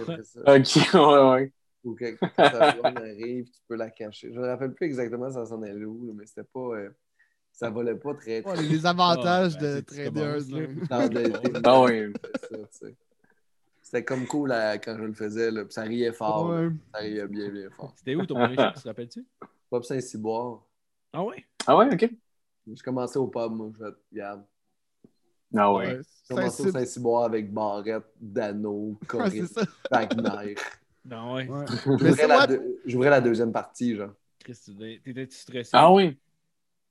après ça, Ok, ouais, ouais. ou que quand ta blonde arrive, tu peux la cacher. Je me rappelle plus exactement ça s'en est où, mais c'était pas. euh, ça volait pas très Ouais, très. les, les avantages Ah, ben, de Ah [LAUGHS] oui. ça, tu sais. C'était comme cool quand je le faisais, là, ça riait fort. Ouais. Ça riait bien, bien fort. C'était où ton premier show, tu te rappelles-tu? Pop Saint-Cyboire. Ah ouais? Ah ouais, ok. J'ai commencé au pub, moi. Je regarde. Ah ouais. Ouais. J'ai commencé au Saint-Cyboire avec Barrette, Dano, Corinne. Wagner. Non, ouais. Ouais. [LAUGHS] J'ouvrais la, la deuxième partie, genre. Chris, tu- T'étais-tu stressé? Ah oui.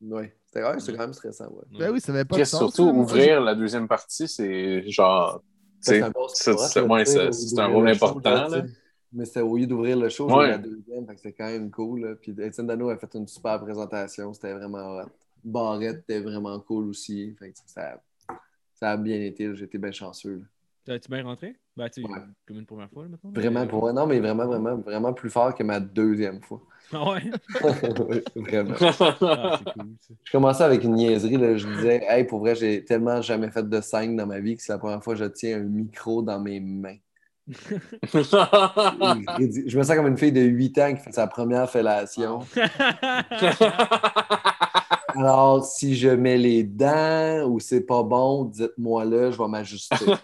Ouais. C'était ouais, quand même stressant, ouais. Ben oui, ça avait pas de sens. surtout. Moi, ouvrir la deuxième partie, c'est genre. un c'est- c'est- c'est- c'est un d'ouvrir rôle important, là. Mais c'était au lieu d'ouvrir le show, Ouais. la deuxième, fait que c'était quand même cool. là. Puis Étienne Dano a fait une super présentation, c'était vraiment hot. Barrette était vraiment cool aussi. Fait que ça, ça a bien été, j'étais bien chanceux. là. T'as-tu bien rentré? Ben, tu sais, Ouais. comme une première fois, là, maintenant. Vraiment, pour moi, non, mais vraiment, vraiment, vraiment plus fort que ma deuxième fois. Ah ouais? Oui, [LAUGHS] vraiment. Ah, cool, ça. Je commençais avec une niaiserie, là. je disais, hey, pour vrai, j'ai tellement jamais fait de scène dans ma vie que c'est la première fois que je tiens un micro dans mes mains. [LAUGHS] Je me sens comme une fille de 8 ans qui fait sa première fellation. [LAUGHS] Alors, si je mets les dents ou c'est pas bon, dites-moi là, je vais m'ajuster. C'est bon.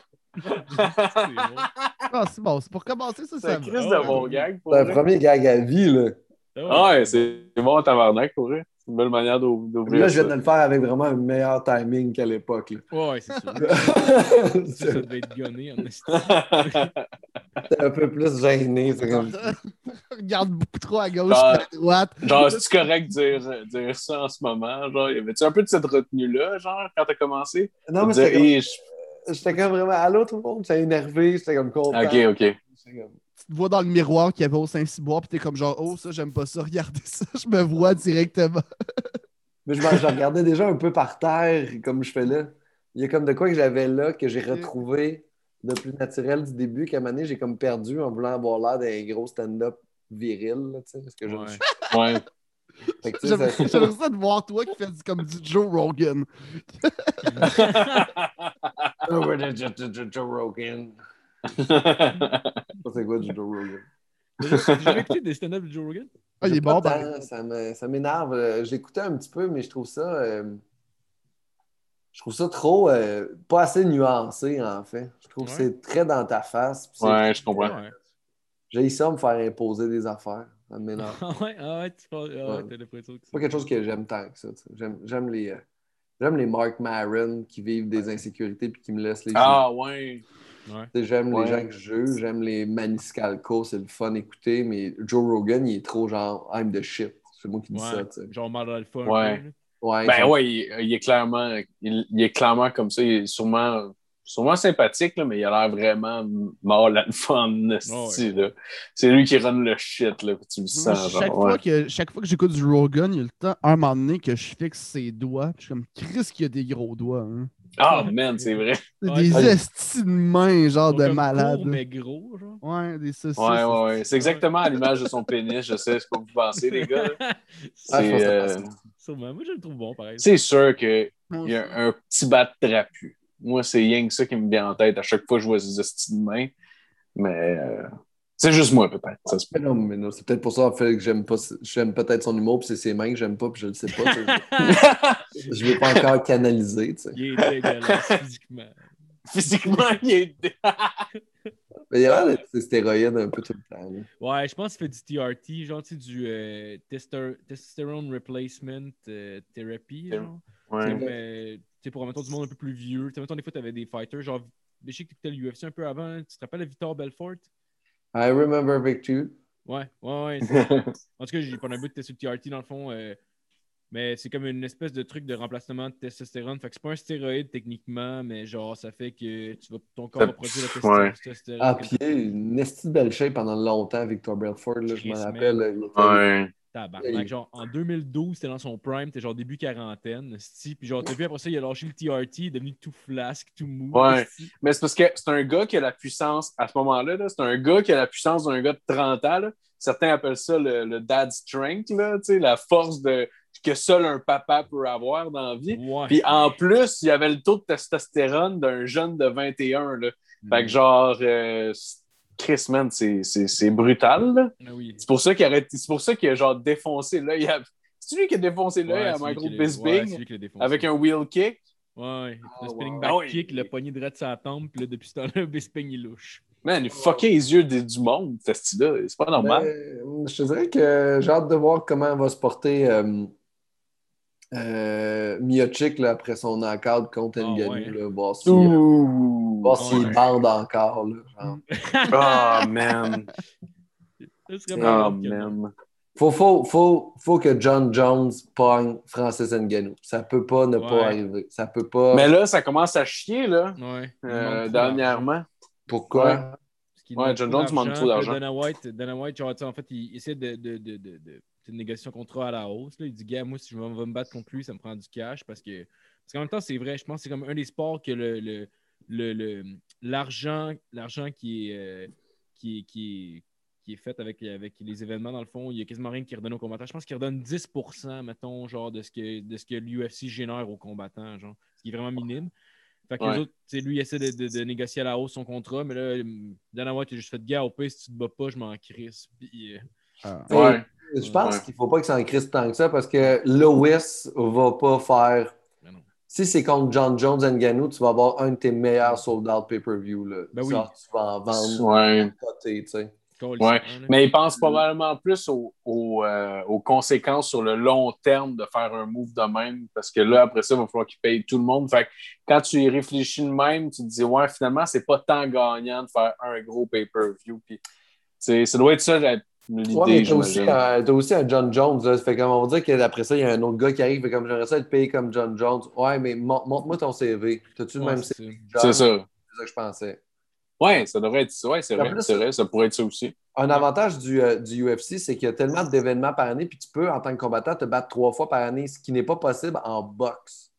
Ah, c'est bon, pour commencer, ça, C'est un de bon gag pour C'est un premier gag à vie, là. Ah Ah ouais, c'est bon tabarnak pour vrai. C'est une belle manière d'ou- d'ouvrir Là, je viens ça. de le faire avec vraiment un meilleur timing qu'à l'époque. Ouais, ouais, c'est sûr. [LAUGHS] Ça, ça devait être gonné, en [LAUGHS] esti. un peu plus gêné. comme- [LAUGHS] Regarde beaucoup trop à gauche et à droite. Genre, c'est correct de dire, dire ça en ce moment? Genre, y avait-tu un peu de cette retenue-là, genre, quand t'as commencé? Non, mais c'était comme- Hey, j'étais comme vraiment allô tout le monde, j'étais énervé, j'étais comme content. Ok, ok. Tu te vois dans le miroir qu'il y avait au Saint-Cyboire, puis t'es comme genre, oh, ça, j'aime pas ça, [LAUGHS] regardez ça, je me vois directement. Mais je, regardais déjà un peu par terre, comme je fais là. Il y a comme de quoi que j'avais là, que j'ai retrouvé de plus naturel du début, qu'à un moment donné, j'ai comme perdu en voulant avoir l'air d'un gros stand-up viril, là, tu sais, parce que je Ouais. [LAUGHS] Ouais. Fait que, tu sais, J'aimerais ça- ça de voir toi qui fais du- comme du Joe Rogan. [LAUGHS] Joe Rogan. Je sais pas c'est quoi du Joe Rogan? J'ai écouté des stand-up de Joe Rogan. Ah, il est Pas bon, ça m'énerve. Euh, J'écoutais un petit peu, mais je trouve ça. euh, je trouve ça trop. euh, pas assez nuancé, en fait. Je trouve que c'est très dans ta face. Ouais, je comprends. Ouais. J'ai ça me faire imposer des affaires. Ça m'énerve. Ah [LAUGHS] ouais, ah ouais, tu penses- ah ouais, Ouais. t'as l'impression que C'est pas quelque chose que j'aime tant que ça. J'aime j'aime les. euh, J'aime les Mark Maron qui vivent des insécurités puis qui me laissent les Ah, ouais. Ouais. J'aime Ouais. les gens que je juge, j'aime les Maniscalco, c'est le fun d'écouter, mais Joe Rogan, il est trop genre I'm the shit. C'est moi qui dis ça, Ouais. tu sais. Genre mal alpha. Ouais. Ouais, Ben ouais, il, il est clairement, il, il est clairement comme ça. Il est sûrement, sûrement sympathique, là, mais il a l'air vraiment mort là. C'est lui qui run le shit, là, tu le Moi, sens, chaque, genre. fois ouais. que, chaque fois que j'écoute du Rogan, il y a le temps, un moment donné, que je fixe ses doigts. Je suis comme, Chris qui a des gros doigts. Hein. Ah, man, c'est vrai. Des Ouais. estis de mains, genre de malade. mais gros, genre. Ouais, des saucisses. Ouais, ouais, ouais. C'est exactement à l'image de son pénis. Je sais ce que vous pensez, les gars. [LAUGHS] Ah, je que euh, ça. Moi, je le trouve bon, pareil. c'est sûr qu'il y a un petit bat trapu. Moi, c'est rien que ça qui me vient en tête à chaque fois que je vois ses estis de main. Mais euh, c'est juste moi, peut-être. Ça se peut. Mais non, mais non, c'est peut-être pour ça en fait que j'aime pas j'aime peut-être son humour puis c'est ses mains que j'aime pas puis je le sais pas. [LAUGHS] je l'ai pas encore tu sais. Il est dégueulasse [LAUGHS] physiquement. Physiquement, il est. [LAUGHS] Mais il a l'air d'être ses stéroïdes un peu tout le temps. là. Ouais, je pense qu'il fait du TRT, genre, tu sais, du euh, testosterone replacement euh, therapy, genre. Ouais. Tu sais, pour mettons du monde un peu plus vieux. Tu sais, mettons, des fois, tu avais des fighters. Genre, je sais que tu écoutais l'UFC un peu avant. Tu te rappelles de Victor Belfort? I remember Victor. Ouais, ouais, ouais. [LAUGHS] en tout cas, j'ai pas un bout de sur le TRT dans le fond. euh, mais c'est comme une espèce de truc de remplacement de testostérone. Fait que c'est pas un stéroïde techniquement, mais genre, ça fait que tu vas, ton corps va produire le testostérone. Ah, puis une esti de belle shape pendant longtemps, Victor Belfort, là, je Chris, me man. rappelle. il Ouais. Tabarnak. Genre, en 2012, c'était dans son prime, t'es genre début quarantaine. Puis genre, t'as vu après ça, il a lâché le TRT, il est devenu tout flasque, tout mou. Ouais. Mais c'est parce que c'est un gars qui a la puissance, à ce moment-là, là, c'est un gars qui a la puissance d'un gars de 30 ans. là. Certains appellent ça le, le dad strength, là, la force de, que seul un papa peut avoir dans la vie. Ouais. Puis en plus, il y avait le taux de testostérone d'un jeune de 21. Là. Fait Mm. que genre, euh, Chris, man, c'est- c'est c'est brutal. Ah oui. C'est pour ça qu'il arrête- c'est pour ça qu'il a genre défoncé l'œil. à- C'est lui qui a défoncé l'œil Ouais, à Michael ouais, Bisping c'est lui qui l'a défoncé. avec un wheel kick. Ouais, Ah, le spinning wow. back Ah oui. kick, le poignet de la tempe, puis là, depuis ce temps-là, [LAUGHS] Bisping, il louche. Man, il fuckait les yeux des- du monde, ce style-là. C'est pas normal. Ben, je te dirais que j'ai hâte de voir comment va se porter euh, euh, Miocic là, après son knockout contre Ah, Ngannou. ouais. là, voir si- Ouh. voir s'il Ouais. bande encore. Là, genre. [LAUGHS] Ah, man. Ah, non. man. Faut, faut, faut, faut que John Jones pogne Francis Ngannou. Ça peut pas ne Ouais. pas arriver. Ça peut pas. Mais là, ça commence à chier, là, euh, dernièrement. Pourquoi? Ouais. John Jones demande trop d'argent. Dana White, Dana White genre, tu sais, en fait, il essaie de, de, de, de, de, de négocier son contrat à la hausse. Là. Il dit, gars, moi, si je vais me battre contre lui, ça me prend du cash parce que. Parce qu'en même temps, c'est vrai, je pense que c'est comme un des sports que le, le, le, le- l'argent, l'argent qui est, euh, qui est, qui est, qui est fait avec, avec les événements, dans le fond, il y a quasiment rien qui redonne aux combattants. Je pense qu'il redonne 10%, mettons, genre, de ce que, de ce que l'UFC génère aux combattants, genre, ce qui est vraiment minime. Fait que les autres, tu sais, lui, il essaie de, de- de négocier à la hausse son contrat, mais là, Dana White, il a juste fait gars au pire, si tu te bats pas, je m'en crisse. Puis, euh, Ah. Ouais. Je pense Ouais. qu'il faut pas qu'il s'en crisse tant que ça parce que Lewis va pas faire. Si c'est contre John Jones et Ngannou, tu vas avoir un de tes meilleurs sold-out pay-per-view. là. Ben oui. Ça, tu vas en vendre. Ouais. côté, tu sais. Ouais. Mais il pense probablement plus aux, aux, euh, aux conséquences sur le long terme de faire un move de même, parce que là, après ça, il va falloir qu'il paye tout le monde. Fait que quand tu y réfléchis de même, tu te dis, ouais, finalement, c'est pas tant gagnant de faire un gros pay-per-view. Puis, ça doit être ça Ouais, mais t'as aussi, un- t'as aussi un John Jones. Là. Ça fait comme on va dire qu'après ça, il y a un autre gars qui arrive. Comme j'aimerais ça être payé comme John Jones. Ouais, mais mon- montre-moi ton CV. T'as-tu le Ouais, même CV? C'est ça. C'est ça que je pensais. Ouais, ça devrait être ça. Ouais, c'est vrai, vrai, ça pourrait être ça aussi. Un avantage du, euh, du UFC, c'est qu'il y a tellement d'événements par année, puis tu peux, en tant que combattant, te battre trois fois par année, ce qui n'est pas possible en boxe.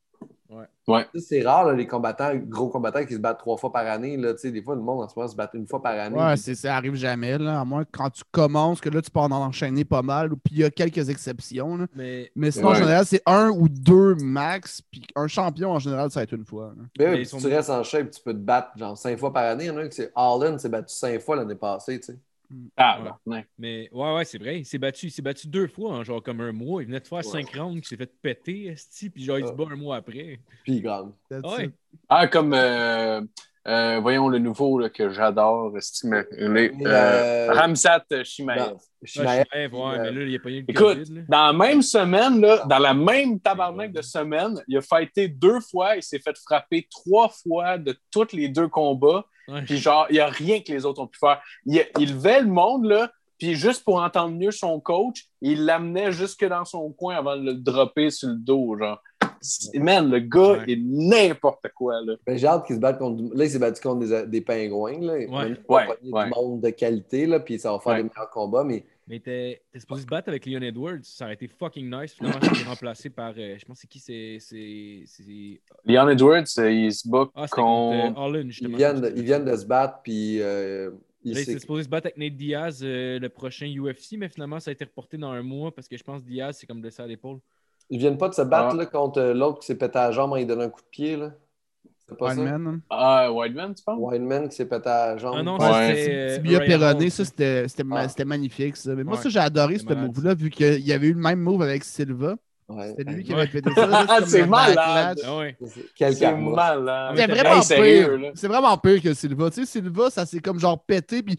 Ouais. Ouais. C'est rare, là, les combattants, gros combattants qui se battent trois fois par année. Là, Tu sais, des fois, le monde en ce moment se bat une fois par année. Ouais, puis- ça arrive jamais, là, à moins que quand tu commences, que là, tu peux en enchaîner pas mal, puis il y a quelques exceptions. là. Mais, Mais sinon, en général, c'est un ou deux max, puis un champion, en général, ça va être une fois. là. Mais oui, puis sont- si tu restes en shape, tu peux te battre genre cinq fois par année. Il y en a un qui c'est Allen s'est battu cinq fois l'année passée. Tu sais. Ah, Ouais. ben, ouais. mais ouais, ouais, c'est vrai. Il s'est battu, il s'est battu deux fois en genre comme un mois. Il venait de faire cinq rounds, il s'est fait péter, esti, puis genre, il se Ah. bat un mois après. Puis il gagne. Ouais. it. Ah, comme, euh, euh, voyons le nouveau là, que j'adore, Mais, euh, euh, Ramsat Shimaev. Ouais, Chimaev, je rêve, ouais, mais là, il a pas eu le Écoute, COVID. là. Dans la même semaine, là, dans la même tabarnak de semaine, il a fighté deux fois, il s'est fait frapper trois fois de tous les deux combats, Ouais. puis genre, il n'y a rien que les autres ont pu faire. Il, il levait le monde, là, puis juste pour entendre mieux son coach, il l'amenait jusque dans son coin avant de le dropper sur le dos, genre. Man, le gars Ouais. est n'importe quoi, là. Ben, j'ai hâte qu'il se batte contre. Là, il s'est battu contre des, des pingouins. Là. Il Ouais, pogner ouais. du monde de qualité, là, puis ça va faire Ouais. des meilleurs combats. Mais Mais t'es supposé se battre avec Leon Edwards, ça aurait été fucking nice. Finalement, il a été remplacé par. euh, je pense c'est qui c'est. c'est- c'est- Leon Edwards, euh, il se bat Ah, contre contre. euh, Holland, ils justement. viennent, de, ils viennent de se battre, puis euh, il s'est- supposé se battre avec Nate Diaz euh, le prochain UFC, mais finalement, ça a été reporté dans un mois parce que je pense que Diaz, c'est comme blessé à l'épaule. ils viennent pas de se battre Ah. là, contre l'autre qui s'est pété à la jambe, il donne un coup de pied. Là. C'est pas ça? Wildman. Ah, Whiteman, tu penses? Wildman qui s'est pété à la jambe. Ah non, Ouais. euh, Tibia Perronné, ça, c'était, c'était, ma- Ah. c'était magnifique. Ça. Mais moi, Ouais. ça, j'ai adoré ce move-là, vu qu'il y avait eu le même move avec Silva. Ouais. C'était lui qui avait pété ça. [LAUGHS] comme C'est malade. Ah C'est malade. C'est vraiment pire. là. C'est vraiment pire que Silva. Tu sais, Silva, ça s'est comme genre pété, puis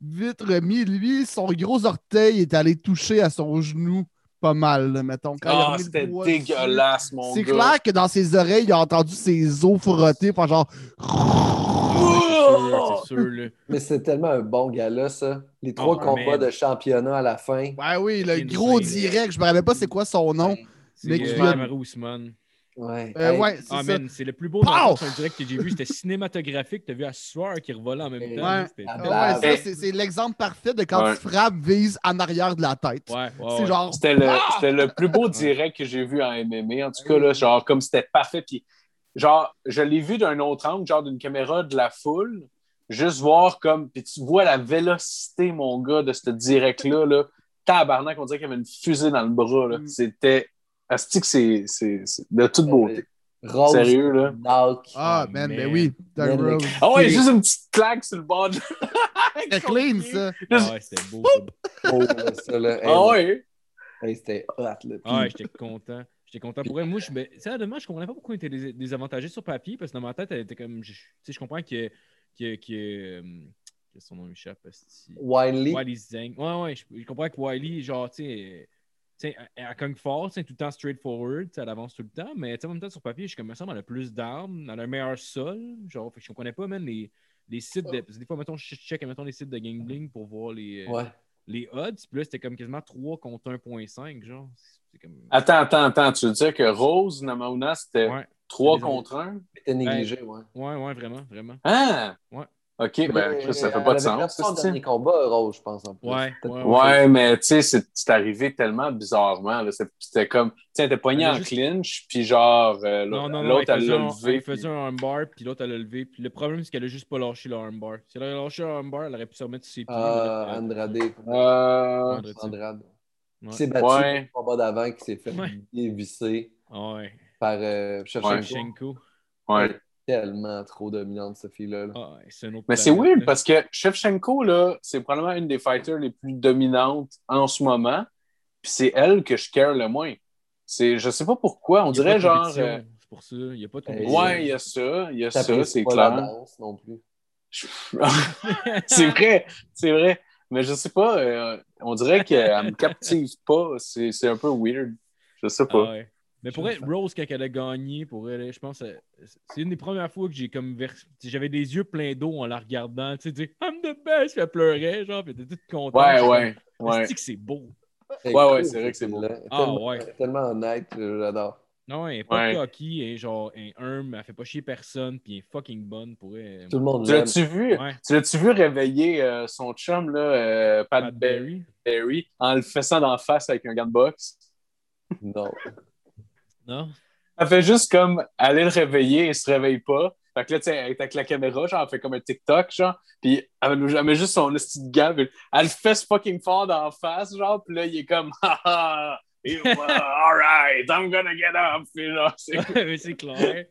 vite remis. Lui, son gros orteil est allé toucher à son genou pas mal, là, mettons. Quand il a Ah, c'était dessus. dégueulasse, mon C'est gars. clair que dans ses oreilles, il a entendu ses os frotter, enfin genre. Ouais, c'est sûr, c'est sûr, là. Mais c'est tellement un bon gars-là, ça. Les trois Oh, combats man. de championnat à la fin. Ouais, oui, le gros direct, je me rappelle pas c'est quoi son nom. C'est Mais euh, a- Usman. Ouais. Euh, Hey, ouais, c'est Ah, c'est le plus beau direct que j'ai vu. C'était cinématographique. T'as vu à soir qui revolait en même Ouais. temps. Ah, ouais, Ouais. ça, c'est l'exemple parfait de quand Ouais. tu frappes, vise en arrière de la tête. Ouais, ouais, c'est ouais. genre. C'était le, Ah! c'était le plus beau direct que j'ai vu en MMA. En tout cas, là, genre, comme c'était parfait. Puis, genre, je l'ai vu d'un autre angle, genre d'une caméra de la foule. Juste voir comme. Puis tu vois la vélocité, mon gars, de ce direct-là. Là. Tabarnak, on dirait qu'il y avait une fusée dans le bras. là. Mm. C'était. Asti que c'est de toute beauté. Rose, Sérieux, là? knock. Ah, man, man. ben oui. Doug Man, Rose. Ah ouais, juste une petite claque sur le bord de. [LAUGHS] C'était clean, ça. Ah ouais, c'était beau. Oh, ça, là. Ah ouais. C'était hot, là. Puis- Ah ouais, j'étais content. J'étais content pour elle. Moi, je, mais, sérieusement, je comprenais pas pourquoi il était dés- désavantagé sur papier, parce que dans ma tête, elle était comme. Je, tu sais, je comprends que. que, que, euh, que son nom m'échappe. esti. Wiley. Wiley Zhang. Ouais, ouais, je, je comprends que Wiley, genre, tu sais. Elle cogne fort, sais, tout le temps straightforward, elle avance tout le temps, mais tu sais, en même temps, sur papier, je suis comme, me semble, elle a plus d'armes, elle a un meilleur sol. Genre, fait que je comprenais pas, même les, les sites de. parce que des fois, mettons, je check, mettons, les sites de Gambling pour voir les, euh, Ouais. les odds, puis là, c'était comme quasiment 3 contre 1.5, genre. C'est comme. Attends, attends, attends. Tu veux dire que Rose Namauna, c'était Ouais, 3 c'est des- contre 1? C'était négligé, ouais. ouais, ouais, vraiment, vraiment. Ah! Ouais. OK, ben, Chris, ça fait Elle pas de sens. perdu son c'est- dernier combat, Rose, je pense, en plus. Ouais, ouais, mais tu sais, c'est c'est arrivé tellement bizarrement. C'est- C'était comme, tu sais, elle était poignée a en juste- clinch, puis genre, euh, l'autre, elle l'a levé. elle faisait un armbar, puis l'autre, elle l'a levé. Puis le problème, c'est qu'elle a juste pas lâché le armbar. Si elle avait lâché le armbar, elle aurait pu se remettre sur ses pieds. Ah, mais là, Andrade. Euh, Andrade. Ouais. S'est battu Ouais. au combat d'avant, qui s'est fait Ouais. dévisser ouais. par euh. Shevchenko. ouais. Tellement trop dominante, cette fille-là. là. Ah Mais c'est weird là. parce que Shevchenko, là, c'est probablement une des fighters les plus dominantes en ce moment. Puis c'est elle que je care le moins. C'est, je sais pas pourquoi. On dirait genre. euh, C'est pour ça. Il n'y a pas de compétition. ouais, il y a ça. Il y a ça, c'est la clair. danse non plus. [LAUGHS] c'est vrai, c'est vrai. Mais je sais pas, euh, on dirait qu'elle me captive pas. C'est c'est un peu weird. Je sais Ah pas. ouais. Mais pour elle, Rose, quand elle a gagné, pour elle, je pense que c'est une des premières fois que j'ai comme vers... J'avais des yeux pleins d'eau en la regardant. Tu sais, I'm the best, puis elle pleurait, genre, puis elle était toute contente. Ouais, ouais, ouais. Que c'est beau? Ouais, ouais, c'est vrai que c'est beau. Ah, Tellement- ouais. Tellement honnête, j'adore. Non, elle est pas Ouais. cocky, elle est genre elle est humble, elle fait pas chier personne, puis elle est fucking bonne pour elle. Tout le monde Tu l'as-tu vu? Ouais. Tu l'as-tu vu réveiller euh, son chum, là, euh, Pat, Pat Berry, Berry. en le faisant d'en face avec un gant de boxe? Non. Non? Elle fait juste comme aller le réveiller et se réveille pas. Fait que là, tu sais, elle est avec la caméra, genre, elle fait comme un TikTok, genre, puis elle met- elle met juste son petit gant, puis elle le fait fucking fort d'en face, genre, puis là, il est comme, [LAUGHS] ha ha, you, uh, [LAUGHS] alright, I'm gonna get up, [LAUGHS] puis genre, c'est clair.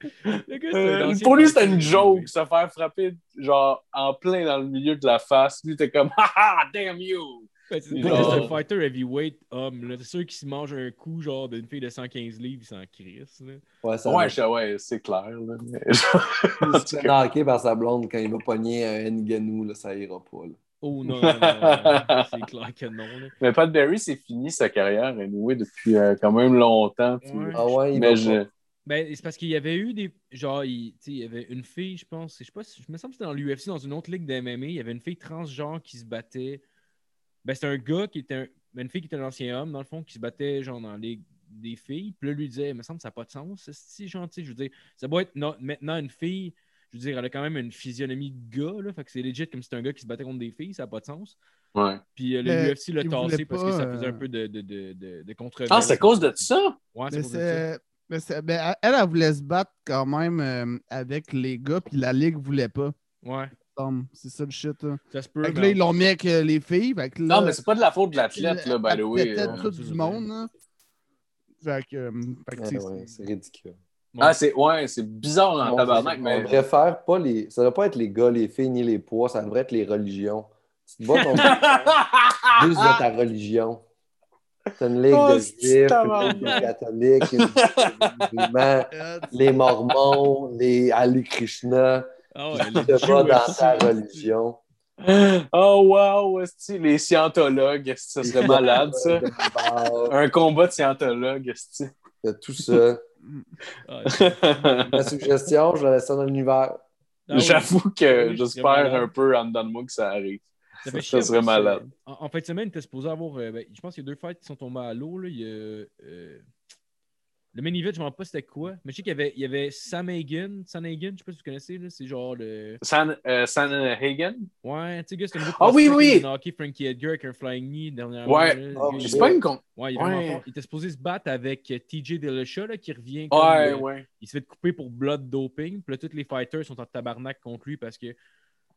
Euh, pour lui, c'était une joke, se faire frapper genre en plein dans le milieu de la face. Lui, t'es comme Haha, damn you! Ben, c'est Genre- fighter heavyweight homme. là. C'est sûr qu'il se mange un coup genre d'une fille de 115 livres, il s'en crisse. là. Ouais, ça Ouais, je- ouais, c'est clair. Là. Mais, [LAUGHS] genre, en Il tout se fait cas. knocker par sa blonde quand il va pogner un Nganou, là, ça ira pas. Là. Oh non, non, non, non. c'est clair que non. là. Mais Pat Berry, c'est fini sa carrière, anyway, depuis euh, quand même longtemps. puis- Ouais. Ah ouais, il Mais je. Ben, c'est parce qu'il y avait eu des. Genre, il, tu sais, il y avait une fille, je pense. Je sais pas si. Je me semble que c'était dans l'UFC, dans une autre ligue d'MMA. Il y avait une fille transgenre qui se battait. Ben, c'était un gars qui était un. une fille qui était un ancien homme, dans le fond, qui se battait, genre, dans la ligue des filles. Puis là, lui disait, il me semble que ça n'a pas de sens. Si gentil, je veux dire, ça doit être no- maintenant une fille. Je veux dire, elle a quand même une physionomie de gars, là. Fait que c'est legit comme si c'était un gars qui se battait contre des filles, ça n'a pas de sens. Ouais. Puis euh, le Mais UFC l'a tassé parce que ça faisait euh, un peu de, de, de, de, controverse. Ah, c'est à cause de ça? Ouais, c'est à cause de ça. c'est. mais c'est- ben, elle, elle voulait se battre quand même euh, avec les gars, puis la ligue voulait pas. Ouais, C'est ça le shit. Là. ça se peut. Fait que mais là, ils l'ont mis avec euh, les filles. Fait que là, Non, mais c'est pas de la faute de l'athlète, là, by the way. pétait euh. tout du monde. Là. Fait que. euh, fait que, Ouais, c'est ridicule. Ah, c'est ouais, c'est bizarre en On- tabarnak, On mais. devrait faire pas les. Ça devrait pas être les gars, les filles, ni les poids, ça devrait être les religions. Tu te bats contre [LAUGHS] juste de ta religion. C'est une ligue Oh, de c'est juifs, une ligue de catholiques, une ligue musulmans, euh, [LAUGHS] les mormons, les Ali Krishna. Ah les te bats dans ta religion. Oh wow, esti, les scientologues, ça serait malade ça. [LAUGHS] Un combat de scientologues, esti. C'est tout ça. Ah, La suggestion, je la laisse ça dans l'univers. ah oui. J'avoue que Ah oui, j'espère un peu en dedans de moi que ça arrive. Ça, serait malade. En, en fin de semaine, tu supposé avoir. euh, ben, je pense qu'il y a deux fights qui sont tombés à l'eau. là. Il y a, euh, le main event, je ne me rappelle pas c'était quoi. Mais je sais qu'il y avait, il y avait Sam Hagen. Sam Hagen, je ne sais pas si vous connaissez. là, C'est genre le. San, euh, Sanhagen? Ouais, tu sais, c'est Ah oui, oui! knocké Frankie Edgar avec un flying knee dernièrement. Ouais. là. Oh, C'est pas une con. Ouais, il, Ouais. Il était supposé se battre avec euh, TJ Dillashaw là, qui revient. Comme, Ouais, euh, ouais. il se fait couper pour blood doping. Puis là, tous les fighters sont en tabarnak contre lui parce que.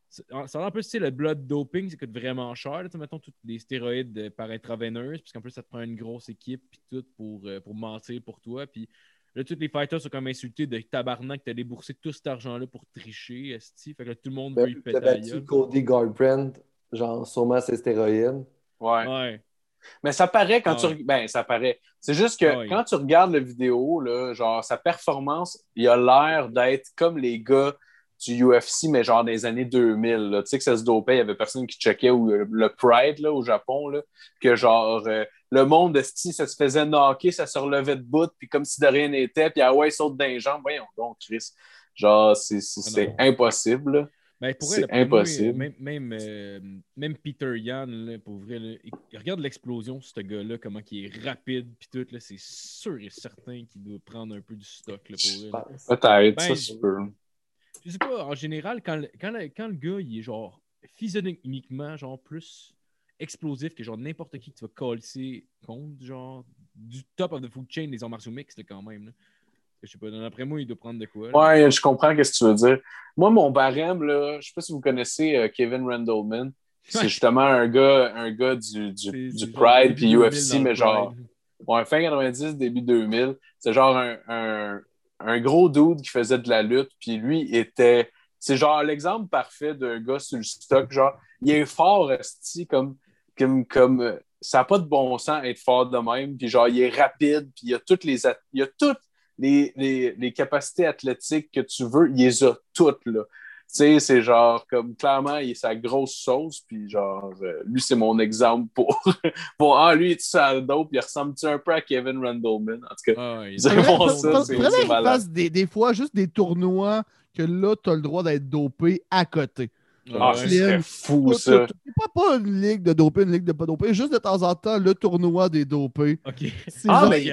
Ça a l'air un peu, tu sais, le blood doping, ça coûte vraiment cher. là. Mettons, tous les stéroïdes euh, par intraveineuse, puisqu'en plus, ça te prend une grosse équipe, puis tout, pour, euh, pour mentir pour toi. Puis là, tous les fighters sont comme insultés de tabarnak, t'as déboursé tout cet argent-là pour tricher, esti. Fait que là, tout le monde veut y T'as péter la battu. Cody Garbrandt, genre sûrement ses stéroïdes. Ouais. Ouais. Mais ça paraît quand tu Ben, ça paraît. C'est juste que ouais. quand tu regardes la vidéo, là, genre, sa performance, il a l'air d'être comme les gars du UFC, mais genre des années 2000. là. Tu sais que ça se dopait, il y avait personne qui checkait ou euh, le Pride là, au Japon, là, que genre euh, le monde de style, ça se faisait knocker, ça se relevait de bout, puis comme si de rien n'était, puis ah ouais, il saute d'un jambes. Voyons donc, Chris. Genre, c'est Ah impossible. là. Ben, C'est impossible. même, même, euh, même Peter Yan, là, pour vrai, là, regarde l'explosion, ce gars-là, comment il est rapide, puis tout, c'est sûr et certain qu'il doit prendre un peu du stock, Je. Peut-être, Ben, ça se peut. Je sais pas, en général, quand le, quand le, quand le gars, il est genre physionomiquement, genre plus explosif que genre n'importe qui que tu vas coller contre, genre du top of the food chain des arts martiaux mixtes, quand même. là. Je sais pas, d'après moi, il doit prendre de quoi. là. Ouais, je comprends ce que tu veux dire. Moi, mon barème, là, je sais pas si vous connaissez euh, Kevin Randleman. C'est justement un gars, un gars du, du, du Pride puis 2000 UFC, mais genre Pride. ouais, fin 90, début 2000. C'est genre un, un, un gros dude qui faisait de la lutte, puis lui était. C'est genre l'exemple parfait d'un gars sur le stock. Genre, il est fort, esti, comme, comme, comme euh, ça n'a pas de bon sens être fort de même. Puis genre, il est rapide, puis il a toutes les, il a toutes les, les, les capacités athlétiques que tu veux, il les a toutes, là. Tu sais, c'est genre, comme, clairement, il est sa grosse sauce, puis genre, euh, lui, c'est mon exemple pour, [LAUGHS] pour ah, lui, il est ça dope, il ressemble-tu un peu à Kevin Randleman? En tout cas, Ah, voir faudrait- ça, c'est c'est malade. des, des fois juste des tournois que là, tu as le droit d'être dopé à côté. Ah, ouais. ce serait fou, Tout- ça. Pas, pas une ligue de dopé, une ligue de pas dopé, juste de temps en temps, le tournoi des dopés. Ok. C'est Ah, genre mais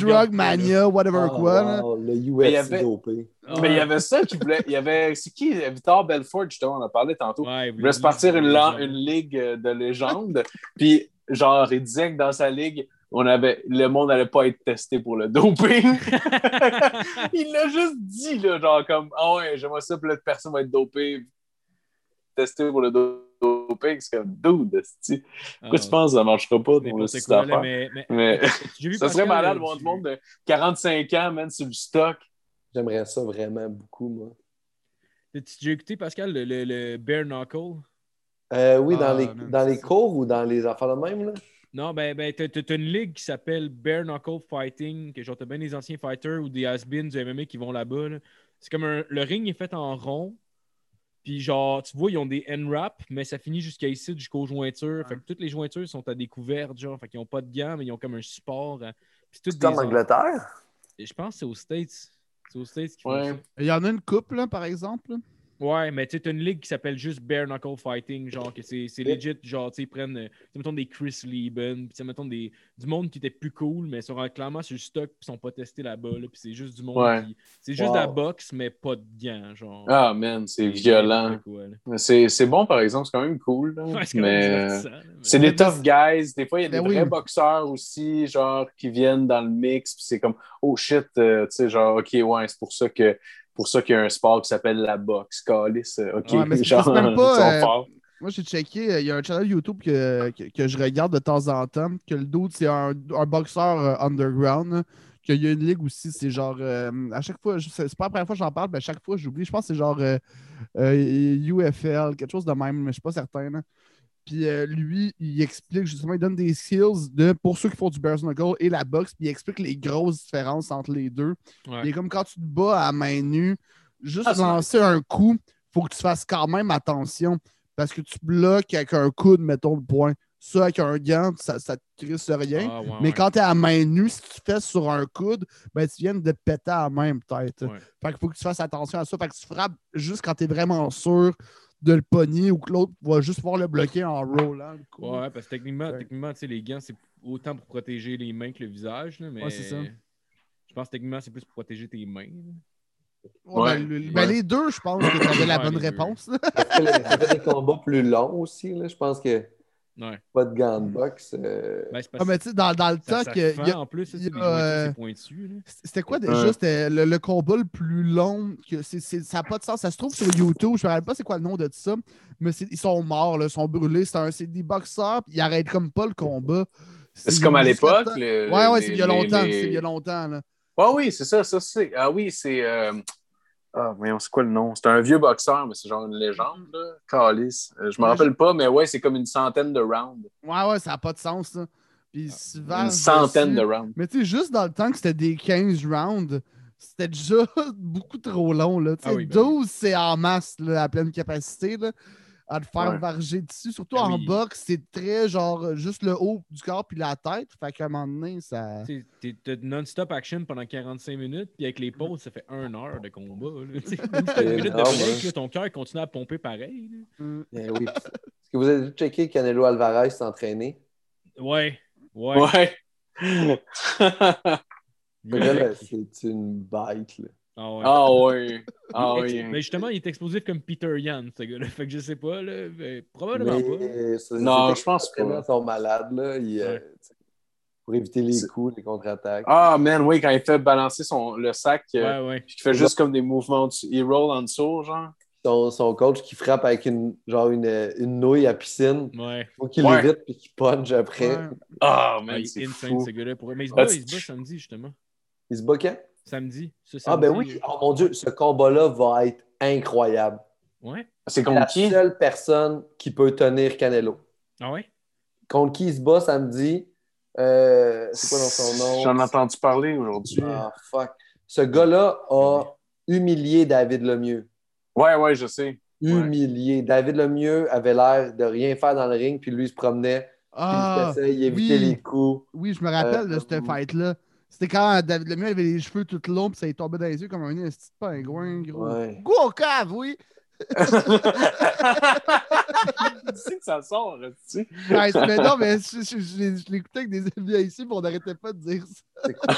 Drug Mania, whatever Ah, quoi. le Mais il y UFC avait- dopé. Mais il y avait ça qui voulait. Il y avait. C'est qui Victor Belfort, justement, on en a parlé tantôt. Ouais, Il voulait se partir une, ligue de légende. [LAUGHS] Puis, genre, il disait que dans sa ligue, on avait, le monde n'allait pas être testé pour le doping. [LAUGHS] il l'a juste dit, là, genre, comme, ah ouais, j'aimerais ça, puis là, personne va être dopé, testé pour le do- doping. C'est comme, dude, esti. pourquoi tu penses que ça ne marchera pas dans le là, d'affaires? mais, mais, Mais j'ai vu [LAUGHS] ça serait malade de voir du monde de 45 ans, man, sur le stock. J'aimerais ça vraiment beaucoup, moi. T'as-tu déjà écouté, Pascal, le, le, le Bare Knuckle? Euh, oui, Ah, dans, les, man, dans les cours ou dans les affaires de même, là? Non, ben, ben t'as, t'as une ligue qui s'appelle Bare Knuckle Fighting, que genre t'as bien des anciens fighters ou des has-beens du MMA qui vont là-bas. là. C'est comme un, le ring est fait en rond. Puis genre, tu vois, ils ont des N-wraps, mais ça finit jusqu'à ici, jusqu'aux jointures. Fait que toutes les jointures sont à découvert, genre. Fait qu'ils ont pas de gants, mais ils ont comme un support. hein. Puis toutes C'est comme Angleterre? Je pense que c'est aux States. C'est aux States qui font Ouais. ça. Il y en a une couple, là, par exemple. Ouais, mais tu sais, t'as une ligue qui s'appelle juste Bare Knuckle Fighting, genre que c'est legit, genre, tu sais, ils prennent, euh, tu sais, mettons des Chris Lieben, puis tu sais, mettons des, du monde qui était plus cool, mais sont clairement sur le stock, puis sont pas testés là-bas, là, puis c'est juste du monde Ouais. qui. C'est juste Wow. de la boxe, mais pas de gants, genre. Ah, man, c'est violent. C'est c'est bon, par exemple, c'est quand même cool. là. Ouais, c'est quand même mais c'est des tough guys. Des fois, il y a des Ben oui. vrais boxeurs aussi, genre, qui viennent dans le mix. Puis c'est comme, oh shit, euh, tu sais, genre, ok, ouais, c'est pour ça que pour ça qu'il y a un sport qui s'appelle la boxe. Calice, euh, ok, Ouais, mais genre, même [LAUGHS] pas, ils sont euh, forts. Moi, j'ai checké, euh, il y a un channel YouTube que, que, que je regarde de temps en temps, que le dude, c'est un, un boxeur euh, underground, qu'il y a une ligue aussi, c'est genre, euh, à chaque fois, c'est pas la première fois que j'en parle, mais à chaque fois, j'oublie, je pense que c'est genre UFL, quelque chose de même, mais je suis pas certain. Puis euh, lui, il explique justement, il donne des skills de, pour ceux qui font du bare knuckle et la boxe, puis il explique les grosses différences entre les deux. Ouais. Il est comme quand tu te bats à main nue, juste Ah, lancer un coup, faut que tu fasses quand même attention. parce que tu bloques avec un coude, mettons le point. Ça, avec un gant, ça, ça te crisse rien. Ah, ouais, Mais ouais. quand tu es à main nue, si tu fais sur un coude, ben, tu viens de te péter à la main, peut-être. Fait qu'il faut que tu fasses attention à ça. Fait que tu frappes juste quand tu es vraiment sûr de le pogner ou que l'autre va juste pouvoir le bloquer en coup. Ouais, parce que techniquement, Ouais. techniquement tu sais, les gants, c'est autant pour protéger les mains que le visage. là, mais Ouais, c'est ça. Je pense que techniquement, c'est plus pour protéger tes mains. là. Ouais, Ouais. ben, le- ben, Ouais. les deux, je pense que tu avais la Ouais, bonne réponse. ça fait des combats plus longs aussi. Là. Je pense que Ouais. pas de gants de boxe. euh, Ben, c'est Ah, mais tu sais, dans, dans le ça, temps ça que. fend il y a- en plus, euh, c'est pointu. là. C'était quoi déjà? Ouais. C'était le, le combat le plus long. Que c'est, c'est- ça n'a pas de sens. Ça se trouve sur YouTube. Je me rappelle pas c'est quoi le nom de ça. Mais ils sont morts, là, ils sont brûlés. C'est, des boxeurs. puis Ils arrêtent comme pas le combat. C'est comme à l'époque. 17 ans. le- Ouais, ouais, c'est il y a longtemps. les- C'est il y a longtemps. Là. Ah oui, c'est ça, ça c'est. Ah oui, c'est. euh, Ah, voyons, c'est quoi le nom? C'est un vieux boxeur, mais c'est genre une légende, là. Calice. Euh, je me rappelle pas, mais ouais, c'est comme une centaine de rounds. Ouais, ouais, ça n'a pas de sens. Ça. Puis souvent, Une centaine dessus- de rounds. Mais tu sais, juste dans le temps que c'était des 15 rounds, c'était déjà [LAUGHS] beaucoup trop long. Là. Ah oui, ben 12, c'est en masse, là, à pleine capacité. Là, à te faire Ouais. varger dessus. Surtout Ah en oui. boxe, c'est très genre juste le haut du corps puis la tête. Fait qu'à un moment donné, ça. Tu sais, t'es- T'as de non-stop action pendant 45 minutes, puis avec les pauses, ça fait une heure de combat. là, [LAUGHS] une minute de break, ouais. là, ton cœur continue à pomper pareil. là. Mm. ben oui. Est-ce que vous avez checké Canelo Alvarez s'entraîner? Ouais. Ouais. Ouais. [LAUGHS] C'est une bête. Là. Ah ouais. ah oui. Ah Mais- oui. Mais justement, il est explosif comme Peter Yan, ce gars-là. Fait que je sais pas, là. mais probablement pas. Mais, Non, je pense vraiment pas. sont malades. Là. Euh, Ouais. pour éviter les coups, les contre-attaques. Ah, man, oui, quand il fait balancer son, le sac, euh, Ouais, ouais. puis qu'il fait juste comme des mouvements, dessus. il roll en dessous, genre. Son, son coach qui frappe avec une, genre une, une nouille à piscine. Ouais. Faut qu'il Ouais. l'évite puis qu'il punch après. Ouais. Ah, Ah, man, il est c'est insane, fou. ce gars-là. Pour... Mais il se Ah, bat, il se bat samedi, justement. Il se bat quand? Samedi. Ce Ah ben samedi. oui, oh mon Dieu, ce combat-là va être incroyable. Ouais. C'est C'est la contre qui? seule personne qui peut tenir Canelo. Ah ouais? Contre qui il se bat samedi? Euh, c'est quoi dans son nom? J'en ai entendu parler aujourd'hui. Ah, fuck. Ce gars-là a humilié David Lemieux. Ouais, ouais, je sais. Humilié. David Lemieux avait l'air de rien faire dans le ring, puis lui, il se promenait, puis Ah, il se il évitait oui. les coups. oui, je me rappelle Euh, de cette fight-là. C'était quand David Lemieux avait les cheveux tout longs puis ça lui tombait dans les yeux comme un petit pingouin, gros. Ouais. Go au cave, oui! tu sais que ça sort, tu sais. Ouais, c'est- mais non, mais je, je- je l'ai- je l'écoutais avec des amis ici, puis on n'arrêtait pas de dire ça. C'est quoi?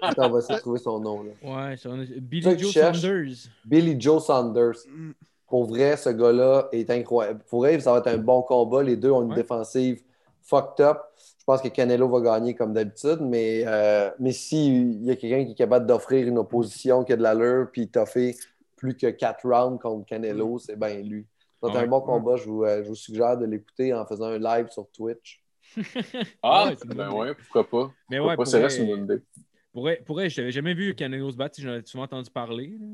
Attends, on va essayer de trouver son nom. Là. Ouais, Ça Billy Joe. Saunders. Billy Joe Saunders. Mm. Pour vrai, ce gars-là est incroyable. Pour vrai, ça va être un bon combat. Les deux ont une Ouais. défensive fucked up. Je pense que Canelo va gagner comme d'habitude, mais, euh, mais s'il y a quelqu'un qui est capable d'offrir une opposition qui a de l'allure puis toffer plus que quatre rounds contre Canelo, c'est bien lui. C'est Ah ouais. un bon combat. Je vous, euh, je vous suggère de l'écouter en faisant un live sur Twitch. [LAUGHS] Ah, Ouais, ben ouais, pourquoi pas. Mais Pourquoi ouais, pas, pour c'est vrai, reste une bonne idée. pour vrai, pour vrai, j'avais jamais vu Canelo se battre. J'en avais souvent entendu parler. là.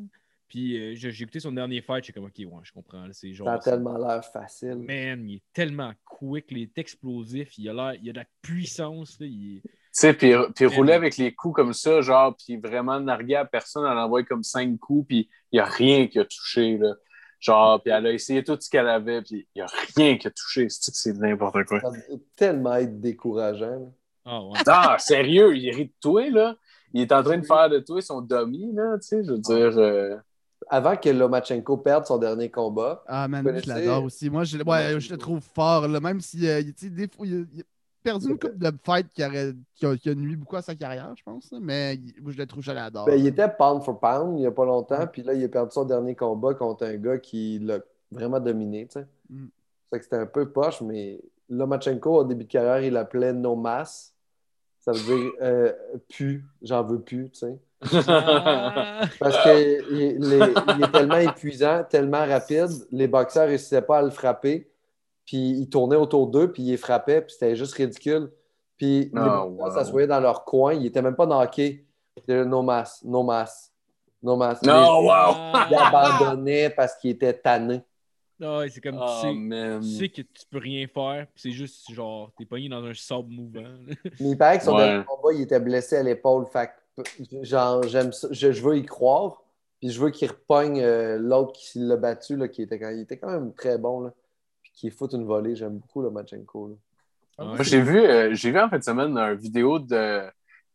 Puis euh, j'ai j'ai écouté son dernier fight. J'étais comme, ok, ouais, je comprends. C'est genre. Ça a tellement l'air facile. Man, il est tellement quick, il est explosif, il a l'air, il a de la puissance. Là, il est- Tu sais, puis, puis rouler avec les coups comme ça, genre, puis vraiment narguer à personne, elle envoie comme cinq coups, puis il n'y a rien qui a touché, là. Genre, puis elle a essayé tout ce qu'elle avait, puis il n'y a rien qui a touché. C'est que c'est n'importe quoi? Ça doit tellement être décourageant. là. Ah ouais. Ah, sérieux, il rit de toi, là. Il est en train de faire de toi son dummy, là, tu sais, je veux dire... euh, Avant que Lomachenko perde son dernier combat, Ah, man, je l'adore aussi. Moi, je, ouais, je le trouve fort, là, même si, euh, des fois, il, a- il a perdu une coupe de fight qui, aurait- qui a, qui a nuit beaucoup à sa carrière, je pense. Mais je le trouve, je l'adore. Ben, il était pound for pound il n'y a pas longtemps, puis là, il a perdu son dernier combat contre un gars qui l'a vraiment dominé. tu sais. Mm. C'est que c'était un peu poche, mais Lomachenko, au début de carrière, il l'appelait No Mass. Ça veut dire euh, pu, j'en veux plus, tu sais. Ah! Parce qu'il il est tellement épuisant, tellement rapide, les boxeurs ne réussissaient pas à le frapper, puis il tournait autour d'eux, puis il les frappait, puis c'était juste ridicule. Puis les Oh, boxeurs wow. s'assoyaient dans leur coin, ils n'étaient même pas knockés. C'était no mass, no mass, no mass. Non, Les- wow! Ils abandonnaient parce qu'ils étaient tannés. Ah ouais, c'est comme Oh, tu, sais, man. tu sais que tu peux rien faire, puis c'est juste genre, t'es pogné dans un sable mouvant. Mais il paraît que son Ouais. dernier combat, il était blessé à l'épaule. Fait genre, j'aime ça. Je, je veux y croire. Puis je veux qu'il repogne euh, l'autre qui l'a battu, là, qui était quand, il était quand même très bon. Là. qui fout une volée. J'aime beaucoup le Machenko. là. Ah, Moi, j'ai vu, euh, j'ai vu en fin de semaine une vidéo de.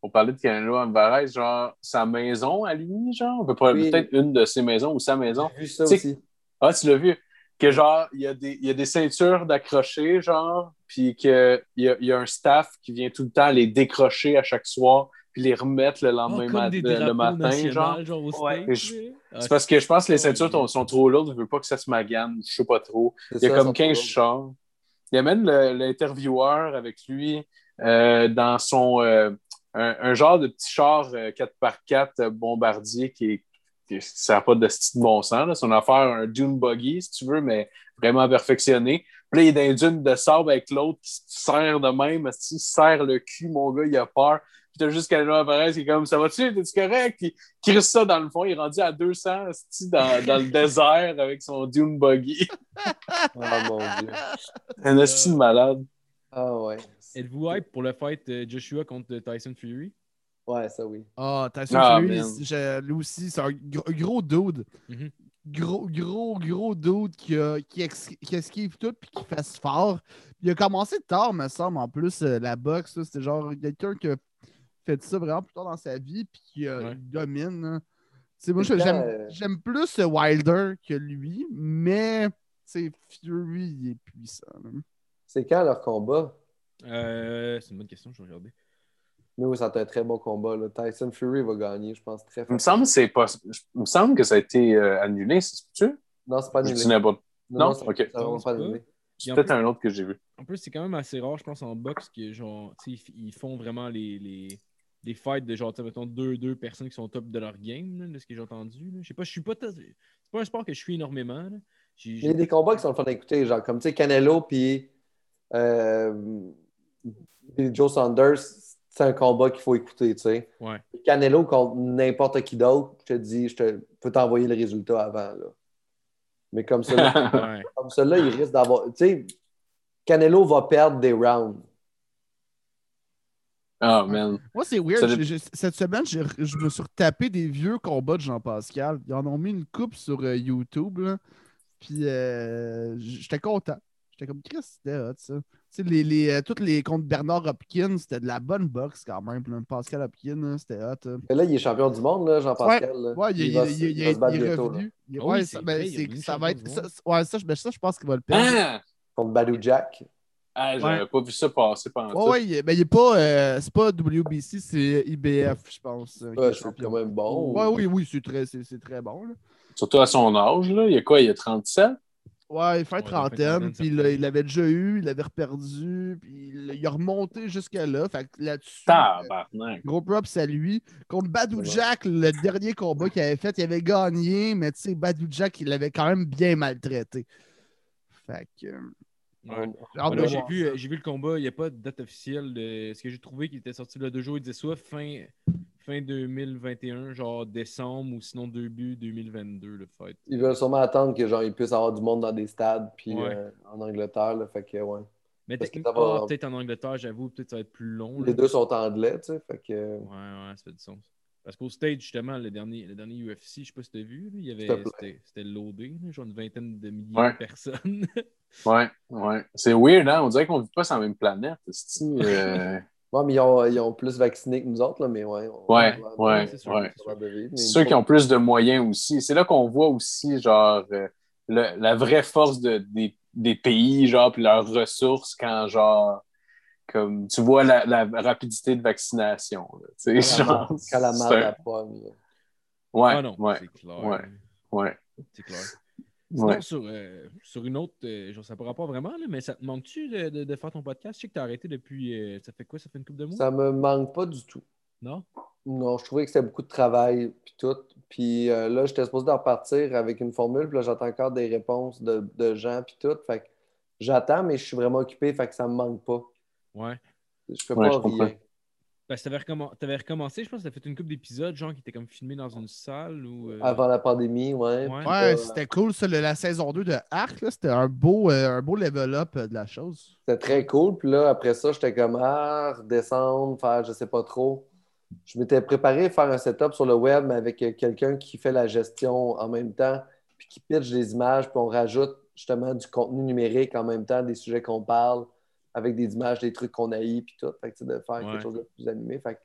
On parlait de Canelo Alvarez, genre sa maison à lui, genre, Oui. peut-être une de ses maisons ou sa maison. J'ai vu ça Tu sais- aussi. Ah, tu l'as vu? Que genre, il y a des, il y a des ceintures d'accrocher, genre, puis qu'il y a, il y a un staff qui vient tout le temps les décrocher à chaque soir, puis les remettre le Ah, lendemain comme mat- le matin, genre. Ouais. Ah, C'est parce que je pense que les Oh, ceintures sont, sont trop lourdes, je veux pas que ça se magane, je sais pas trop. C'est Il y a ça, comme son 15 problème. chars. Il amène l'intervieweur avec lui euh, dans son euh, un, un genre de petit char euh, 4x4 euh, bombardier qui est qui sert pas de style de bon sens. là. C'est une affaire, un dune buggy, si tu veux, mais vraiment perfectionné. Puis là, il est dans une dune de sable avec l'autre qui se serre de même. asti, Il se serre le cul, mon gars, il a peur. Puis t'as juste Canelo Alvarez qui est comme, ça va-tu? T'es-tu correct? Puis crisse ça dans le fond. Il est rendu à 200 asti, dans, dans le [LAUGHS] désert avec son dune buggy. [LAUGHS] Ah mon dieu. Un esti de malade. Ah ouais. Êtes-vous hype pour le fight euh, Joshua contre Tyson Fury? Ouais, ça oui. Ah, Tyson Ah, Fury, je- lui aussi, c'est un gros, gros dude. Mhm. Gros, gros, gros dude qui, a- qui, ex- qui esquive tout puis qui fasse fort. Il a commencé tard, me semble, en plus, euh, la boxe. C'était genre quelqu'un qui a fait ça vraiment plus tard dans sa vie puis qui euh, Ouais. domine. sais, moi, j'aime euh, j'aime plus euh, Wilder que lui, mais c'est Fury, il est puissant. C'est quand leur combat? Euh, c'est une bonne question, je vais regarder. Mais oui, ça un très bon combat. Là. Tyson Fury va gagner, je pense, très Il me fort. semble que c'est pas. Il me semble que ça a été euh, annulé, c'est tu Non, c'est pas Je annulé. dis n'importe Non? c'est- Ok. pas annulé. C'est peut-être plus- un autre que j'ai vu. En plus, c'est quand même assez rare, je pense, en boxe, que genre, ils ils font vraiment les, les, les fights de genre, mettons, deux, deux personnes qui sont au top de leur game, là, de ce que j'ai entendu. Je sais pas, je suis pas. C'est pas un sport que je suis énormément. là. J'ai- Il y a des combats qui sont le fun à écouter, genre comme tu sais, Canelo puis euh, Joe Saunders, c'est un combat qu'il faut écouter, tu sais. Ouais. Canelo contre n'importe qui d'autre, je te dis, je te, peux t'envoyer le résultat avant, là. Mais comme ça, [LAUGHS] Ouais. comme ça, là, il risque d'avoir. Tu sais, Canelo va perdre des rounds. Ah, man. Moi, c'est weird. Cette semaine, j'ai- je me suis retapé des vieux combats de Jean-Pascal. Ils en ont mis une coupe sur euh, YouTube. là. Puis euh, j'étais content. J'étais comme Chris, c'était hot ça. Tu sais, les, les, euh, toutes les contre Bernard Hopkins, c'était de la bonne boxe quand même. Là, Pascal Hopkins, là, c'était hot. hein. Et là, il est champion du monde, là, Jean-Pascal. là. Ouais, il, il- va il- se- il- il il- va se battre il est bientôt, là. revenu. Oui, ouais, ça, vrai, va être. Ça, ouais, ça, je- ben, ça, je pense qu'il va le perdre. Ah! Contre Badou Jack. Ah, j'avais Ouais. pas vu ça passer pendant Ouais, tout. ouais, il est- ben, il est pas, euh, c'est pas WBC, c'est IBF, je pense. euh, Ouais, champion. quand même bon. Ouais, oui, oui, c'est très, c'est, c'est très bon. Là. Surtout à son âge, là. Il y a quoi? Il y a 37? Ouais, il fait Ouais, trentaine, puis là, il l'avait déjà eu, il l'avait reperdu, puis il, il a remonté jusqu'à là. Fait que là-dessus, euh, Tabarnak. gros props à lui. Contre Badou Ouais. Jack, le dernier combat qu'il avait fait, il avait gagné, mais tu sais, Badou Jack, il l'avait quand même bien maltraité. Fait que. Euh, Ouais. j'ai vu, euh, j'ai vu le combat, il n'y a pas de date officielle. De... Ce que j'ai trouvé qui était sorti le deux jours, il disait soit fin, fin 2021, genre décembre, ou sinon début 2022, le fight. Ils veulent sûrement attendre que genre, ils puissent avoir du monde dans des stades puis Ouais. euh, en Angleterre. Là, fait que ouais. Mais techniquement, peut-être en Angleterre, j'avoue, peut-être ça va être plus long. là. Les deux sont anglais, tu sais. Fait que Ouais, ouais, ça fait du sens. Parce qu'au stage, justement, le dernier, le dernier UFC, je sais pas si t'as vu, là, il y avait, c'était, c'était loadé, genre une vingtaine de milliers Ouais. de personnes. [LAUGHS] Ouais, ouais. C'est weird, hein? On dirait qu'on vit pas sur la même planète. [LAUGHS] euh, Ouais, mais ils ont, ils ont plus vacciné que nous autres, là, mais ouais. on- Ouais, on- ouais, c'est sûr, ouais. ceux qui ont plus de moyens aussi. C'est là qu'on voit aussi, genre, euh, le- la vraie force de- des, des pays, genre, puis leurs ressources quand, genre, comme tu vois la, la rapidité de vaccination. tu sais, Quand la genre, quand la la pomme. Ouais, ah non, ouais, c'est clair. ouais. ouais, C'est clair. Sinon, ouais. sur, euh, sur une autre, euh, genre, ça ne pourra pas vraiment, là, mais ça te manque-tu de, de- de faire ton podcast? Je sais que tu as arrêté depuis. euh, ça fait quoi? Ça fait une couple de mois? Ça me manque pas du tout. Non? Non, je trouvais que c'était beaucoup de travail, puis tout. Puis euh, là, j'étais supposé de repartir avec une formule, puis là, j'attends encore des réponses de, de gens, puis tout. Fait que j'attends, mais je suis vraiment occupé, fait que ça me manque pas. Ouais. Je fais Ouais, pas je rien. Parce que tu avais recommencé, je pense que tu as fait une couple d'épisodes, genre qui était comme filmé dans une salle ou. euh, Avant la pandémie, ouais. Ouais. C'était cool, ça, la saison 2 de Arc, là, c'était un beau, euh, un beau level-up euh, de la chose. C'était très cool. Puis là, après ça, j'étais comme, ah, redescendre, faire je sais pas trop. Je m'étais préparé à faire un setup sur le web mais avec quelqu'un qui fait la gestion en même temps, puis qui pitch des images, puis on rajoute justement du contenu numérique en même temps, des sujets qu'on parle, avec des images, des trucs qu'on haït, puis tout. Fait que, tu sais, de faire Ouais. quelque chose de plus animé. Fait que-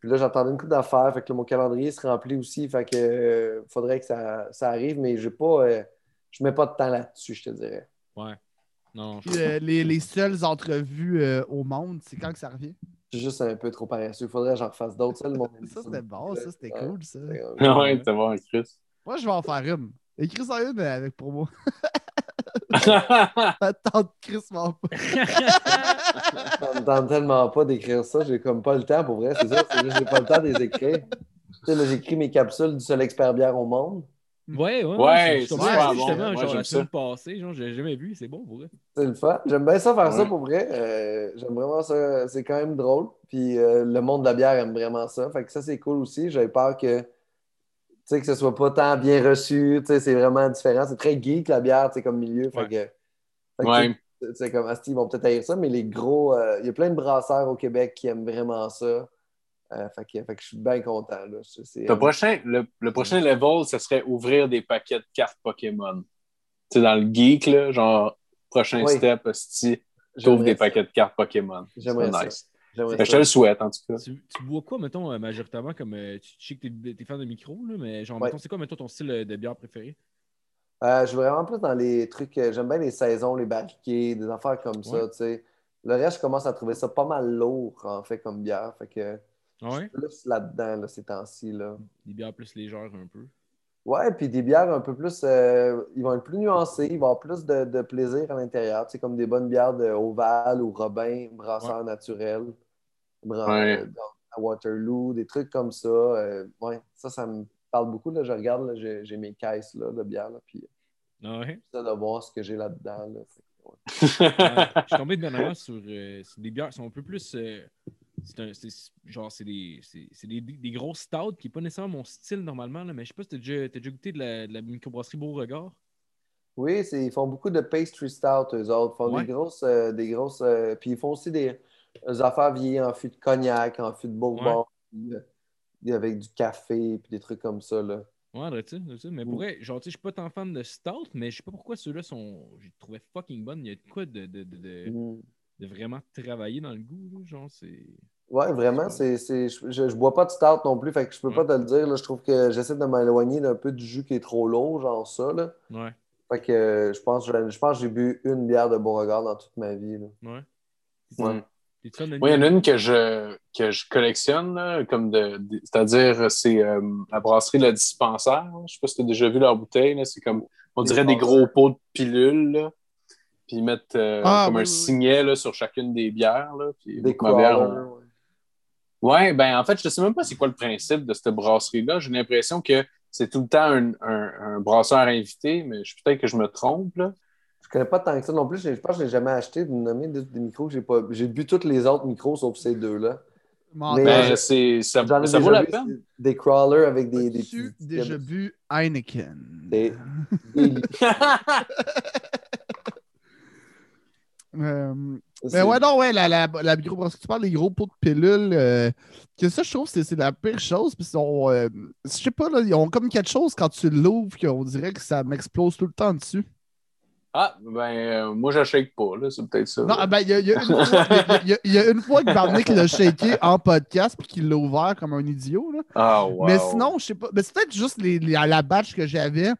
puis là, j'attendais une couple d'affaires. Fait que là, mon calendrier se remplit aussi. Fait que euh, faudrait que ça, ça arrive, mais j'ai pas. euh, je mets pas de temps là-dessus, je te dirais. Ouais. Non, Puis, euh, les, les seules entrevues euh, au monde, c'est quand que ça revient? Je suis juste un peu trop paresseux. Faudrait que j'en refasse d'autres. Ça, Ça, c'était bon, ça, c'était cool, ça. Ouais. [LAUGHS] t'es bon, Chris. Moi, je vais en faire une. Écris ça une avec pour moi. [LAUGHS] [LAUGHS] Attends, Chris m'en pas. [LAUGHS] Ça me tente tellement pas d'écrire ça. J'ai comme pas le temps pour vrai. C'est ça. C'est juste j'ai pas le temps de les écrire. Tu sais, là, j'écris mes capsules du seul expert bière au monde. Ouais, ouais. Ouais, c'est super bon. justement, Moi, genre la ça. semaine passée, genre, j'ai jamais vu, c'est bon pour vrai. C'est le fun. J'aime bien ça faire ça Ouais. pour vrai. Euh, J'aime vraiment ça. C'est quand même drôle. Puis euh, le monde de la bière aime vraiment ça. Fait que ça, c'est cool aussi. J'avais peur que, sais, que ce soit pas tant bien reçu. Tu sais, c'est vraiment différent. C'est très geek, la bière, tu sais, comme milieu. Fait que, Ouais. tu c'est comme, Asti, ils vont peut-être haïr ça, mais les gros, euh, il y a plein de brasseurs au Québec qui aiment vraiment ça. Euh, fait, que, fait que je suis bien content. Là. C'est- Le prochain, le, le prochain level, ce serait ouvrir des paquets de cartes Pokémon. Tu sais, dans le geek, là, genre, prochain Oui. step, si t'ouvres des ça. paquets de cartes Pokémon. J'aimerais ça. nice. J'aimerais Ben, je te le souhaite, en tout cas. Tu, tu bois quoi, mettons, euh, majoritairement, comme euh, tu tu sais que t'es es fan de micro, là, mais genre, Ouais. mettons, c'est quoi, mettons, ton style euh, de bière préféré? Euh, je suis vraiment plus dans les trucs. J'aime bien les saisons, les barriquets, des affaires comme ça. Ouais. tu sais. Le reste, je commence à trouver ça pas mal lourd, en fait, comme bière. Fait que Ah je ouais? suis plus là-dedans, là, ces temps-ci. Là. Des bières plus légères un peu. Ouais, puis des bières un peu plus. euh, ils vont être plus nuancés, il va y avoir plus de, de plaisir à l'intérieur. Tu sais, comme des bonnes bières de Oval ou Robin, brasseur naturel, bra- Ouais. à Waterloo, des trucs comme ça. Euh, ouais, ça, ça me parle beaucoup. Là. Je regarde, là, j'ai j'ai mes caisses là, de bière, là, puis Ah ouais? ça de voir ce que j'ai là-dedans. Là. Ouais. Je suis tombé dernièrement sur, euh, sur des bières qui sont un peu plus. euh, c'est un- c'est- genre, c'est des, c'est- c'est des, des grosses stouts qui n'est pas nécessairement mon style normalement, là, mais je sais pas si t'as déjà, t'as déjà goûté de la, de la microbrasserie Beauregard. Oui, c'est- ils font beaucoup de pastry stout, eux autres. Ils font Ouais. des grosses. euh, des grosses euh, puis ils font aussi des, des affaires vieillies en fût de cognac, en fût de bourbon, puis, euh, avec du café, puis des trucs comme ça. Là. Ouais, dirais-tu? Mais pour vrai, genre, tu sais, je suis pas tant fan de stout, mais je sais pas pourquoi ceux-là sont. J'ai trouvé fucking bonnes. Il y a de quoi de, de, de, de, Mm. de vraiment travailler dans le goût, là, genre, c'est. Ouais, vraiment, c'est, c'est, je, je, bois pas de stout non plus, fait que je peux Ouais. pas te le dire. Là, je trouve que j'essaie de m'éloigner d'un peu du jus qui est trop lourd, genre ça. Là. Ouais, Fait que euh, je pense, je, je pense que j'ai bu une bière de Beauregard dans toute ma vie. Là. ouais. Ouais. De Moi, il y en a une que je, que je collectionne, là, comme de, de- c'est-à-dire, c'est euh, la brasserie Le Dispensaire. Je sais pas si tu as déjà vu leur bouteille. là. C'est comme, on Des dirait des gros pots de pilules. Là. Puis ils mettent euh, Ah, comme oui, un oui, oui. signet là, sur chacune des bières. Là. Puis Des ma bière, on- ouais. Ben en fait, je sais même pas c'est quoi le principe de cette brasserie-là. J'ai l'impression que c'est tout le temps un, un- un brasseur invité, mais je- peut-être que je me trompe. Là. Je connais pas tant que ça non plus. Je je pense que je l'ai jamais acheté. Vous me nommez des, des micros que j'ai pas. J'ai bu tous les autres micros sauf ces deux-là. Mais, Ben, euh, c'est, ça, ça vaut la peine. Des crawlers avec des, des petits- déjà bu Heineken? Des- [LAUGHS] des- [LAUGHS] Euh, mais ouais, non, ouais, la, la, la microbrasserie, tu parles des gros pots de pilules. euh, que ça, je trouve, c'est c'est la pire chose. Puis ont, euh, je sais pas, là, ils ont comme quelque chose quand tu l'ouvres qu'on dirait que ça m'explose tout le temps dessus. Ah, ben, euh, moi, j'achète pas, là. C'est peut-être ça. Non, ben, il y, a- y une fois- il y a- il y a une fois que Barnick l'a shaké en podcast puis qu'il l'a ouvert comme un idiot. Là. Ah, wow. Mais sinon, je sais pas. Mais c'est peut-être juste les, les- à la batch que j'avais,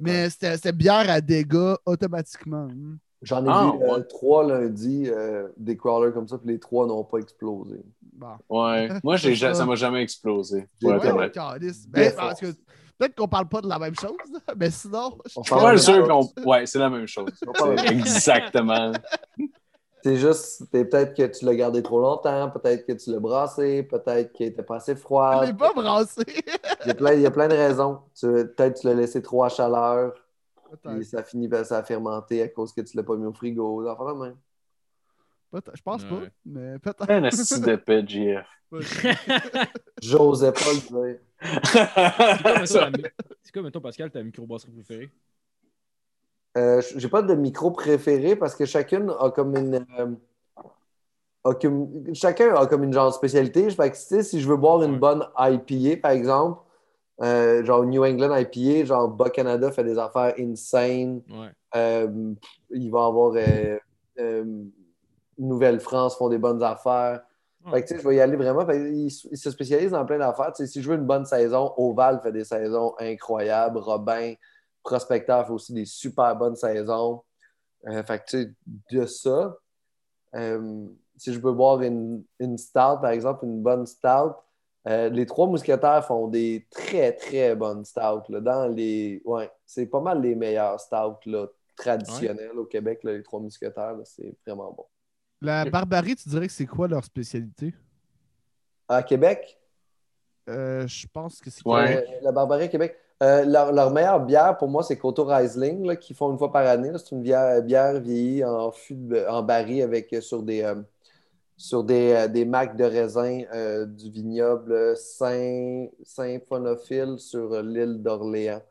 mais c'était bière à dégâts automatiquement. hein. J'en ai Ah, vu euh, ouais. trois lundi, euh, des crawlers comme ça, puis les trois n'ont pas explosé. Bon. Ouais. [LAUGHS] Moi, ça. m'a jamais explosé. Ouais. Bien Ben, parce fort. que peut-être qu'on parle pas de la même chose, [LAUGHS] mais sinon. On je- parle Pas de sûr la qu'on. Ouais, c'est la même chose. De- [LAUGHS] Exactement. C'est juste, c'est peut-être que tu l'as gardé trop longtemps, peut-être que tu l'as brassé, peut-être qu'il était pas assez Je froid. l'ai pas brassé. Il y a plein, il y a plein de raisons. Tu- Peut-être que tu l'as laissé trop à chaleur, puis Peut-être. ça finit par ça a fermenté à cause que tu l'as pas mis au frigo. Enfin, de même. Peut-être. Je pense pas, mais peut-être. Un asti d'épée, JF. J'osais pas le dire. C'est quoi, [LAUGHS] mettons, Pascal, ta microbrasserie préférée? Euh, j'ai pas de micro préféré parce que chacune a comme une. euh, a comme- chacun a comme une genre de spécialité. Fait que, si je veux boire une Ouais. bonne IPA, par exemple, euh, genre New England IPA, genre Bas Canada fait des affaires insane. Ouais. Euh, il va y avoir euh, euh, Nouvelle-France font des bonnes affaires. Fait que, je vais y aller vraiment. Il, il se spécialise dans plein d'affaires. Si je veux une bonne saison, Oval fait des saisons incroyables. Robin, Prospecteur fait aussi des super bonnes saisons. Euh, fait que, de ça, euh, si je veux boire une, une stout, par exemple, une bonne stout, euh, les trois mousquetaires font des très, très bonnes stouts. Là, dans les... ouais, c'est pas mal les meilleurs stouts là, traditionnels au Québec, là, les trois mousquetaires. c'est vraiment bon. La barbarie, tu dirais que c'est quoi leur spécialité? À Québec, Euh, je pense que c'est Ouais. euh, la Barbarie à Québec, euh, leur, leur meilleure bière, pour moi, c'est Coteau Riesling, là, qu'ils font une fois par année. là. C'est une bière, bière vieillie en, fût de- en baril avec, euh, sur des, euh, sur des, euh, des macs de raisin euh, du vignoble Saint, Saint-Phonophile sur l'île d'Orléans.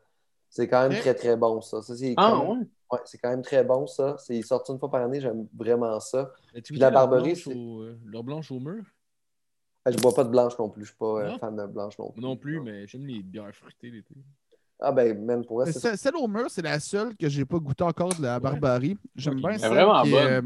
C'est quand même très, très bon, ça. Ça, c'est Ah, quand même- ouais. Ouais, c'est quand même très bon, ça. C'est ils sortent une fois par année, j'aime vraiment ça. Puis la blanche c'est- au- euh, leur blanche au mur? Euh, Je bois pas de blanche non plus. Je suis pas euh, Non? fan de blanche non plus. Non plus, mais j'aime les bières fruitées l'été. Ah ben, man, pour ce- Celle au mur, c'est la seule que j'ai pas goûté encore de la barbarie. J'aime bien Elle est celle vraiment qui est, bonne. euh,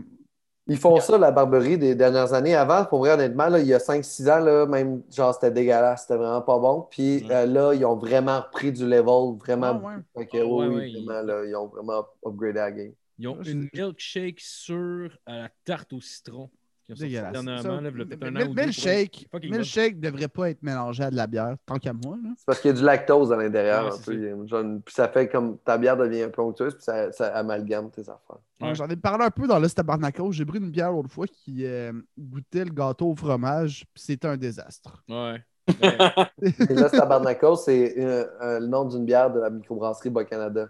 Ils font ça, la Barberie, des dernières années. Avant, pour vrai, honnêtement, là, il y a 5-6 ans, là, même, genre, c'était dégueulasse. C'était vraiment pas bon. Puis Ouais. euh, là, ils ont vraiment repris du level, vraiment. Ah, ouais. Fait que, oui, ouais, oui, ouais, ils- vraiment, là, ils ont vraiment upgradé la game. Ils ont Ah, une milkshake sur à la tarte au citron. Dégueulasse. dernièrement, milkshake, milkshake devrait pas être mélangé à de la bière, tant qu'à moi. Là. C'est parce qu'il y a du lactose à l'intérieur, Ouais, un peu. ça. Il y a- genre, puis ça fait comme ta bière devient un peu onctueuse, puis ça, ça amalgame tes affaires. Ouais. J'en ai parlé un peu dans le Tabarnacos. J'ai pris une bière l'autre fois qui euh, goûtait le gâteau au fromage, puis c'était un désastre. Ouais. [LAUGHS] Et là, Tabarnacos, c'est euh, euh, le nom d'une bière de la microbrasserie Bas-Canada.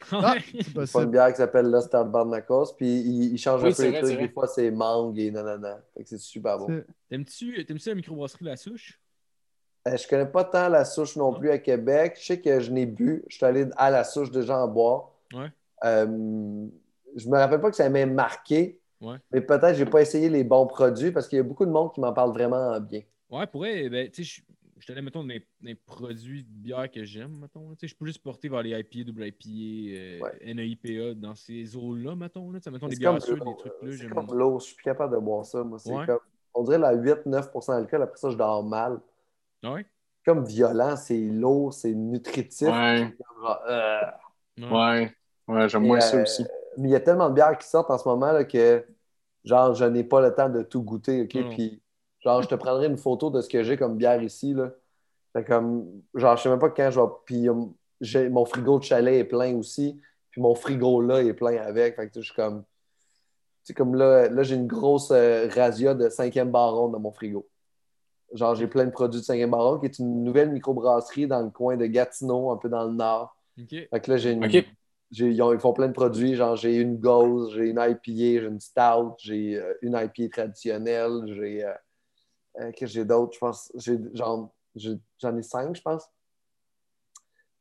[LAUGHS] Ah, c'est font une bière qui s'appelle Los Tabarnacos, puis changent Oui, un peu les vrai, trucs. Des fois, c'est mangue et nanana. Fait que c'est super bon. T'aimes-tu t'aimes-tu la microbrasserie La Souche? Euh, je connais pas tant la souche non plus à Québec. Je sais que je n'ai bu. Je suis allé à la souche déjà en boire. Ouais. Euh, je me rappelle pas que ça m'ait marqué, Ouais. mais peut-être que j'ai pas essayé les bons produits parce qu'il y a beaucoup de monde qui m'en parle vraiment bien. Ouais, pour vrai, ben, tu sais, je- je te mettons, des, des produits de bière que j'aime, mettons. là. Tu sais, je peux juste porter vers les IPA, double IPA, euh, Ouais. NAIPA, dans ces eaux-là, mettons. Là. Tu sais, mettons, des C'est bières sûres, des trucs là. C'est comme l'eau. Je suis plus capable de boire ça. Moi, c'est Ouais. comme, on dirait la 8-9% d'alcool. Après ça, je dors mal. Ah Ouais? Comme violent, c'est lourd, c'est nutritif. Ouais. Genre, euh. Ouais. Ouais, ouais j'aime moins ça euh, aussi. Mais il y a tellement de bières qui sortent en ce moment là, que genre je n'ai pas le temps de tout goûter, OK? Puis genre je te prendrai une photo de ce que j'ai comme bière ici là. Fait comme genre je sais même pas quand je vais puis j'ai mon frigo de chalet est plein aussi, puis mon frigo là est plein avec. Fait que je suis comme tu sais comme là là j'ai une grosse euh, razzia de cinquième baron dans mon frigo. Genre j'ai plein de produits de cinquième baron qui est une nouvelle microbrasserie dans le coin de Gatineau, un peu dans le nord. Ok. Fait que là, j'ai une. Ont- ils font plein de produits. Genre, j'ai une Gauze, j'ai une IPA, j'ai une Stout, j'ai euh, une IPA traditionnelle, j'ai. euh, euh, que j'ai d'autre? Je pense. J'ai genre. J'en ai cinq, je pense.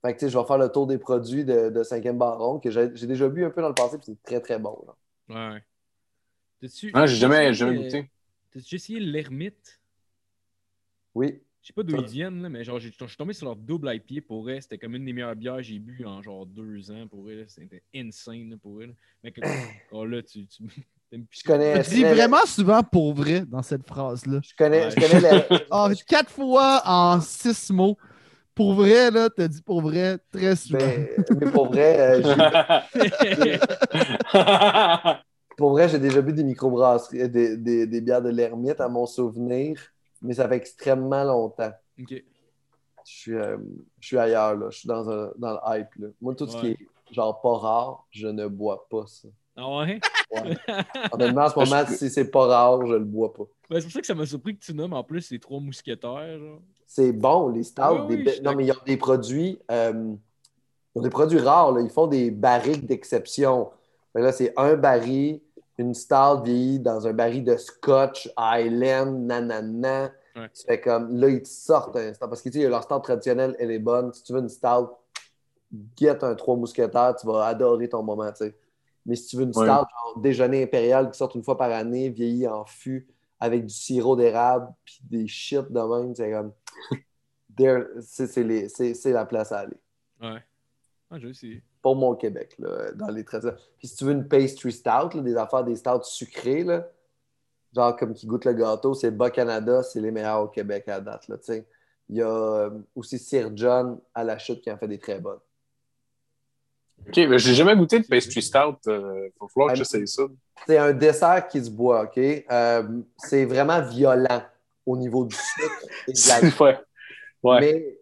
Fait que, tu sais, je vais faire le tour des produits de, de 5e baron que j'ai j'ai déjà bu un peu dans le passé, puis c'est très, très bon. là. Ouais. T'as-tu- Ah, j'ai jamais, goûté. T'as-tu essayé l'ermite? Oui. Je sais pas d'où ils viennent, là, mais genre, j'ai- je suis tombé sur leur double IPA pour eux. C'était comme une des meilleures bières que j'ai bu en genre deux ans pour eux. C'était insane là, pour eux. là. Mais que, [CLEARS THROAT] oh là, tu. Je connais. Tu je dis vraiment souvent pour vrai dans cette phrase-là. Je connais, Ouais. je connais la- Ah, quatre fois en six mots. Pour vrai, là, t'as dit pour vrai très souvent. mais, mais pour vrai, euh, j'ai- [LAUGHS] pour vrai, j'ai déjà bu des microbrasseries, euh, des, des, des bières de l'ermite à mon souvenir, mais ça fait extrêmement longtemps. Ok. Je suis, euh, je suis ailleurs, là. Je suis dans, un, dans le hype. Là. Moi, tout ce qui est genre pas rare, je ne bois pas ça. Ah ouais? Ouais. [LAUGHS] Honnêtement, en ce moment, Je- si c'est pas rare, je le bois pas. Ben, c'est pour ça que ça m'a surpris que tu nommes en plus les trois mousquetaires. C'est bon, les stouts. Oui, oui, suis Non, mais ils ont des produits. euh, ils ont des produits rares. là. Ils font des barriques d'exception. Là, c'est un baril, une stout vieillie dans un baril de scotch, Highland, nanana. Ouais. Tu fais comme. Là, ils te sortent un stout. Parce que tu sais, leur stout traditionnelle, elle est bonne. Si tu veux une stout, get un trois mousquetaires, tu vas adorer ton moment, tu sais. Mais si tu veux une stout, Ouais. genre déjeuner impérial qui sort une fois par année, vieillie en fût, avec du sirop d'érable, puis des shit de même, c'est comme. C'est- la place à aller. Ouais. Ah, je sais. pour mon Québec, là, dans les trésors. Puis si tu veux une pastry stout, là, des affaires, des stouts sucrés, là, genre comme qui goûtent le gâteau, c'est Bas Canada, c'est les meilleurs au Québec à date. Là, tu sais. Il y a euh, aussi Sir John à la chute qui en fait des très bonnes. OK, mais j'ai jamais goûté de pastry stout. Il va falloir que Ah, j'essaye ça. C'est un dessert qui se boit, OK? Euh, c'est vraiment violent au niveau du sucre et de la [LAUGHS] ouais. Ouais.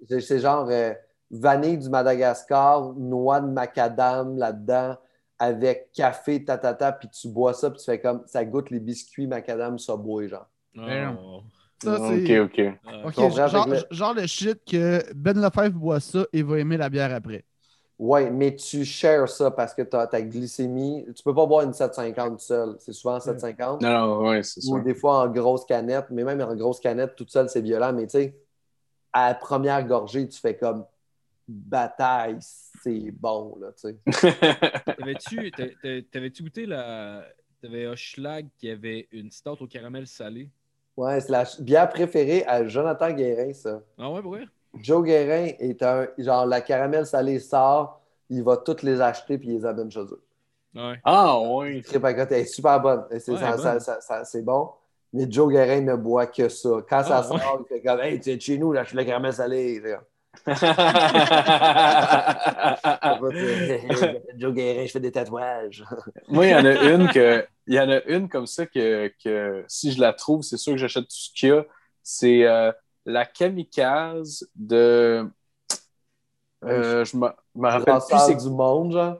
Mais c'est- genre euh, vanille du Madagascar, noix de macadam là-dedans, avec café, tatata, puis tu bois ça, puis tu fais comme ça goûte les biscuits macadam Subway, genre. Oh. Ça, OK, c'est. OK. Ah. Ok, Comprends, genre, genre le shit que Ben Lefebvre boit ça et va aimer la bière après. Ouais, mais tu shares ça parce que tu as ta glycémie. Tu peux pas boire une 750 seul. C'est souvent 750. Non, non, ouais, c'est ça. Ou des fois en grosse canette, mais même en grosse canette, toute seule, c'est violent. Mais tu sais, à la première gorgée, tu fais comme bataille, c'est bon, là, tu sais. [LAUGHS] T'avais-tu t'a- t'a- t'avais-tu goûté la. T'avais Hochelag qui avait une stout au caramel salé? Ouais, c'est la bière préférée à Jonathan Guérin, ça. Ah ouais, pour vrai? Joe Guérin est un. Genre, la caramel salée sort, il va toutes les acheter puis il les amène chez eux. Ouais. ah, oui. Trip à côté, elle est super bonne. C'est Ouais, ça- elle est ça- bonne. ça- ça- c'est bon. Mais Joe Guérin ne boit que ça. Quand ça Ah, sort, il fait comme Hey, tu es chez nous, là, je suis la caramel salée. [LAUGHS] Joe Guérin, je fais des tatouages. Moi, il y en a une que. Il y en a une comme ça que, que si je la trouve, c'est sûr que j'achète tout ce qu'il y a. C'est euh, la kamikaze de. Euh, je me me rappelle plus. C'est- du monde, genre.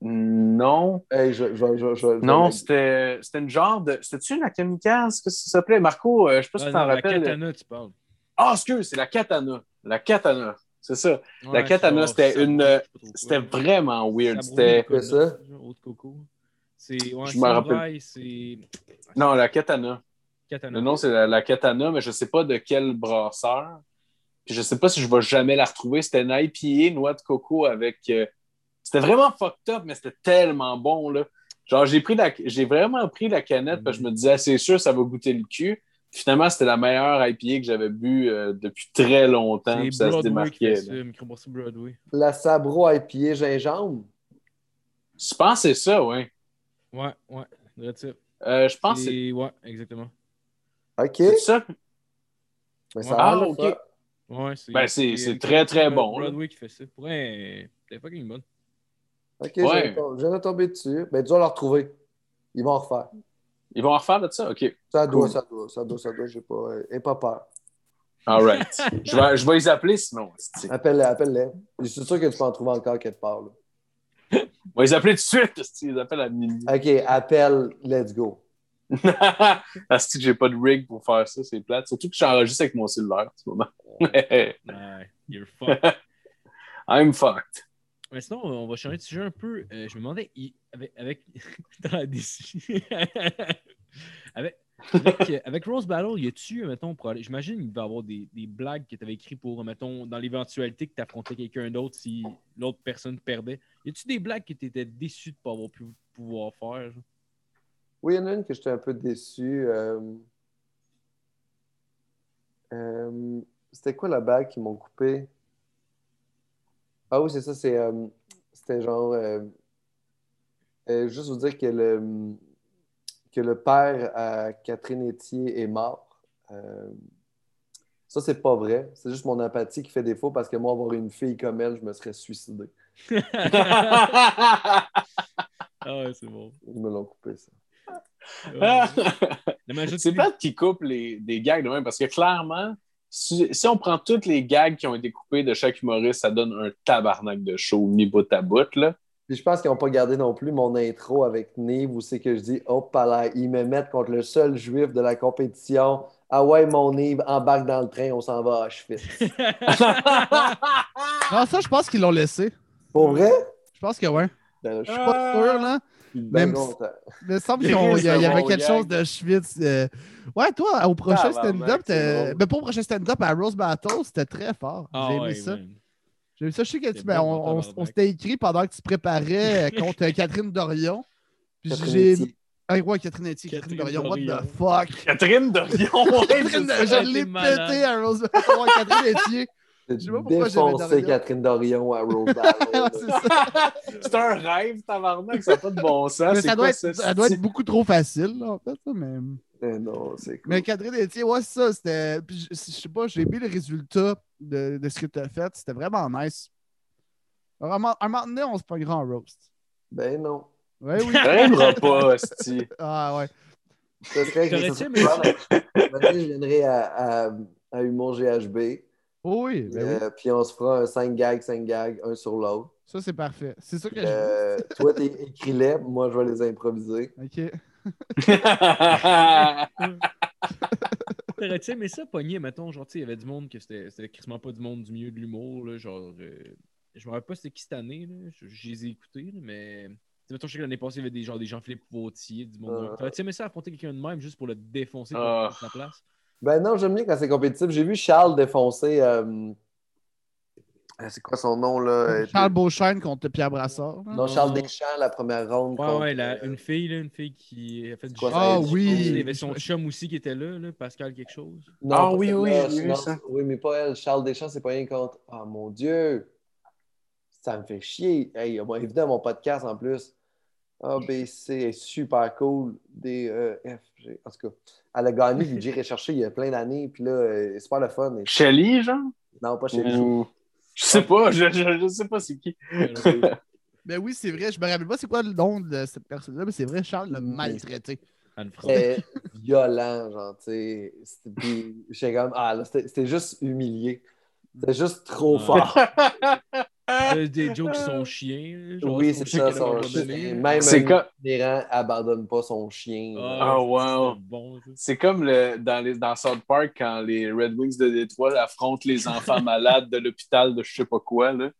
Non. Hey, je, je, je, je- je- Non, c'était c'était une genre de. C'était-tu la kamikaze? Qu'est-ce que ça s'appelait? Marco, euh, je sais pas si tu t'en non, la rappelles. katana, tu parles. Ah, excuse, c'est la katana. La katana. C'est ça. La katana, c'était une- C'était vraiment weird. C'était. C'est ça? coco. C'est. Ouais, Je me rappelle. Non, la katana. Katana. Le nom, c'est la, la katana, mais je sais pas de quel brasseur. Puis je sais pas si je vais jamais la retrouver. C'était une IPA, noix de coco avec. euh, C'était vraiment fucked up, mais c'était tellement bon, là. Genre, j'ai pris la... j'ai vraiment pris la canette parce que je me disais, c'est sûr, ça va goûter le cul. Finalement, c'était la meilleure IPA que j'avais bu euh, depuis très longtemps. puis ça se démarquait. ça. La Sabro IPA gingembre. Je pense que c'est ça, oui. Ouais, ouais. Euh, je pense que c'est C'est- Ouais, exactement. OK. c'est ça? Mais ça Ah, a OK. Ouais, c'est. Ben, c'est- c'est très, très bon, là. Broadway qui fait ça. Pour un. T'es fucking bonne. OK, Ouais. de tomber dessus. Ben, tu vas le retrouver. Ils vont en refaire. Ils vont en refaire de ça? OK. Ça doit, Cool. ça doit, ça doit, ça doit. J'ai pas, aie pas peur. All right. [LAUGHS] je, vais, je vais les appeler sinon. Appelle-les, appelle-les. Je suis sûr que tu peux en trouver encore quelque part. là. [LAUGHS] Je vais les appeler tout de suite. Ils appellent à minuit. OK, appelle, let's go. [LAUGHS] Asti que j'ai pas de rig pour faire ça, c'est plate. Surtout que j'enregistre avec mon cellulaire en ce moment. Ouais, you're fucked. [LAUGHS] I'm fucked. Mais sinon, on va changer de sujet un peu. Euh, je me demandais, avec. avec... [LAUGHS] dans la décision. avec, avec, euh, avec Rose Battle, y a-tu, mettons. J'imagine qu'il va y avoir des, des blagues que tu avais écrites pour, mettons, dans l'éventualité que tu affrontais quelqu'un d'autre si l'autre personne perdait. Y a-tu des blagues que tu étais déçu de ne pas avoir pu pouvoir faire? genre? Oui, il y en a une que j'étais un peu déçu. euh, euh, C'était quoi la bague qu'ils m'ont coupée? Ah oui, c'est ça, c'est, euh, c'était genre... juste vous dire que le, que le père à Catherine Etier est mort. Ça, c'est pas vrai. C'est juste mon empathie qui fait défaut parce que moi, avoir une fille comme elle, je me serais suicidé. [LAUGHS] ah ouais, c'est bon. Ils me l'ont coupé, ça. [LAUGHS] La majorité- c'est plate qu'ils coupent les, des gags de même parce que clairement, si, si on prend toutes les gags qui ont été coupés de chaque humoriste, ça donne un tabarnak de show mis bout à bout. Là. Puis je pense qu'ils n'ont pas gardé non plus mon intro avec Nive où c'est que je dis Oh, là, ils me mettent contre le seul juif de la compétition. Ah ouais, mon Nive, embarque dans le train, on s'en va à Auschwitz. Non, [LAUGHS] ça, je pense qu'ils l'ont laissé. Pour vrai? Je pense que ouais. Ben, je suis suis pas sûr, là. Bien même content. Mais il me semble [LAUGHS] Il qu'il y, avait bon quelque chose de Schwitz. euh. Ouais, toi, au prochain stand-up, mais pas au prochain stand-up, à Rose Battle, c'était très fort. Ah J'ai aimé ouais, ça. man. J'ai aimé ça. Je sais que tu, ben, bon, on, on- s'était écrit pendant que tu préparais euh, contre [LAUGHS] Catherine Dorion. Puis j'ai. Ah, ouais, Catherine Etier, Catherine, Catherine Dorion, what the Dorion. fuck? Catherine Dorion, [LAUGHS] Catherine, je l'ai pété à Rose Battle. Ouais, Catherine Etier. Pas Défoncer. Catherine Dorion à Rose. [LAUGHS] C'est ça. C'est un rêve, tabarnak, ça n'a pas de bon sens. Ça quoi doit, être, ça? ça doit être beaucoup trop facile, là, en fait. là, mais... Mais non, c'est cool. mais Catherine Etier, ouais, c'est ça. C'était. Je, je sais pas, j'ai aimé le résultat de, de ce que tu as fait. C'était vraiment nice. Vraiment, un moment donné, on se prend un grand roast. Ben non. Ouais, oui. [LAUGHS] T'arriveras pas, hostie. ah, ouais. Ça serait que ça? je viendrai à, à, à Humour GHB. Oh, oui, ben oui. euh, Puis on se fera un 5 gags, 5 gags, un sur l'autre. Ça, c'est parfait. C'est ça que je Euh, toi, t'es écris-les, moi, je vais les improviser. [LAUGHS] OK. [LAUGHS] T'aurais-tu aimé ça, pogner, mettons, genre, tu sais, il y avait du monde que c'était c'était quasiment pas du monde du milieu de l'humour, là, genre, euh, je me rappelle pas c'était qui cette année, là, je, je les ai écoutés, là, mais, tu sais, mettons, je sais que l'année passée, il y avait des, genre, des Jean-Philippe Vautier, du monde. Ah. T'aurais-tu aimé ça affronter quelqu'un de même juste pour le défoncer pour Ah. prendre sa place? Ben non, j'aime bien quand c'est compétitif. J'ai vu Charles défoncer. euh, euh, C'est quoi son nom, là? Euh, Charles Beauchesne contre Pierre Brassard. Non, Charles Deschamps, la première ronde. Ouais, contre, ouais, la- euh, une fille, là, une fille qui a fait du. Ah oui. Il y avait son chum aussi qui était là, là, Pascal quelque chose. non, Ah oui, oui, celle-là, j'ai vu non, ça. Oui, mais pas elle. Charles Deschamps, c'est pas rien contre. Ah, mon Dieu! Ça me fait chier. Hey, invité à mon podcast en plus. ABC est super cool. D, E, F, G. En tout cas, elle a gagné, j'ai recherché il y a plein d'années, puis là, euh, c'est super le fun. Et- Shelly, genre? Non, pas chez lui. Ou- Je sais pas, je, je, je sais pas c'est qui. [LAUGHS] Ben oui, c'est vrai. Je me rappelle pas c'est quoi le nom de cette personne-là, mais c'est vrai, Charles l'a maltraité. C'était violent, genre, tu sais. J'étais comme, ah, là, c'était c'était juste humilié. C'était juste trop Ah. fort. [LAUGHS] Euh, des jokes qui sont chiens. genre, oui, c'est ça, son chien. Même C'est un comme- abandonne pas son chien. Ah, Ah, wow. Bon. C'est comme le, dans, les, dans South Park quand les Red Wings de Détroit affrontent les enfants [LAUGHS] malades de l'hôpital de je sais pas quoi. Là.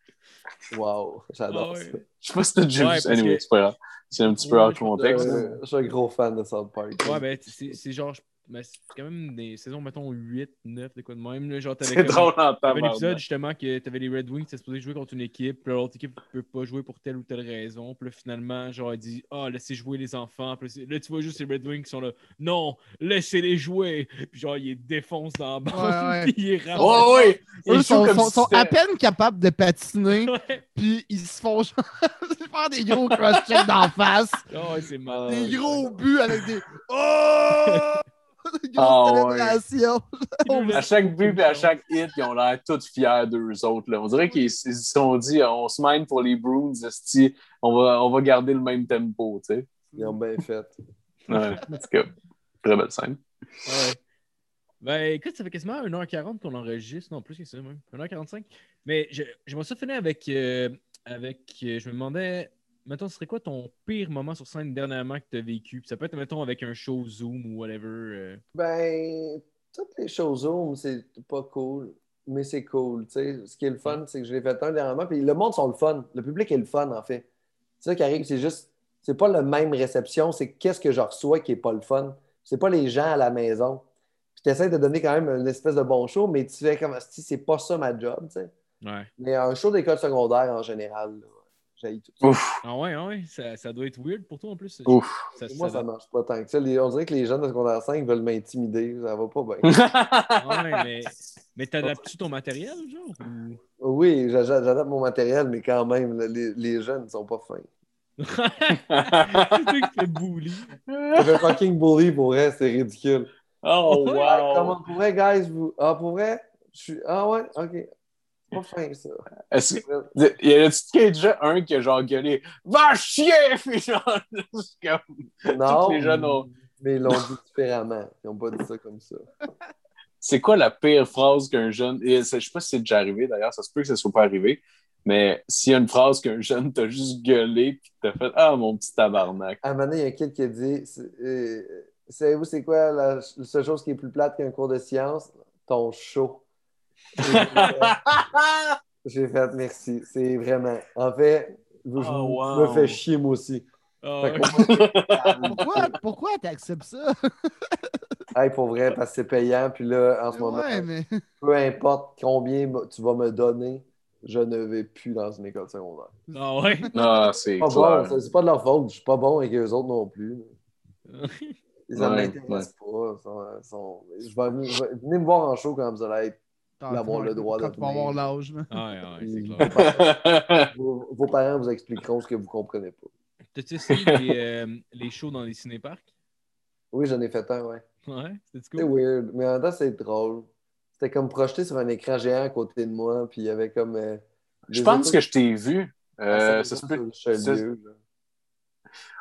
Wow, j'adore Ah ouais. ça. Je sais pas si t'as déjà Ouais, vu Anyway, que- c'est pas grave. C'est un petit peu Ouais, hors contexte. Euh, je suis un gros fan de South Park. Ouais, ben, c'est c'est genre. Ben, c'est quand même des saisons, mettons, 8, 9, de quoi de même. là, genre, t'avais C'est comme- drôle en T'avais justement que t'avais les Red Wings, t'es supposé jouer contre une équipe, puis l'autre équipe peut pas jouer pour telle ou telle raison. Puis là, finalement, genre, elle dit Ah, laissez jouer les enfants. Puis là, tu vois juste les Red Wings qui sont là Non, laissez-les jouer. Puis genre, ils défoncent dans la bande, Ouais, [LAUGHS] ouais. puis ils. Oh, oui! Eux Ils sont, si à peine capables de patiner, [LAUGHS] Ouais. puis ils se font genre [LAUGHS] faire des gros cross-checks d'en face, Ah ouais, c'est des gros buts avec des Oh! [LAUGHS] Ah, ouais. À chaque but et à chaque hit, ils ont l'air tous fiers d'eux autres. Là. On dirait qu'ils ils se sont dit on se mine pour les Bruins, on va, on va garder le même tempo. Tu sais. Ils ont bien fait. Ouais, en tout cas, très belle scène. Ouais. Ben écoute, ça fait quasiment 1h40 qu'on enregistre, non plus que ça même. 1h45. Mais je- j'aimerais ça finir avec. euh, avec euh, je me demandais, mettons, ce serait quoi ton pire moment sur scène dernièrement que tu as vécu? Puis ça peut être, mettons, avec un show Zoom ou whatever. euh. Ben, toutes les choses Zoom, c'est pas cool, mais c'est cool. tu sais. Ce qui est le fun, c'est que je l'ai fait un dernièrement. Puis le monde sont le fun. Le public est le fun, en fait. C'est ça qui arrive, c'est juste, c'est pas la même réception, c'est qu'est-ce que je reçois qui est pas le fun. C'est pas les gens à la maison. Puis tu essaies de donner quand même une espèce de bon show, mais tu fais comme si c'est pas ça ma job, tu sais. Ouais. Mais un show d'école secondaire en général, là, j'haïs tout ça. Ouf, Ah ouais, ah ouais, ça, ça doit être weird pour toi en plus. ouf. Ça, Moi, ça marche pas tant que ça. Les- on dirait que les jeunes de secondaire 5 veulent m'intimider. Ça va pas bien. [LAUGHS] [LAUGHS] Ah ouais, mais, mais t'adaptes-tu ton matériel, genre? Ou... Oui, j'a- j'a- j'adapte mon matériel, mais quand même, les, les jeunes ne sont pas fins. c'est toi qui te fais bully. Ça fait fucking bully pour vrai, c'est ridicule. oh, wow! Comment pour vrai, guys? Vous... Ah, pour vrai? Je suis... Ah ouais? OK. Pas fin, ça. Est-ce que- Il y a déjà un qui a genre gueulé Va chier! Puis genre, [LAUGHS] juste comme- Non, les jeunes ont- mais ils l'ont dit différemment. Ils n'ont pas dit ça comme ça. C'est quoi la pire phrase qu'un jeune. et Je sais pas si c'est déjà arrivé d'ailleurs, ça se peut que ça soit pas arrivé. Mais s'il y a une phrase qu'un jeune t'a juste gueulé puis t'as fait Ah mon petit tabarnak. À un moment donné, il y a un kid qui a dit euh, Savez-vous, c'est quoi la, la seule chose qui est plus plate qu'un cours de science? Ton show. [LAUGHS] J'ai fait merci. C'est vraiment. En fait, je, Oh, wow. me fais chier moi aussi. Ouais. que- [LAUGHS] Pourquoi, pourquoi t'acceptes ça? [LAUGHS] Hey, pour vrai, parce que c'est payant. Puis là, en ce moment, mais. peu importe combien tu vas me donner, je ne vais plus dans une école secondaire. Ah ouais? Ah, c'est Pas clair. bon, c'est pas de leur faute. Je suis pas bon avec eux autres non plus. Ça ne Ouais, m'intéresse pas. Ils sont- ils sont- Je vais, venir- je vais- venez me voir en show quand vous allez être D'avoir le droit de vas avoir l'âge. Ah. [LAUGHS] Vos, vos parents vous expliqueront ce que vous comprenez pas. T'as-tu essayé les, euh, les shows dans les cinéparcs? Oui, j'en ai fait un, ouais. Ouais, c'était C'est cool? weird, mais en même temps, c'est drôle. C'était comme projeté sur un écran géant à côté de moi, puis il y avait comme. euh, Je pense que je t'ai vu. Euh, Ah, ça se peut-.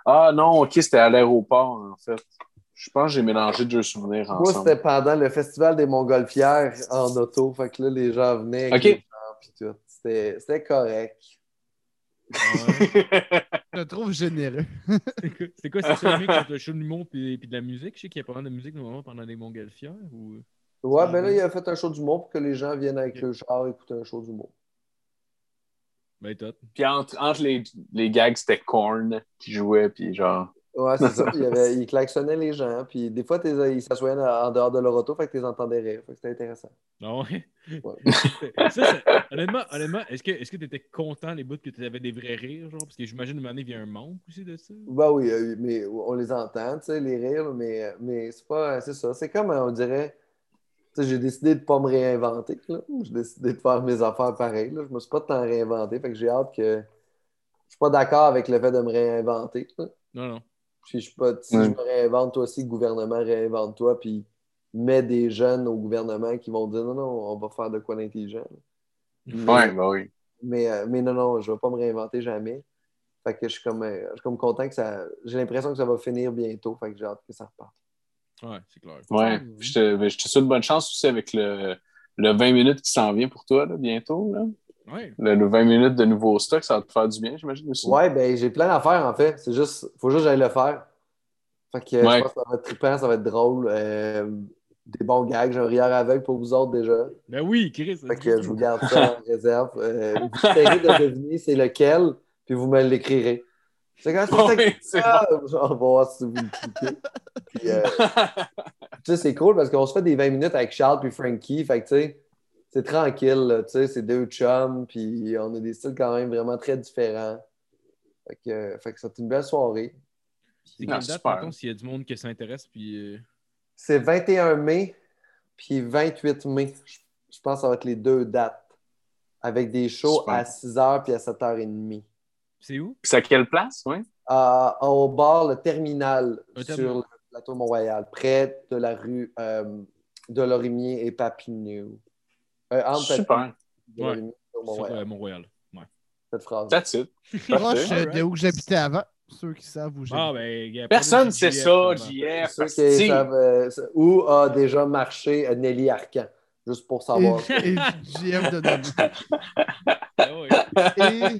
Ah non, ok, c'était à l'aéroport, en fait. Je pense que j'ai mélangé deux souvenirs Moi, ensemble. c'était pendant le festival des Montgolfières en auto. Fait que là, les gens venaient avec les gens. C'était correct. Ouais. [LAUGHS] Je le trouve généreux. C'était quoi- c'est ça entre le show de l'humour et de la musique? Je sais qu'il y a pas mal de musique normalement pendant les Montgolfières. Ou... Ouais, ben là, il a fait un show d'humour pour que les gens viennent avec Ok. le char écouter un show d'humour. Ben, top. Puis entre, entre les, les gags, c'était Korn qui jouait, puis genre. Ouais, c'est ça. Il, avait, [LAUGHS] il klaxonnait les gens, puis des fois, ils s'assoyaient en dehors de leur auto, fait que tu les entendais rire. Fait que c'était intéressant. Ah ouais? Ouais. [LAUGHS] ça, ça- honnêtement, honnêtement est-ce que tu étais content les bouts que tu avais des vrais rires? Genre? Parce que j'imagine une année, il y a un manque aussi de ça. Ben oui, euh, mais on les entend, tu sais, les rires, mais, mais c'est pas. C'est ça. C'est comme, on dirait. J'ai décidé de pas me réinventer. là. J'ai décidé de faire mes affaires pareilles. Là. Je me suis pas tant réinventé. Fait que j'ai hâte que. Je suis pas d'accord avec le fait de me réinventer. là. Non, non. Puis je suis pas. Si je me réinvente, toi aussi, le gouvernement réinvente-toi. Puis mets des jeunes au gouvernement qui vont dire non, non, on va faire de quoi d'intelligent. Mais- Ouais, bah oui. mais, euh, mais non, non, je ne vais pas me réinventer jamais. Fait que je suis comme, euh, je suis comme content que ça. J'ai l'impression que ça va finir bientôt. Fait que j'ai hâte que ça reparte. Ouais, c'est clair. Ouais. Je te, ben, je te souhaite bonne chance aussi avec le, le 20 minutes qui s'en vient pour toi, là, bientôt. Là. Le, le 20 minutes de nouveau stock, ça va te faire du bien, j'imagine aussi. Ouais, ben j'ai plein d'affaires en fait. C'est juste, faut juste que j'aille le faire. Fait que Ouais. je pense que ça va être trippant, ça va être drôle. Euh, des bons gags. J'ai un rire aveugle pour vous autres déjà. Ben oui, Chris. Fait que je vous garde ça en [LAUGHS] réserve. Euh, vous essayerez de deviner c'est lequel, puis vous me l'écrirez. C'est quand Ouais, c'est ça, on va voir si vous le cliquez. Puis, euh, [LAUGHS] tu sais, c'est cool parce qu'on se fait des 20 minutes avec Charles puis Frankie. Fait que, tu sais, c'est tranquille, là, tu sais, c'est deux chums, puis on a des styles quand même vraiment très différents. Fait que, fait que c'est une belle soirée. C'est Ah, quelle date, super. mettons, s'il y a du monde qui s'intéresse, puis... euh, C'est 21 mai, puis 28 mai. Je, je pense que ça va être les deux dates. Avec des shows Super. à 6h puis à 7h30. C'est où? C'est à quelle place, oui? Au bar, le terminal, Un sur terminal. le plateau Mont-Royal, près de la rue euh, de Lorimier et Papineau. Euh, entre Super. Ouais. Mont-Royal. euh, Mont-Royal. Ouais. Cette phrase. That's it. [LAUGHS] Proche de où j'habitais avant. Ceux qui savent où j'habite. Ah, ben... Personne pas sait ça. JF. Ceux qui savent, euh, où a déjà marché Nelly Arcan, juste pour savoir. Et, et JF de. Ah [LAUGHS] ouais. [LAUGHS]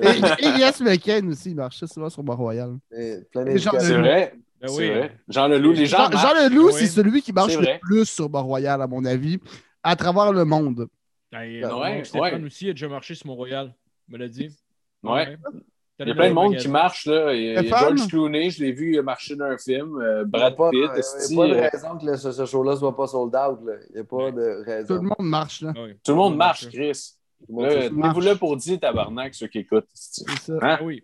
Et, et, et Yes McCain aussi, il marchait souvent sur Mont-Royal. C'est vrai. Ben c'est oui. vrai. Jean Leloup, les gens. Jean, Jean marchent. Leloup, Oui. c'est celui qui marche le plus sur Mont-Royal, à mon avis, à travers le monde. Ben, Ben non, ouais, Stéphane ouais. aussi a déjà marché sur Mont-Royal. Me l'a dit. Ouais. Il y a plein de monde qui marche. Là. Il y a, il y a Stéphane? George Clooney, je l'ai vu marcher dans un film. euh, Il n'y a Brad pas, Pitt, il y a esti, pas de euh, raison que le- ce, ce show-là ne soit pas sold out. là. Il n'y a pas Ouais. de Tout raison. le monde marche, là. Ah oui. tout le monde marche, Chris. Tout. Tenez-vous là pour dire tabarnak, ceux qui écoutent. C'est ça. Hein? Ah oui.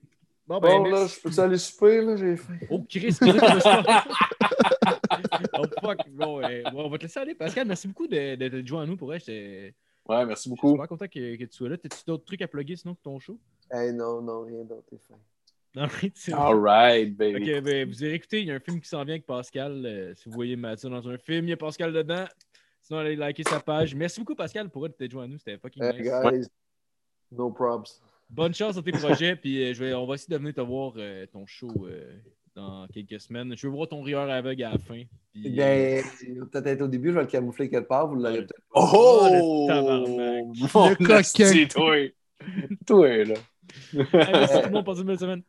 Bon, ben, Bon, là, je peux aller souper, là, j'ai faim. Oh, Chris, se- [LAUGHS] Oh, fuck. Bon, euh, bon, on va te laisser aller. Pascal, merci beaucoup de, de, de jouer à nous. Pour vrai, j'étais Ouais, merci je suis beaucoup. super content que, que tu sois là. T'as-tu d'autres trucs à plugger sinon que ton show? Hey, non, non, rien d'autre, t'es faim. Non, c'est All right, baby. Ok, ben, vous avez écouté, il y a un film qui s'en vient avec Pascal. euh, si vous voyez Mathieu dans un film, il y a Pascal dedans. Sinon, allez liker sa page. Merci beaucoup, Pascal, pour être joint à nous. C'était fucking Hey, nice. guys, no props. Bonne chance dans tes projets. Puis euh, je vais, on va essayer de venir te voir euh, ton show euh, dans quelques semaines. Je veux voir ton rieur aveugle à la fin. Puis, euh, Ben, peut-être être au début, je vais le camoufler quelque part, vous l'aurez peut-être. Oh! le tabarnak. [LAUGHS] Mon Le coquin. toi. toi, là. hey, merci tout le monde, passez une belle semaine.